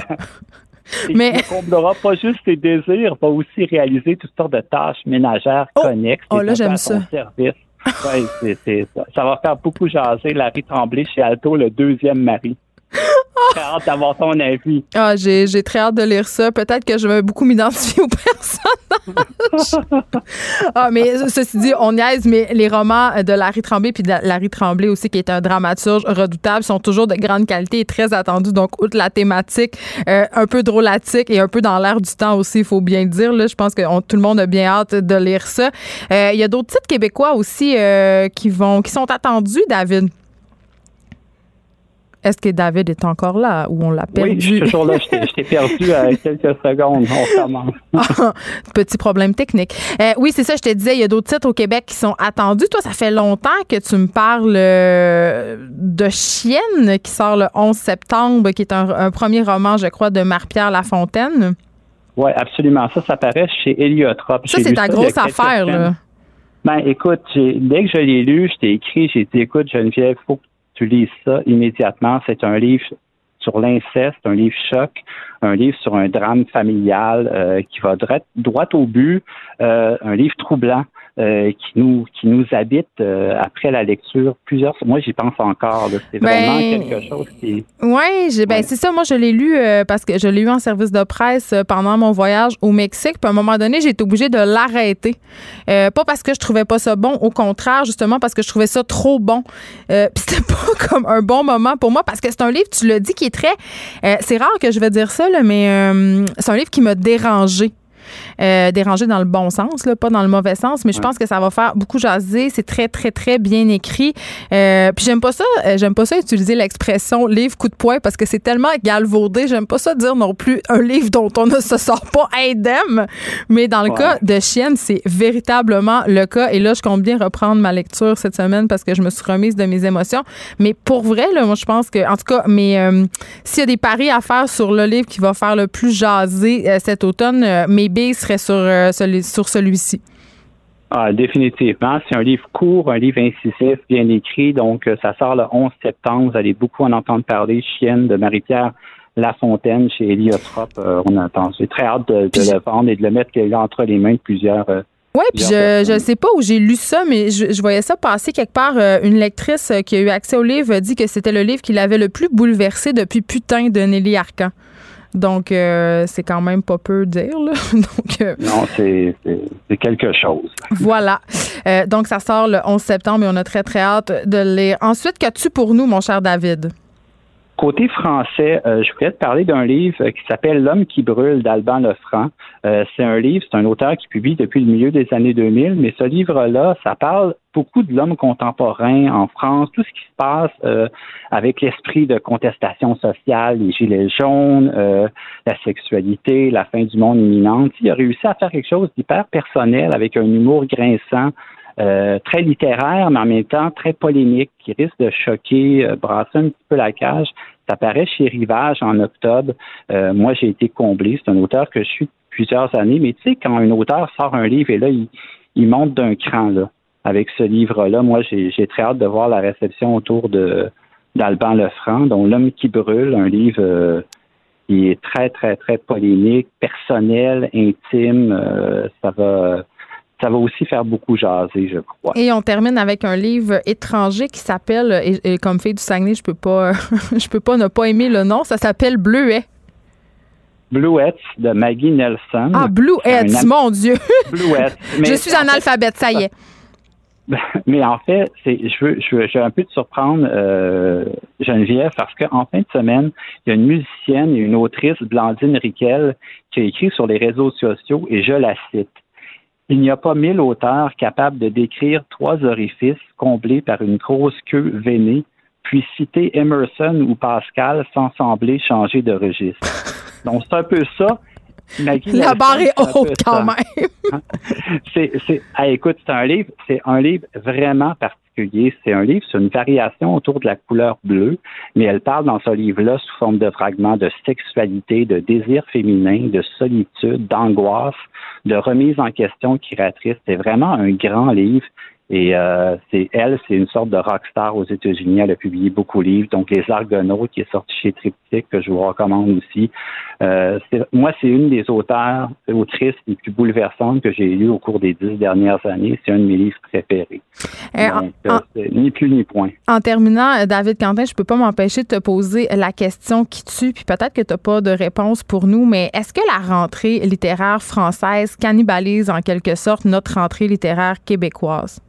Et Mais- qui ne comblera pas juste ses désirs, va aussi réaliser toutes sortes de tâches ménagères connexes. Oh, là, j'aime ça. service. Ouais, c'est, c'est ça. ça va faire beaucoup jaser Larry Tremblay chez Alto, le deuxième mari. J'ai hâte d'avoir ton avis. Ah, j'ai, j'ai très hâte de lire ça. Peut-être que je vais beaucoup m'identifier aux personnages. ah, mais ceci dit, on niaise, mais les romans de Larry Tremblay, puis de Larry Tremblay aussi, qui est un dramaturge redoutable, sont toujours de grande qualité et très attendus. Donc, outre la thématique, euh, un peu drôlatique et un peu dans l'air du temps aussi, il faut bien dire. Là, je pense que tout le monde a bien hâte de lire ça. Euh, Il y a d'autres titres québécois aussi euh, qui vont, qui sont attendus, David. Est-ce que David est encore là ou on l'a perdu? Oui, je suis toujours là. Je t'ai, perdu à quelques secondes. On commence. Petit problème technique. Euh, oui, c'est ça, je te disais, il y a d'autres titres au Québec qui sont attendus. Toi, ça fait longtemps que tu me parles euh, de Chienne, qui sort le 11 septembre, qui est un, un premier roman, je crois, de Marie-Pierre Lafontaine. Oui, absolument. Ça, ça paraît chez Héliotrope. Ça, c'est ta il grosse affaire, là. Ben, écoute, dès que je l'ai lu, je t'ai écrit, j'ai dit, écoute, Geneviève, faut que tu lises ça immédiatement. C'est un livre sur l'inceste, un livre choc, un livre sur un drame familial euh, qui va droit, au but, euh, un livre troublant. Euh, qui nous qui nous habite euh, après la lecture plusieurs moi j'y pense encore c'est vraiment Ben, quelque chose qui Oui, j'ai- ben, c'est ça. Moi, je l'ai lu euh, parce que je l'ai eu en service de presse pendant mon voyage au Mexique. Puis à un moment donné, j'ai été obligée de l'arrêter. Pas parce que je trouvais pas ça bon, au contraire, justement parce que je trouvais ça trop bon. Puis c'était pas comme un bon moment pour moi parce que c'est un livre, tu l'as dit, qui est très. c'est rare que je vais dire ça, là, mais c'est un livre qui m'a dérangé. Euh, dérangé dans le bon sens, là, pas dans le mauvais sens, mais je pense que ça va faire beaucoup jaser. C'est très, très, très bien écrit. Euh, puis j'aime pas ça, euh, j'aime pas ça utiliser l'expression livre coup de poing parce que c'est tellement galvaudé. J'aime pas ça dire non plus un livre dont on ne se sort pas indemne. Mais dans le Ouais. cas de Chienne, c'est véritablement le cas. Et là, je compte bien reprendre ma lecture cette semaine parce que je me suis remise de mes émotions. Mais pour vrai, là, moi, je pense que, en tout cas, mais euh, s'il y a des paris à faire sur le livre qui va faire le plus jaser euh, cet automne, euh, mes billes sur, euh, celui- sur celui-ci. Ah, définitivement. C'est un livre court, un livre incisif, bien écrit. Donc, euh, ça sort le 11 septembre. Vous allez beaucoup en entendre parler. Chienne de Marie-Pierre Lafontaine chez Héliotrope. Euh, on attend. J'ai très hâte de, de le vendre et de le mettre entre les mains de plusieurs. euh, Oui, puis je je sais pas où j'ai lu ça, mais je, je voyais ça passer quelque part. Euh, une lectrice qui a eu accès au livre a dit que c'était le livre qui l'avait le plus bouleversé depuis Putain de Nelly Arcan. Donc, euh, c'est quand même pas peu dire. Là. Donc, euh, Non, c'est c'est- c'est quelque chose. voilà. Euh, donc, ça sort le 11 septembre et on a très, très hâte de le lire. Ensuite, qu'as-tu pour nous, mon cher David? Côté français, euh, je voulais te parler d'un livre euh, qui s'appelle L'homme qui brûle d'Alban Lefranc. Euh, c'est un livre, c'est un auteur qui publie depuis le milieu des années 2000, mais ce livre-là, ça parle beaucoup de l'homme contemporain en France, tout ce qui se passe euh, avec l'esprit de contestation sociale, les gilets jaunes, euh, la sexualité, la fin du monde imminente. Il a réussi à faire quelque chose d'hyper personnel avec un humour grinçant, euh, très littéraire, mais en même temps très polémique, qui risque de choquer, euh, brasser un petit peu la cage. Ça paraît chez Rivage en octobre. Euh, moi, j'ai été comblé. C'est un auteur que je suis plusieurs années. Mais tu sais, quand un auteur sort un livre et là, il, il monte d'un cran là, avec ce livre-là, moi, j'ai j'ai très hâte de voir la réception autour de d'Alban Lefranc, dont L'homme qui brûle, un livre euh, qui est très, très, très polémique, personnel, intime. Euh, ça va ça va aussi faire beaucoup jaser, je crois. Et on termine avec un livre étranger qui s'appelle, et, et comme fille du Saguenay, je peux pas, je peux pas ne pas aimer le nom, ça s'appelle Bleuet. Bluets de Maggie Nelson. Ah, Blue Heads, mon Dieu. Bluets. je suis analphabète, ça y est. Mais en fait, c'est, je veux, je veux, je veux un peu te surprendre, euh, Geneviève, parce qu'en fin de semaine, il y a une musicienne et une autrice, Blandine Riquel, qui a écrit sur les réseaux sociaux, et je la cite. Il n'y a pas mille auteurs capables de décrire trois orifices comblés par une grosse queue veinée, puis citer Emerson ou Pascal sans sembler changer de registre. Donc, c'est un peu ça. Maggie La barre est haute quand même. c'est, c'est, ah, écoute, c'est un livre, c'est un livre vraiment particulier. C'est un livre, c'est une variation autour de la couleur bleue, mais elle parle dans ce livre-là sous forme de fragments de sexualité, de désir féminin, de solitude, d'angoisse, de remise en question créatrice. C'est vraiment un grand livre. Et euh, c'est elle, c'est une sorte de rockstar aux États-Unis. Elle a publié beaucoup de livres, donc Les Argonautes, qui est sorti chez Triptyque, que je vous recommande aussi. Euh, moi, c'est une des auteurs, autrices les plus bouleversantes que j'ai lues au cours des dix dernières années. C'est un de mes livres préférés. Euh, Donc, c'est ni plus ni point. En terminant, David Quentin, je peux pas m'empêcher de te poser la question qui tue, puis peut-être que tu n'as pas de réponse pour nous, mais est-ce que la rentrée littéraire française cannibalise en quelque sorte notre rentrée littéraire québécoise?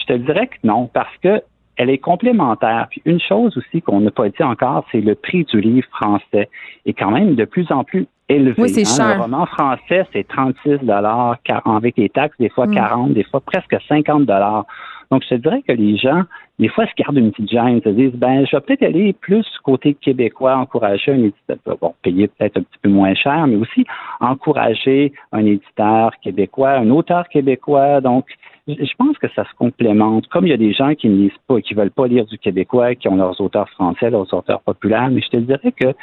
Je te dirais que non, parce que elle est complémentaire. Puis une chose aussi qu'on n'a pas dit encore, c'est le prix du livre français est quand même de plus en plus élevé. Oui, c'est hein. cher. Le roman français, c'est 36 dollars avec les taxes, des fois Mm. 40, des fois presque 50 dollars. Donc, je te dirais que les gens, des fois, se gardent une petite gêne, se disent, ben, je vais peut-être aller plus côté québécois, encourager un éditeur, bon, payer peut-être un petit peu moins cher, mais aussi encourager un éditeur québécois, un auteur québécois. Donc, je pense que ça se complémente. Comme il y a des gens qui ne lisent pas, qui veulent pas lire du québécois, qui ont leurs auteurs français, leurs auteurs populaires, mais je te dirais que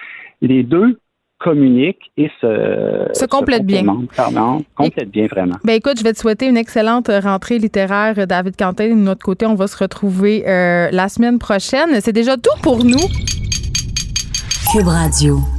les deux communiquent et se, Se complètent bien. pardon, complètent bien vraiment. Ben écoute, je vais te souhaiter une excellente rentrée littéraire, euh, David Quentin. De notre côté, on va se retrouver euh, la semaine prochaine. C'est déjà tout pour nous. Cube Radio.